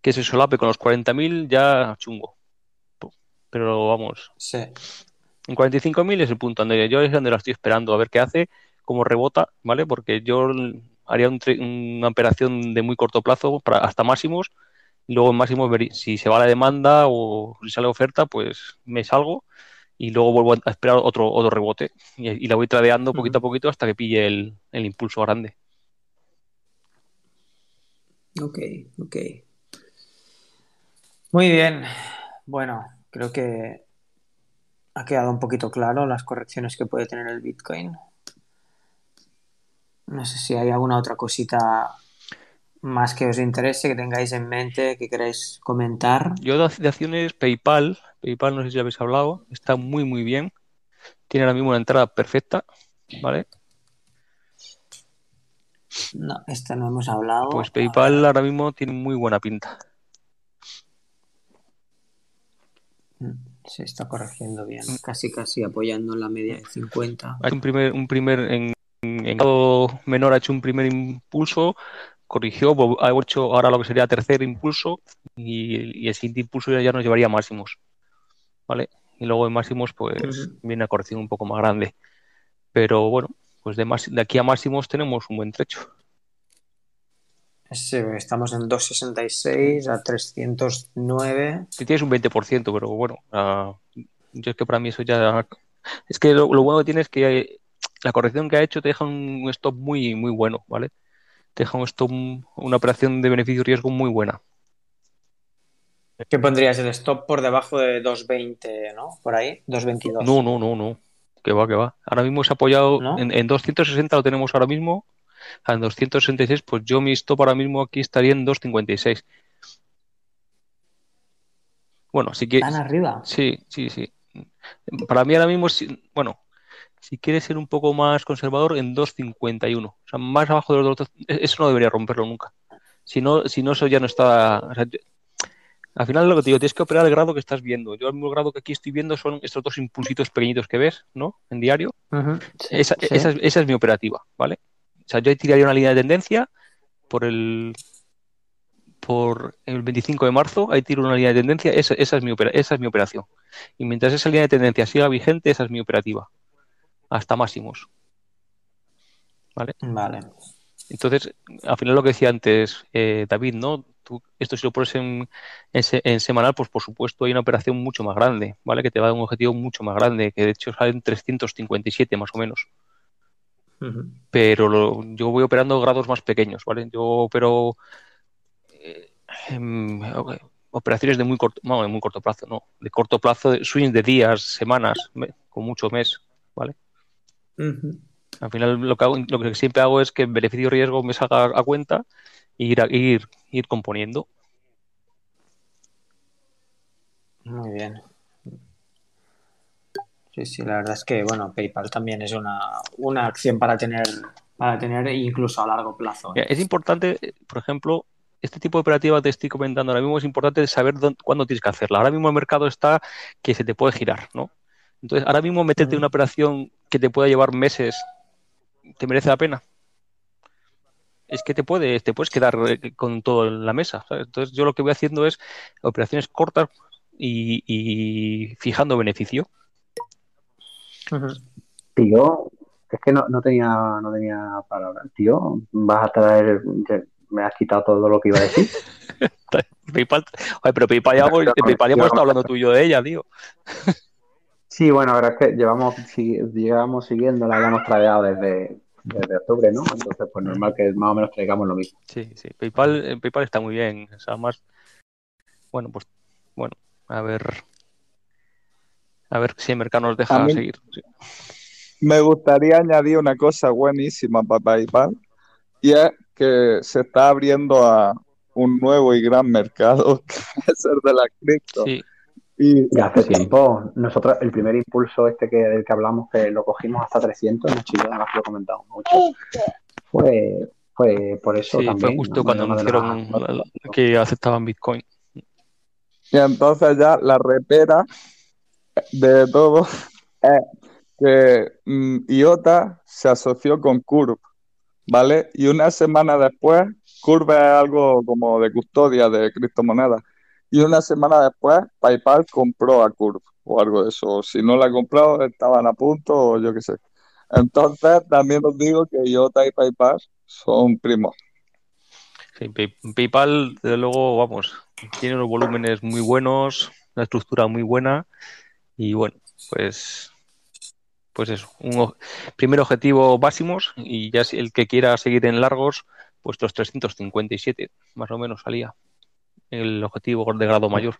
que se solape con los 40.000 ya chungo. Pero vamos, Sí. en 45.000 es el punto donde yo es donde la estoy esperando a ver qué hace, cómo rebota, ¿vale? Porque yo haría un una operación de muy corto plazo para hasta máximos y luego en máximos si se va la demanda o si sale oferta, pues me salgo y luego vuelvo a esperar otro, otro rebote y, y la voy tradeando poquito a poquito hasta que pille el, el impulso grande. Ok, ok. Muy bien. Bueno, creo que ha quedado un poquito claro las correcciones que puede tener el Bitcoin. No sé si hay alguna otra cosita más que os interese, que tengáis en mente, que queráis comentar. Yo de, acciones PayPal, PayPal no sé si ya habéis hablado, está muy muy bien. Tiene ahora mismo una entrada perfecta, ¿vale? No, esta no hemos hablado. Pues PayPal ahora mismo tiene muy buena pinta. Mm, Se está corrigiendo bien, casi casi apoyando la media de 50. Ha hecho un primer, un primer en, en grado menor ha hecho un primer impulso, corrigió, vol- ha hecho ahora lo que sería tercer impulso y, y el siguiente impulso ya, ya nos llevaría a máximos, ¿vale? Y luego en máximos pues viene una corrección un poco más grande. Pero bueno, pues de, más, de aquí a máximos tenemos un buen trecho. Sí, estamos en 266 a 309. Si tienes un 20%, pero bueno, ah, yo es que para mí eso ya... Es que lo, lo bueno que tiene es que la corrección que ha hecho te deja un stop muy, muy bueno, ¿vale? Te deja un stop, una operación de beneficio-riesgo muy buena. ¿Qué pondrías el stop por debajo de 220, ¿no? Por ahí, 222. No, no, no, no. Que va, que va. Ahora mismo se ha apoyado ¿No? en, en 260 lo tenemos ahora mismo. En 266, pues yo mi stop ahora mismo aquí estaría en 256. Bueno, sí que Tan arriba. sí, sí, sí. Para mí ahora mismo, bueno, si quieres ser un poco más conservador, en 251. O sea, más abajo de los dos, eso no debería romperlo nunca. Si no, si no eso ya no está. o sea, yo- al final lo que te digo, tienes que operar el grado que estás viendo. Yo el mismo grado que aquí estoy viendo son estos dos impulsitos pequeñitos que ves, ¿no? En diario. Sí, Esa, sí. esa es, esa es mi operativa, ¿vale? O sea, yo ahí tiraría una línea de tendencia por el por el 25 de marzo, ahí tiro una línea de tendencia, esa, esa es mi opera- esa es mi operación. Y mientras esa línea de tendencia siga vigente, esa es mi operativa. Hasta máximos. ¿Vale? Vale. Entonces, al final lo que decía antes eh, David, ¿no? Tú, esto si lo pones en, en en semanal, pues por supuesto hay una operación mucho más grande, ¿vale? Que te va a dar un objetivo mucho más grande, que de hecho salen 357 más o menos. Pero lo- yo voy operando grados más pequeños, ¿vale? Yo opero eh, em, operaciones de muy corto, no, de muy corto plazo, no, de corto plazo, swings de días, semanas, con mucho mes, ¿vale? Al final lo que, hago, lo que siempre hago es que el beneficio riesgo me salga a cuenta e ir, a- ir, ir componiendo. Muy bien. Sí, sí, la verdad es que, bueno, PayPal también es una, una acción para tener, para tener incluso a largo plazo. ¿eh? Es importante, por ejemplo, este tipo de operativa te estoy comentando ahora mismo, es importante saber dónde- cuándo tienes que hacerla. Ahora mismo el mercado está que se te puede girar, ¿no? Entonces, ahora mismo meterte en una operación que te pueda llevar meses, ¿te merece la pena? Es que te puede, te puedes quedar eh, con todo en la mesa. ¿sabes? Entonces, yo lo que voy haciendo es operaciones cortas y, y fijando beneficio. Tío, es que no, no tenía, no tenía palabras. Tío, vas a traer, me has quitado todo lo que iba a decir. PayPal, Oye, pero PayPal ya, hemos- de PayPal ya hemos estado hablando tú y yo de ella, tío. Sí, bueno, ahora es que llevamos, si- llevamos siguiéndola, la hemos tradeado desde, desde octubre, ¿no? Entonces, pues normal que más o menos traigamos lo mismo. Sí, sí. PayPal, eh, PayPal está muy bien. O sea, más. Bueno, pues. Bueno, a ver. A ver si el mercado nos deja mí- seguir. Sí. Me gustaría añadir una cosa buenísima para PayPal y es que se está abriendo a un nuevo y gran mercado que es el de la cripto. Sí, Y Ya hace tiempo, nosotros, el primer impulso este que, del que hablamos, que lo cogimos hasta 300, en Chile, además lo comentamos mucho, fue, fue por eso sí, también. fue justo ¿no? cuando anunciaron que aceptaban Bitcoin. Y entonces ya la repera de todo es que mm, IOTA se asoció con Curve, ¿vale? Y una semana después, Curve es algo como de custodia de criptomonedas. Y una semana después, PayPal compró a Curve o algo de eso. Si no la comprado, estaban a punto o yo qué sé. Entonces, también os digo que IOTA y PayPal son primos. Sí, Pay- PayPal, desde luego, vamos, tiene unos volúmenes muy buenos, una estructura muy buena. Y bueno, pues. Pues eso. Un, primer objetivo máximos y ya si el que quiera seguir en largos, pues los 357, más o menos salía. El objetivo de grado mayor.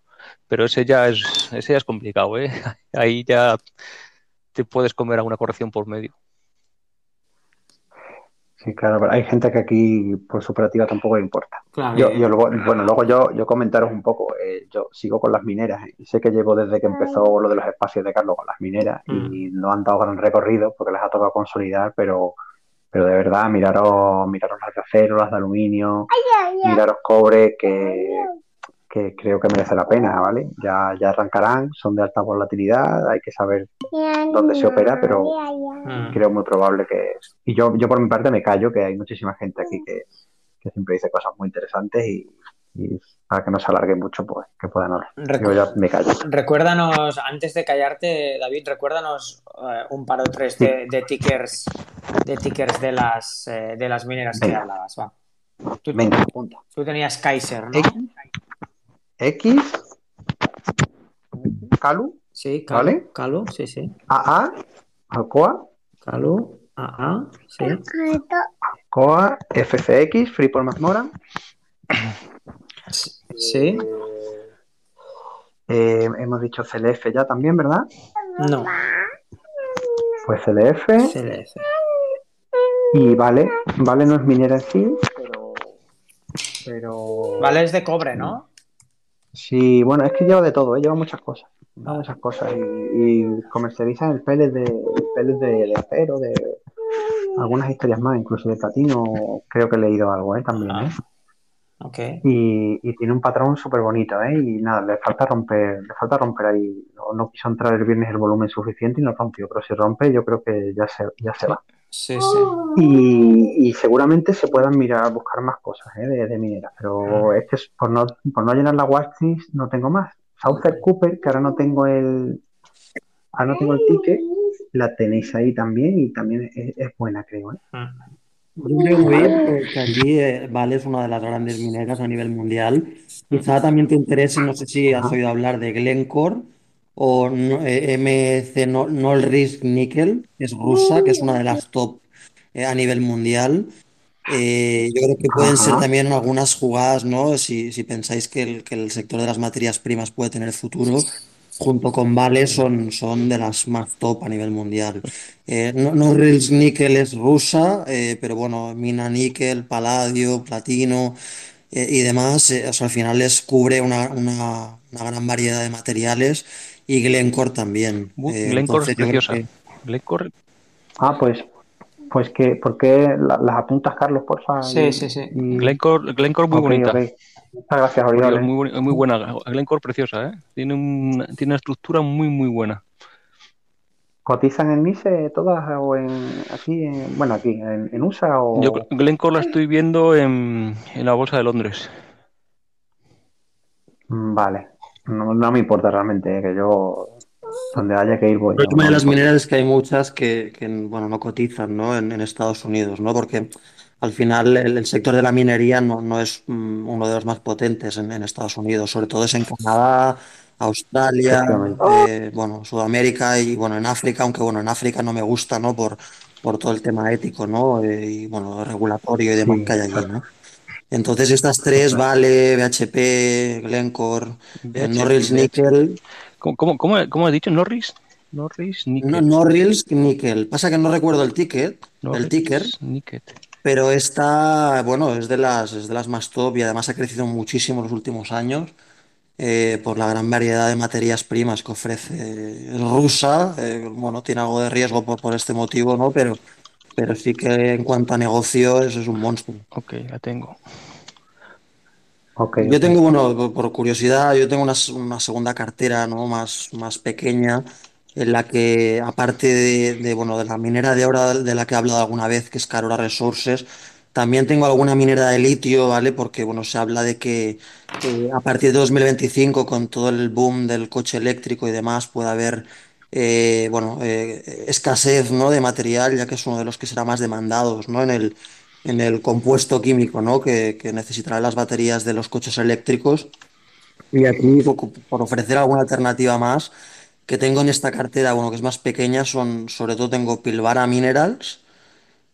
Pero ese ya es, ese ya es complicado, ¿eh? Ahí ya te puedes comer alguna corrección por medio. Sí, claro, pero hay gente que aquí por su operativa tampoco le importa. Claro, Yo, yo luego, bueno, luego yo, yo comentaros un poco, eh, yo sigo con las mineras, ¿eh? y sé que llevo desde que empezó lo de los espacios de Carlos con las mineras y no han dado gran recorrido porque les ha tocado consolidar, pero, pero de verdad, miraros, miraros las de acero, las de aluminio, miraros cobre, que, que creo que merece la pena, ¿vale? Ya, ya arrancarán, son de alta volatilidad, hay que saber dónde se opera, pero mm, creo muy probable que... Y yo, yo por mi parte me callo, que hay muchísima gente aquí que, que siempre dice cosas muy interesantes y, y para que no se alargue mucho, pues que puedan hablar. recu- Yo ya me callo. Recuérdanos, antes de callarte, David, recuérdanos eh, un par o tres de, de tickers de tickers de las eh, de las mineras que hablabas, va. Tú, Venga, apunta. tú tenías Kaiser, ¿no? X, X, Calu, Sí, Calu, ¿Vale? Calu, sí, sí. AA, Alcoa, Calu, AA, sí. Alcoa, FCX, Freeport McMoran, Sí, eh, hemos dicho CLF ya también, ¿verdad? no, Pues CLF CLF. y Vale, Vale no es minera en sí, pero... pero... Vale, es de cobre, ¿no? Sí, bueno, es que lleva de todo, ¿eh? lleva muchas cosas. Lleva muchas cosas y, y comercializan el pellet de, el pellet de, de acero, de algunas historias más, incluso de platino, creo que he leído algo, ¿eh? También, ¿eh? Y, y tiene un patrón súper bonito, ¿eh? Y nada, le falta romper, le falta romper ahí. No, no quiso entrar el viernes el volumen suficiente y no rompió, pero si rompe yo creo que ya se, ya se va. Sí, sí. Y, y seguramente se puedan mirar, buscar más cosas ¿eh? de, de mineras, pero es que es- por no, por no llenar la watchlist no tengo más. Southern Cooper, que ahora no tengo el ahora no tengo el ticket, la tenéis ahí también y también es, es buena, creo. ¿eh? Yo creo que que allí eh, Vale es una de las grandes mineras a nivel mundial. Quizá también te interese, no sé si has oído hablar de Glencore o eh, MC No- Norilsk Nickel, que es rusa, que es una de las top eh, a nivel mundial. Eh, yo creo que pueden ser Ajá. también algunas jugadas, ¿no? Si, si pensáis que el, que el sector de las materias primas puede tener futuro, junto con Vale son, son de las más top a nivel mundial. Eh, no, Norilsk Nickel es rusa, eh, pero bueno, mina níquel, paladio, platino eh, y demás, eh, o sea, al final les cubre una, una- una gran variedad de materiales y Glencore también. Eh, Glencore es entonces yo creo preciosa. que Glencore, Ah, pues, pues que, ¿por qué la- las apuntas, Carlos, porfa? Sí, Y- sí, sí. y- Glencore, Glencore muy ok, bonita. ok. Muchas gracias, Oriol. ¿eh? muy, muy buena. Glencore preciosa, ¿eh? Tiene, un- tiene una estructura muy, muy buena. ¿Cotizan en NICE todas o en aquí, en- bueno, aquí, en, en USA o...? Yo Glencore la estoy viendo en, en la bolsa de Londres. Mm, Vale, no, no me importa realmente, eh, que yo donde haya que ir voy. El no de las mineras es que hay muchas que, que, bueno, no cotizan, ¿no? En, en Estados Unidos, ¿no? Porque al final el, el sector de la minería no, no es mm, uno de los más potentes en, en Estados Unidos, sobre todo es en Canadá, Australia, eh, bueno, Sudamérica y bueno, en África, aunque bueno, en África no me gusta, ¿no? Por, por todo el tema ético, ¿no? Eh, y bueno, regulatorio y demás Sí, que hay allí. ¿no? Entonces estas tres, Vale, BHP, Glencore, eh, BH, Norilsk BH. Nickel, ¿Cómo, cómo, cómo, has dicho? ¿Norris? Norris no, Nickel. Norilsk Nickel. Pasa que no recuerdo el ticket, el ticker, Norris Nickel. Pero esta, bueno, es de las, es de las más top y además ha crecido muchísimo en los últimos años eh, por la gran variedad de materias primas que ofrece. Es rusa, eh, bueno, tiene algo de riesgo por, por este motivo, ¿no? Pero, pero sí que en cuanto a negocio eso es un monstruo. Ok, la tengo. Ok, Yo tengo, bueno, por- curiosidad, yo tengo una, s- una segunda cartera, ¿no? Más, más pequeña, en la que, aparte de, de, bueno, de la minera de oro de la que he hablado alguna vez, que es Carora Resources, también tengo alguna minera de litio, ¿vale? Porque, bueno, se habla de que a partir de 2025, con todo el boom del coche eléctrico y demás, puede haber, eh, bueno, eh, escasez, ¿no? De material, ya que es uno de los que será más demandados, ¿no? En el, en el compuesto químico, ¿no? que, que necesitarán las baterías de los coches eléctricos. Y aquí, por ofrecer alguna alternativa más, que tengo en esta cartera, bueno, que es más pequeña, son, sobre todo tengo Pilbara Minerals,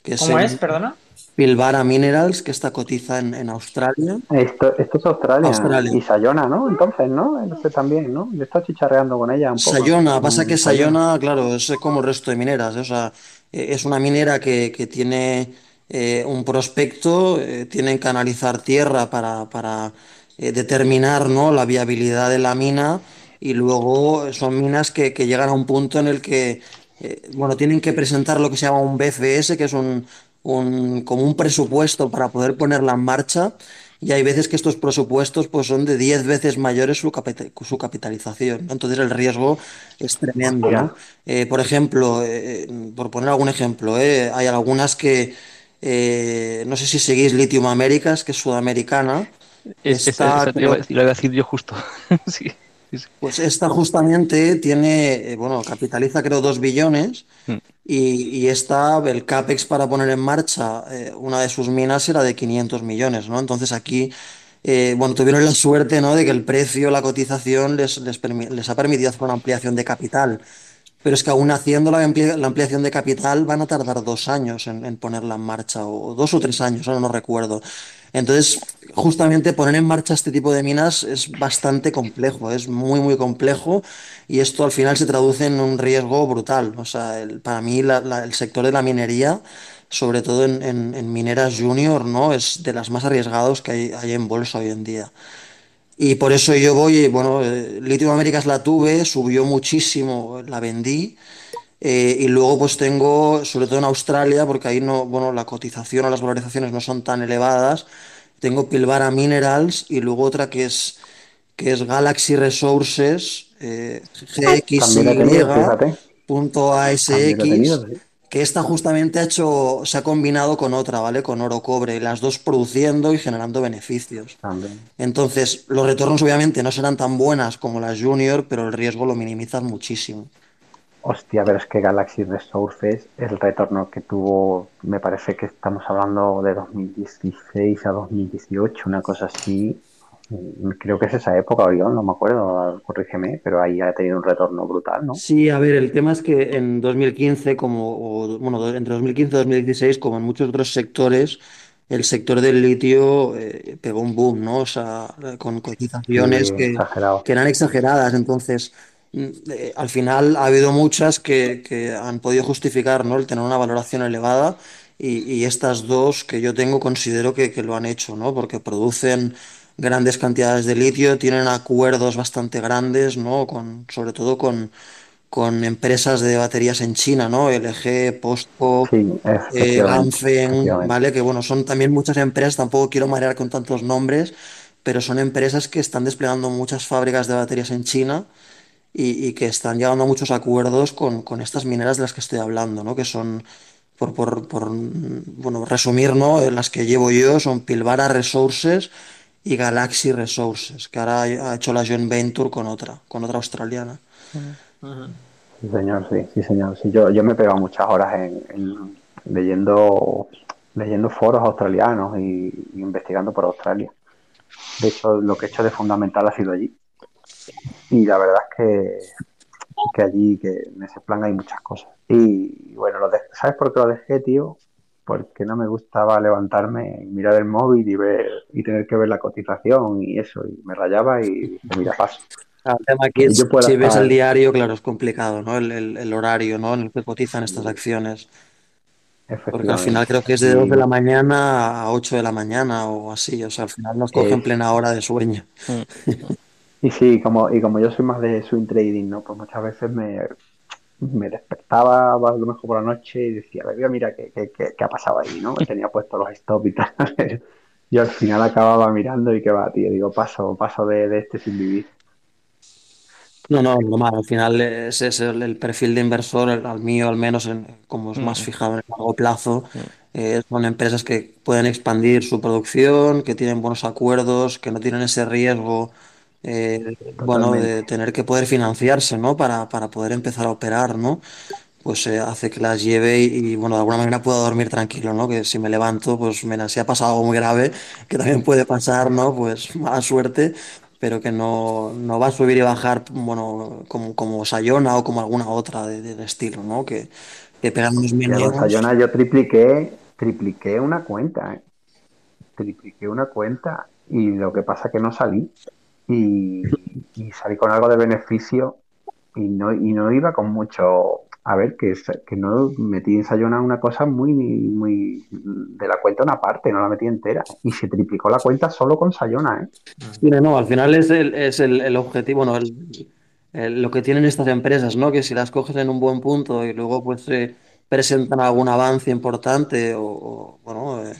que es ¿Cómo en- es? Perdona. Pilbara Minerals, que esta cotiza en, en Australia. Esto, esto es Australia. Australia. Y Sayona, ¿no? Entonces, ¿no? Este también, ¿no? Yo estoy chicharreando con ella un poco. Sayona, pasa que Sayona, claro, es como el resto de mineras, ¿eh? O sea, eh, es una minera que, que tiene eh, un prospecto, eh, tienen que analizar tierra para, para eh, determinar, ¿no? la viabilidad de la mina y luego son minas que, que llegan a un punto en el que, eh, bueno, tienen que presentar lo que se llama un BFS, que es un, un- como un presupuesto para poder ponerla en marcha. Y hay veces que estos presupuestos pues, son de 10 veces mayores su, capita- su capitalización. ¿no? Entonces el riesgo es tremendo. ¿no? Eh, por ejemplo, eh, por poner algún ejemplo, eh, hay algunas que, eh, no sé si seguís Lithium Americas, que es sudamericana. Es, es- Está, creo- la iba a decir yo justo. sí, sí, sí. pues esta justamente tiene, eh, bueno, capitaliza creo 2 billones Mm. y, y esta, el CAPEX para poner en marcha eh, una de sus minas era de 500 millones, ¿no? Entonces aquí, eh, bueno, tuvieron la suerte, ¿no? De que el precio, la cotización les, les, les ha permitido hacer una ampliación de capital. Pero es que aún haciendo la, ampli- la ampliación de capital van a tardar dos años en, ponerla en marcha, o dos o tres años, ahora no recuerdo. Entonces, justamente poner en marcha este tipo de minas es bastante complejo, es muy, muy complejo y esto al final se traduce en un riesgo brutal. O sea, para mí el sector de la minería, sobre todo en, mineras junior, ¿no? Es de las más arriesgados que hay en bolsa hoy en día. Y por eso yo voy, bueno, eh, Lithium Americas la tuve, subió muchísimo, la vendí. eh, y luego pues tengo, sobre todo en Australia, porque ahí no, bueno, la cotización o las valorizaciones no son tan elevadas. Tengo Pilbara Minerals y luego otra que es, que es Galaxy Resources, eh, También que esta justamente ha hecho, se ha combinado con otra, ¿vale? Con oro cobre, las dos produciendo y generando beneficios. También. Entonces, los retornos obviamente no serán tan buenas como las junior, pero el riesgo lo minimizan muchísimo. Hostia, pero es que Galaxy Resources, el retorno que tuvo, me parece que estamos hablando de 2016 a 2018, una cosa así. Creo que es esa época, Orión, no me acuerdo, corrígeme, pero ahí ha tenido un retorno brutal, ¿no? Sí, a ver, el tema es que en 2015, como, o, bueno, entre 2015 y 2016, como en muchos otros sectores, el sector del litio eh, pegó un boom, ¿no? O sea, con Sí, cotizaciones que, que eran exageradas. Entonces, mm, eh, al final ha habido muchas que, que han podido justificar, ¿no? El tener una valoración elevada y, y estas dos que yo tengo considero que, que lo han hecho, ¿no? Porque producen grandes cantidades de litio, tienen acuerdos bastante grandes, ¿no? Con, sobre todo con, con empresas de baterías en China, ¿no? LG, POSCO, Sí, eh, efectivamente. ¿vale? Que bueno, son también muchas empresas, tampoco quiero marear con tantos nombres, pero son empresas que están desplegando muchas fábricas de baterías en China y, y que están llegando a muchos acuerdos con, con estas mineras de las que estoy hablando, ¿no? Que son, por, por, por, bueno, resumir, ¿no? Las que llevo yo son Pilbara Resources y Galaxy Resources, que ahora ha hecho la joint venture con otra, con otra australiana. Sí, señor, sí, sí, señor. Sí, yo, yo me he pegado muchas horas en, en leyendo, leyendo foros australianos y, y investigando por Australia. De hecho, lo que he hecho de fundamental ha sido allí. Y la verdad es que, que allí, que en ese plan hay muchas cosas. Y bueno, lo de- ¿sabes por qué lo dejé, tío? Porque no me gustaba levantarme y mirar el móvil y ver y tener que ver la cotización y eso. Y me rayaba y mira, paso. Claro, El tema aquí es, si ves el diario, claro, es complicado, ¿no? El, el- el horario, ¿no? En el que cotizan estas acciones. Porque al final creo que es de 2 de la mañana a 8 de la mañana o así. O sea, al final nos coge en Es- plena hora de sueño. Y sí, como, y como yo soy más de swing trading, ¿no? Pues muchas veces me, me despertaba a lo mejor por la noche y decía, ver, mira qué, qué, qué- qué ha pasado ahí, ¿no? Me tenía puestos los stop y tal. Yo al final acababa mirando y que va, tío, digo, paso, paso de, de este sin vivir. No, no, normal. Al final ese es el, el perfil de inversor, el, al mío al menos, en- como es más Mm. fijado en el largo plazo, eh, son empresas que pueden expandir su producción, que tienen buenos acuerdos, que no tienen ese riesgo, eh, bueno, de Totalmente. tener que poder financiarse, ¿no? Para, para poder empezar a operar, ¿no? Pues eh, hace que las lleve y, y, bueno, de alguna manera puedo dormir tranquilo, ¿no? Que si me levanto, pues mira, si ha pasado algo muy grave, que también puede pasar, ¿no? Pues mala suerte, pero que no, no va a subir y bajar, bueno, como, como Sayona o como alguna otra de- del estilo, ¿no? Que, que pegan unos con mínimos. Sayona yo tripliqué, tripliqué una cuenta, ¿eh? Tripliqué una cuenta y lo que pasa que no salí y, salí con algo de beneficio y no, y no iba con mucho. A ver, que, que no metí en Sayona una cosa muy, muy de la cuenta una parte, no la metí entera. Y se triplicó la cuenta solo con Sayona, ¿eh? Sí, no, no, al final es el, es el, el objetivo, el- lo que tienen estas empresas, ¿no? Que si las coges en un buen punto y luego pues eh, presentan algún avance importante o, o, bueno, eh,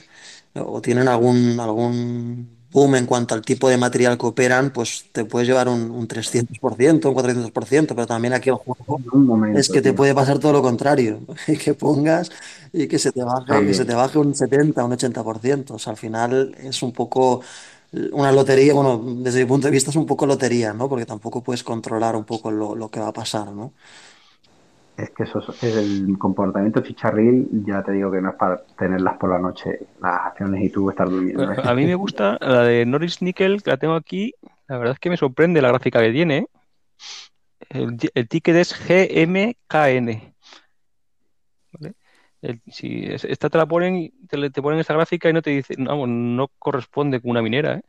o tienen algún, algún boom en cuanto al tipo de material que operan, pues te puedes llevar un, un 300%, un 400%, pero también aquí el juego momento, es que te tío. puede pasar todo lo contrario, que pongas y que se te baje, que se También. te baje un 70, un 80%. O sea, al final es un poco una lotería, bueno, desde mi punto de vista es un poco lotería, ¿no? Porque tampoco puedes controlar un poco lo, lo que va a pasar, ¿no? Es que eso es el comportamiento chicharril, ya te digo que no es para tenerlas por la noche, las acciones y tú estar durmiendo. ¿eh? A mí me gusta la de Norris Nickel, que la tengo aquí. La verdad es que me sorprende la gráfica que tiene. ¿eh? El, el ticket es GMKN. ¿vale? El- si es- esta te la ponen, te, te ponen esta gráfica y no te dicen, vamos, no corresponde con una minera, ¿eh?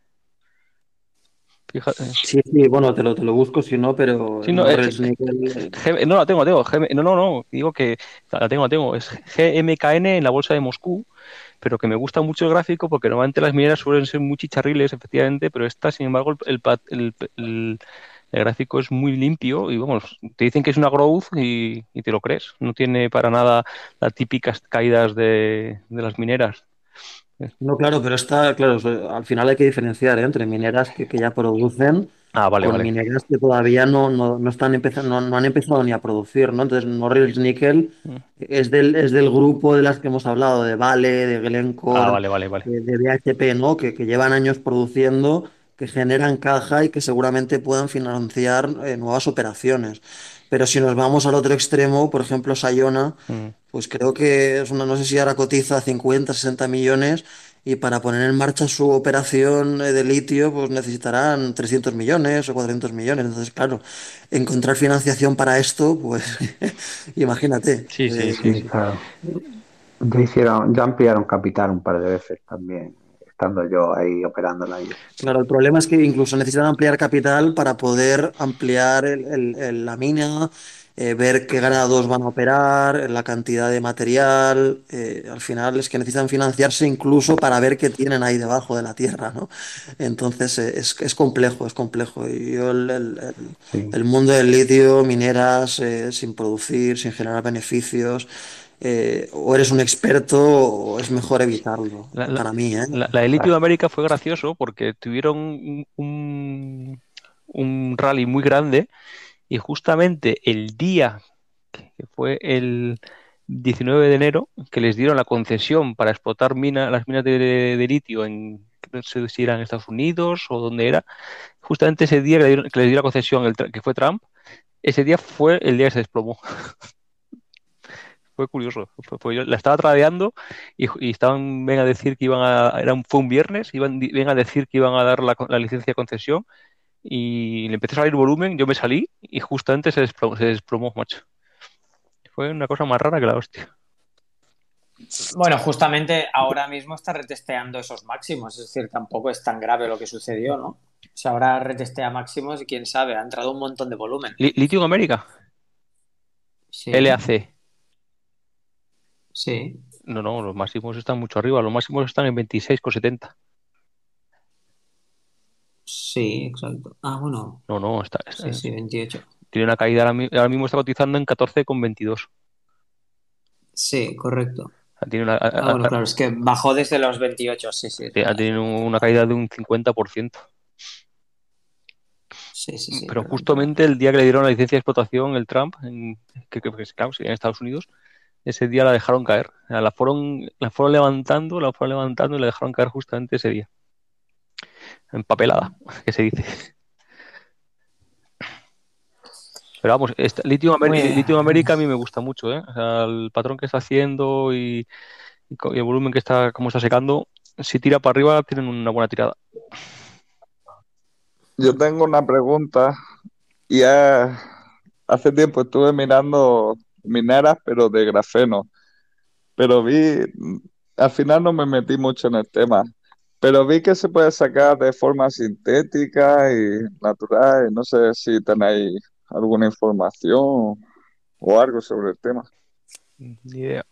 Fíjate. Sí, sí, bueno, te lo, te lo busco si no, pero Sí, no, eh, G- no la tengo, la tengo. No, no, no. Digo que la tengo, la tengo. Es GMKN en la bolsa de Moscú, pero que me gusta mucho el gráfico porque normalmente las mineras suelen ser muy chicharriles, efectivamente, pero esta, sin embargo, el- el- el gráfico es muy limpio y vamos, te dicen que es una growth y, y te lo crees. No tiene para nada las típicas caídas de, de las mineras. No, claro, pero está, claro, al final hay que diferenciar, ¿eh? entre mineras que, que ya producen Ah, vale, con vale. mineras que todavía no, no, no están empezando, no, no han empezado ni a producir, ¿no? Entonces, Norilsk Nickel Mm. es del, es del grupo de las que hemos hablado, de Vale, de Ah, Glencore, vale, vale, vale. de, de BHP, ¿no? Que, que llevan años produciendo, que generan caja y que seguramente puedan financiar eh, nuevas operaciones. Pero si nos vamos al otro extremo, por ejemplo, Sayona, Mm. pues creo que es una, no sé si ahora cotiza 50, 60 millones y para poner en marcha su operación de litio, pues necesitarán 300 millones o 400 millones. Entonces, claro, encontrar financiación para esto, pues imagínate. Sí, sí, Eh, sí. claro. Ya hicieron, ya ampliaron capital un par de veces también, estando yo ahí operando la isla. Claro, el problema es que incluso necesitan ampliar capital para poder ampliar el- el- el- la mina, eh, ver qué grados van a operar, la cantidad de material. eh, al final es que necesitan financiarse incluso para ver qué tienen ahí debajo de la tierra, ¿no? Entonces eh, es, es complejo, es complejo. Y yo el, Sí. mundo del litio, mineras, eh, sin producir, sin generar beneficios, eh, o eres un experto o es mejor evitarlo, La, la- para mí, ¿eh? la- la de Litio de América fue gracioso porque tuvieron un, rally muy grande y justamente el día que fue el 19 de enero, que les dieron la concesión para explotar mina- las minas de, de litio en, no sé si Estados Unidos o donde era, justamente ese día que, le dieron- que les dio la concesión, el, que fue Trump, ese día fue el día que se desplomó. Fue curioso. Fue- fue- yo la estaba tradeando y, y estaban, ven a decir que iban a, era un, fue un viernes, iban, ven a decir que iban a dar la, la licencia de concesión y le empezó a salir volumen, yo me salí y justamente se desplomó, se desplomó, macho. Fue una cosa más rara que la hostia. Bueno, justamente ahora mismo está retesteando esos máximos, es decir, tampoco es tan grave lo que sucedió, ¿no? O sea, ahora retestea máximos y quién sabe, ha entrado un montón de volumen. Li- Litio en América, Sí, LAC. Sí. No, no, los máximos están mucho arriba, los máximos están en 26,70. Sí, exacto. Ah, bueno, No, no, está, sí, sí, 28. tiene una caída, ahora, mi- ahora mismo está cotizando en 14,22. Sí, correcto. Tiene una, Ah, bueno, claro, es que bajó desde los 28, sí, sí. ha tenido una caída de un 50%. Sí, sí, sí. Pero justamente el día que le dieron la licencia de explotación, el Trump, en, que, que, que, claro, en Estados Unidos, ese día la dejaron caer. O sea, la fueron, la fueron levantando, la fueron levantando y la dejaron caer justamente ese día. Empapelada, que se dice. Pero vamos, esta- Lithium, América a mí me gusta mucho, ¿eh? O sea, el patrón que está haciendo y, y el volumen que está, como está secando, si tira para arriba, tienen una buena tirada. Yo tengo una pregunta y es, hace tiempo estuve mirando mineras, pero de grafeno, pero vi, al final no me metí mucho en el tema, pero vi que se puede sacar de forma sintética y natural, y no sé si tenéis alguna información o algo sobre el tema. Ni idea.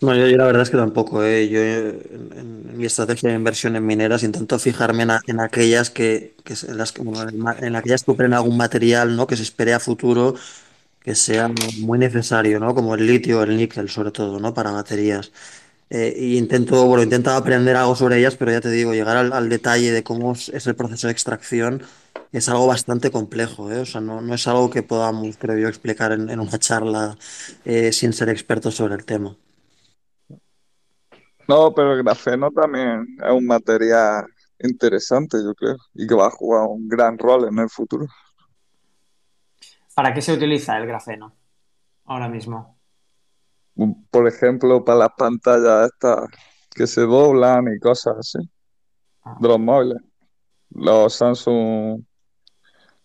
No, yo, yo la verdad es que tampoco, ¿eh? Yo eh, en, en mi estrategia de inversión en mineras intento fijarme en, a- en aquellas que, que se- en las, que- bueno, en, ma- en aquellas que operen algún material, ¿no? Que se espere a futuro que sea muy necesario, ¿no? Como el litio, el níquel, sobre todo, ¿no? Para baterías. Eh, y intento, bueno, intento aprender algo sobre ellas, pero ya te digo, llegar al, al detalle de cómo es es el proceso de extracción es algo bastante complejo, ¿eh? O sea, no, no es algo que podamos, creo yo, explicar en, en una charla eh, sin ser expertos sobre el tema. No, pero el grafeno también es un material interesante, yo creo, y que va a jugar un gran rol en el futuro. ¿Para qué se utiliza el grafeno ahora mismo? Por ejemplo, para las pantallas estas que se doblan y cosas así, de los móviles, los Samsung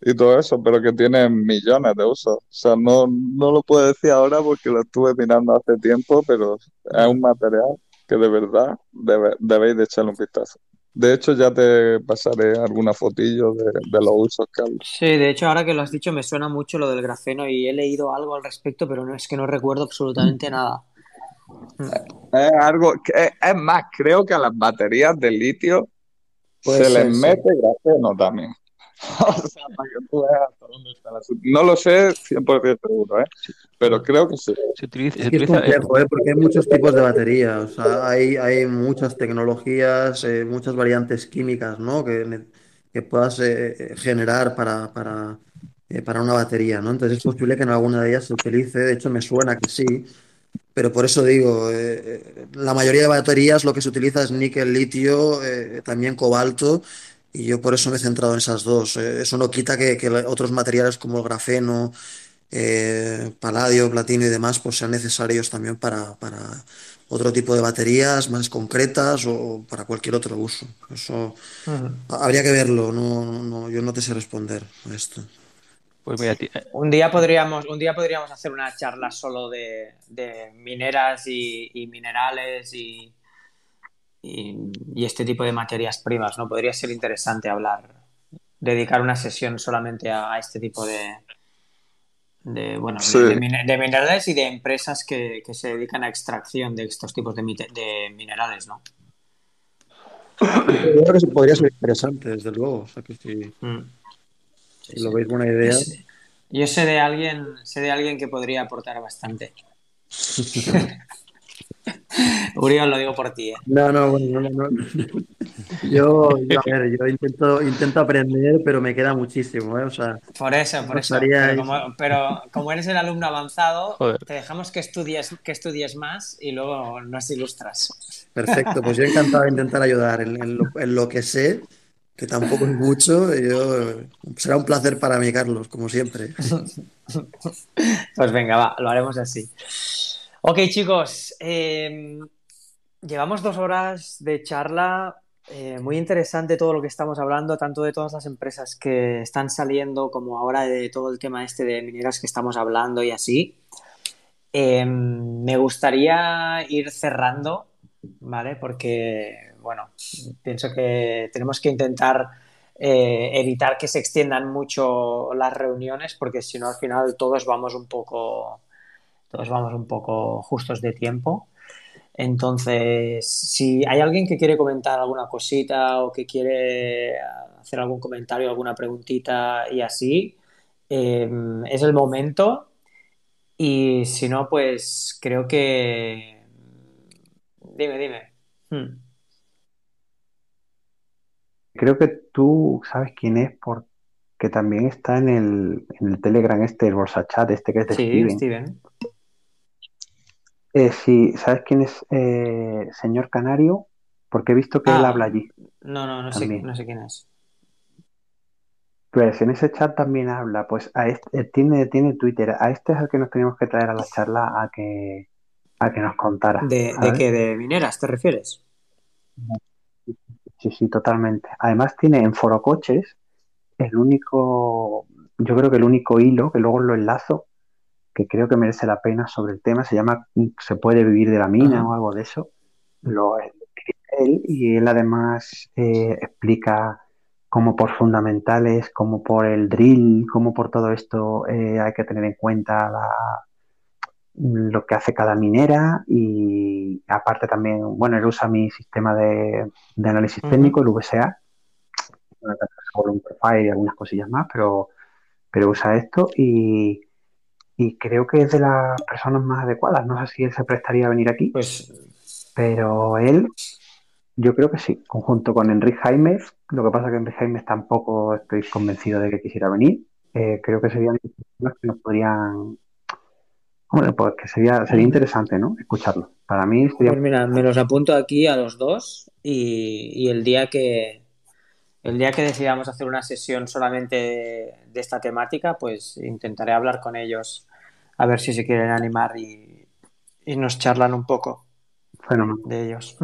y todo eso, pero que tienen millones de usos. O sea, no, no lo puedo decir ahora porque lo estuve mirando hace tiempo, pero es un material que de verdad debe- debéis de echarle un vistazo. De hecho, ya te pasaré alguna fotillo de, de los usos que hay. Sí, de hecho, ahora que lo has dicho, me suena mucho lo del grafeno y he leído algo al respecto, pero no es que no recuerdo absolutamente nada. Es algo que, es, más, creo que a las baterías de litio Puede se les sí. mete grafeno también. O sea, para que tú veas hasta dónde está el asunto. No lo sé 100% seguro, ¿eh? Pero creo que sí. Se utiliza, se Es que es utiliza- eh, complejo, ¿eh? Porque hay muchos tipos de batería, o sea, hay, hay muchas tecnologías, eh, muchas variantes químicas, ¿no? Que, que puedas eh, generar para, para, eh, para una batería, ¿no? Entonces es posible que en alguna de ellas se utilice, de hecho me suena que sí, pero por eso digo, eh, eh, la mayoría de baterías lo que se utiliza es níquel, litio, eh, también cobalto, y yo por eso me he centrado en esas dos. Eh, eso no quita que, que otros materiales como el grafeno, eh, paladio, platino y demás, pues sean necesarios también para, para otro tipo de baterías más concretas o para cualquier otro uso. Eso Ujú. habría que verlo, no, no- no, yo no te sé responder a esto. pues mira, ti- eh, Un día podríamos, un día podríamos hacer una charla solo de, de mineras y, y minerales y, y- y este tipo de materias primas, ¿no? Podría ser interesante hablar, dedicar una sesión solamente a, a este tipo de, de, bueno, de- Sí. de, mine- de minerales y de empresas que, que se dedican a extracción de estos tipos de, de minerales, ¿no? Yo creo que eso podría ser interesante, desde luego. O sea, que si, Mm. si lo veis buena idea. Yo sé- Yo sé de alguien, sé de alguien que podría aportar bastante. Uriol, lo digo por ti, ¿eh? No, no, bueno, no, no. Yo, yo, a ver, yo intento, intento aprender, pero me queda muchísimo, ¿eh? O sea, Por eso, por eso. Pero como, pero como eres el alumno avanzado, Joder. te dejamos que estudies, que estudies más y luego nos ilustras. perfecto, pues yo encantado de intentar ayudar en, en lo, en lo que sé, que tampoco es mucho. y Yo, será un placer para mí, Carlos, como siempre. Pues venga, va, lo haremos así. Ok, chicos, eh, llevamos dos horas de charla. eh, muy interesante todo lo que estamos hablando, tanto de todas las empresas que están saliendo como ahora de todo el tema este de mineras que estamos hablando y así. Eh, me gustaría ir cerrando, ¿vale? Porque, bueno, pienso que tenemos que intentar eh, evitar que se extiendan mucho las reuniones, porque si no, al final todos vamos un poco, todos vamos un poco justos de tiempo. Entonces, si hay alguien que quiere comentar alguna cosita o que quiere hacer algún comentario, alguna preguntita y así, eh, es el momento. Y si no, pues creo que... Dime, dime. Hmm. Creo que tú sabes quién es porque también está en el, en el Telegram este, el Bolsa Chat, este que es de Sí, Steven. Steven. Eh, sí, ¿sabes quién es eh, señor Canario? Porque he visto que él Ah, habla allí No, no, no sé, no sé quién es. Pues en ese chat también habla, pues a este, tiene, tiene Twitter, a este es al que nos teníamos que traer a la charla a que, a que nos contara, ¿De, de qué? ¿De mineras te refieres? Sí, sí, totalmente. Además tiene en Foro Coches el único, yo creo que el único hilo, que luego lo enlazo, que creo que merece la pena sobre el tema, se llama ¿Se puede vivir de la mina o algo de eso? Lo él y él además eh, explica cómo por fundamentales, cómo por el drill, cómo por todo esto eh, hay que tener en cuenta la- lo que hace cada minera y aparte también, bueno, él usa mi sistema de, de análisis técnico, el VSA, un profile y algunas cosillas más, pero, pero usa esto y, y creo que es de las personas más adecuadas. No sé si él se prestaría a venir aquí, Pues pero él, yo creo que sí, conjunto con Enrique Jaime. Lo que pasa que Enrique Jaime tampoco estoy convencido de que quisiera venir. Eh, creo que serían personas que nos podrían. Hombre, pues que sería, sería interesante, ¿no? Escucharlo. Para mí sería. Pues mira, me los apunto aquí a los dos y, y el día que el día que decidamos hacer una sesión solamente de, de esta temática, pues intentaré hablar con ellos a ver si se quieren animar y, y nos charlan un poco Fenomenal, de ellos.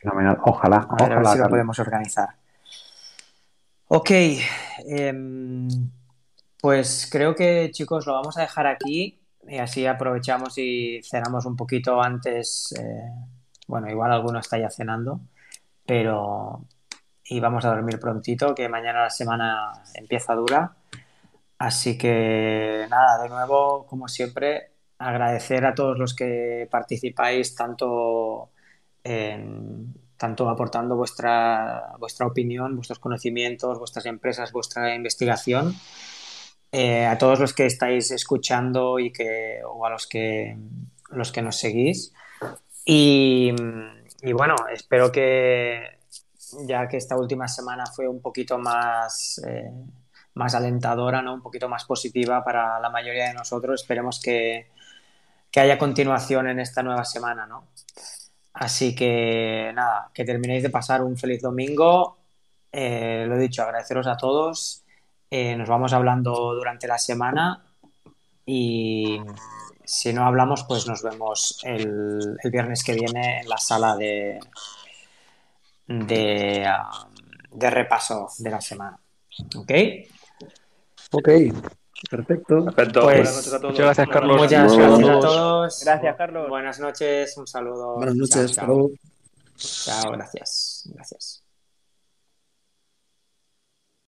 Fenomenal. Ojalá, A ver, a ver ojalá, si lo podemos organizar. Ok, em, pues creo que chicos lo vamos a dejar aquí y así aprovechamos y cenamos un poquito antes. eh, bueno, igual alguno está ya cenando, pero y vamos a dormir prontito, que mañana la semana empieza dura. Así que nada, de nuevo, como siempre, agradecer a todos los que participáis tanto en, tanto aportando vuestra, vuestra opinión, vuestros conocimientos, vuestras empresas, vuestra investigación. Eh, a todos los que estáis escuchando y que, o a los que, los que nos seguís. Y, y bueno, espero que ya que esta última semana fue un poquito más, eh, más alentadora, ¿no? un poquito más positiva para la mayoría de nosotros, esperemos que, que haya continuación en esta nueva semana. ¿no? Así que nada, que terminéis de pasar un feliz domingo. Eh, lo he dicho, agradeceros a todos. Eh, nos vamos hablando durante la semana y si no hablamos, pues nos vemos el, el viernes que viene en la sala de, de, um, de repaso de la semana. ¿Ok? Ok, perfecto. Perfecto. Pues, Buenas noches a todos. muchas gracias, Carlos. Muchas gracias a todos. Gracias, Carlos. Buenas noches, un saludo. Buenas noches, chao. Chao, gracias. Gracias.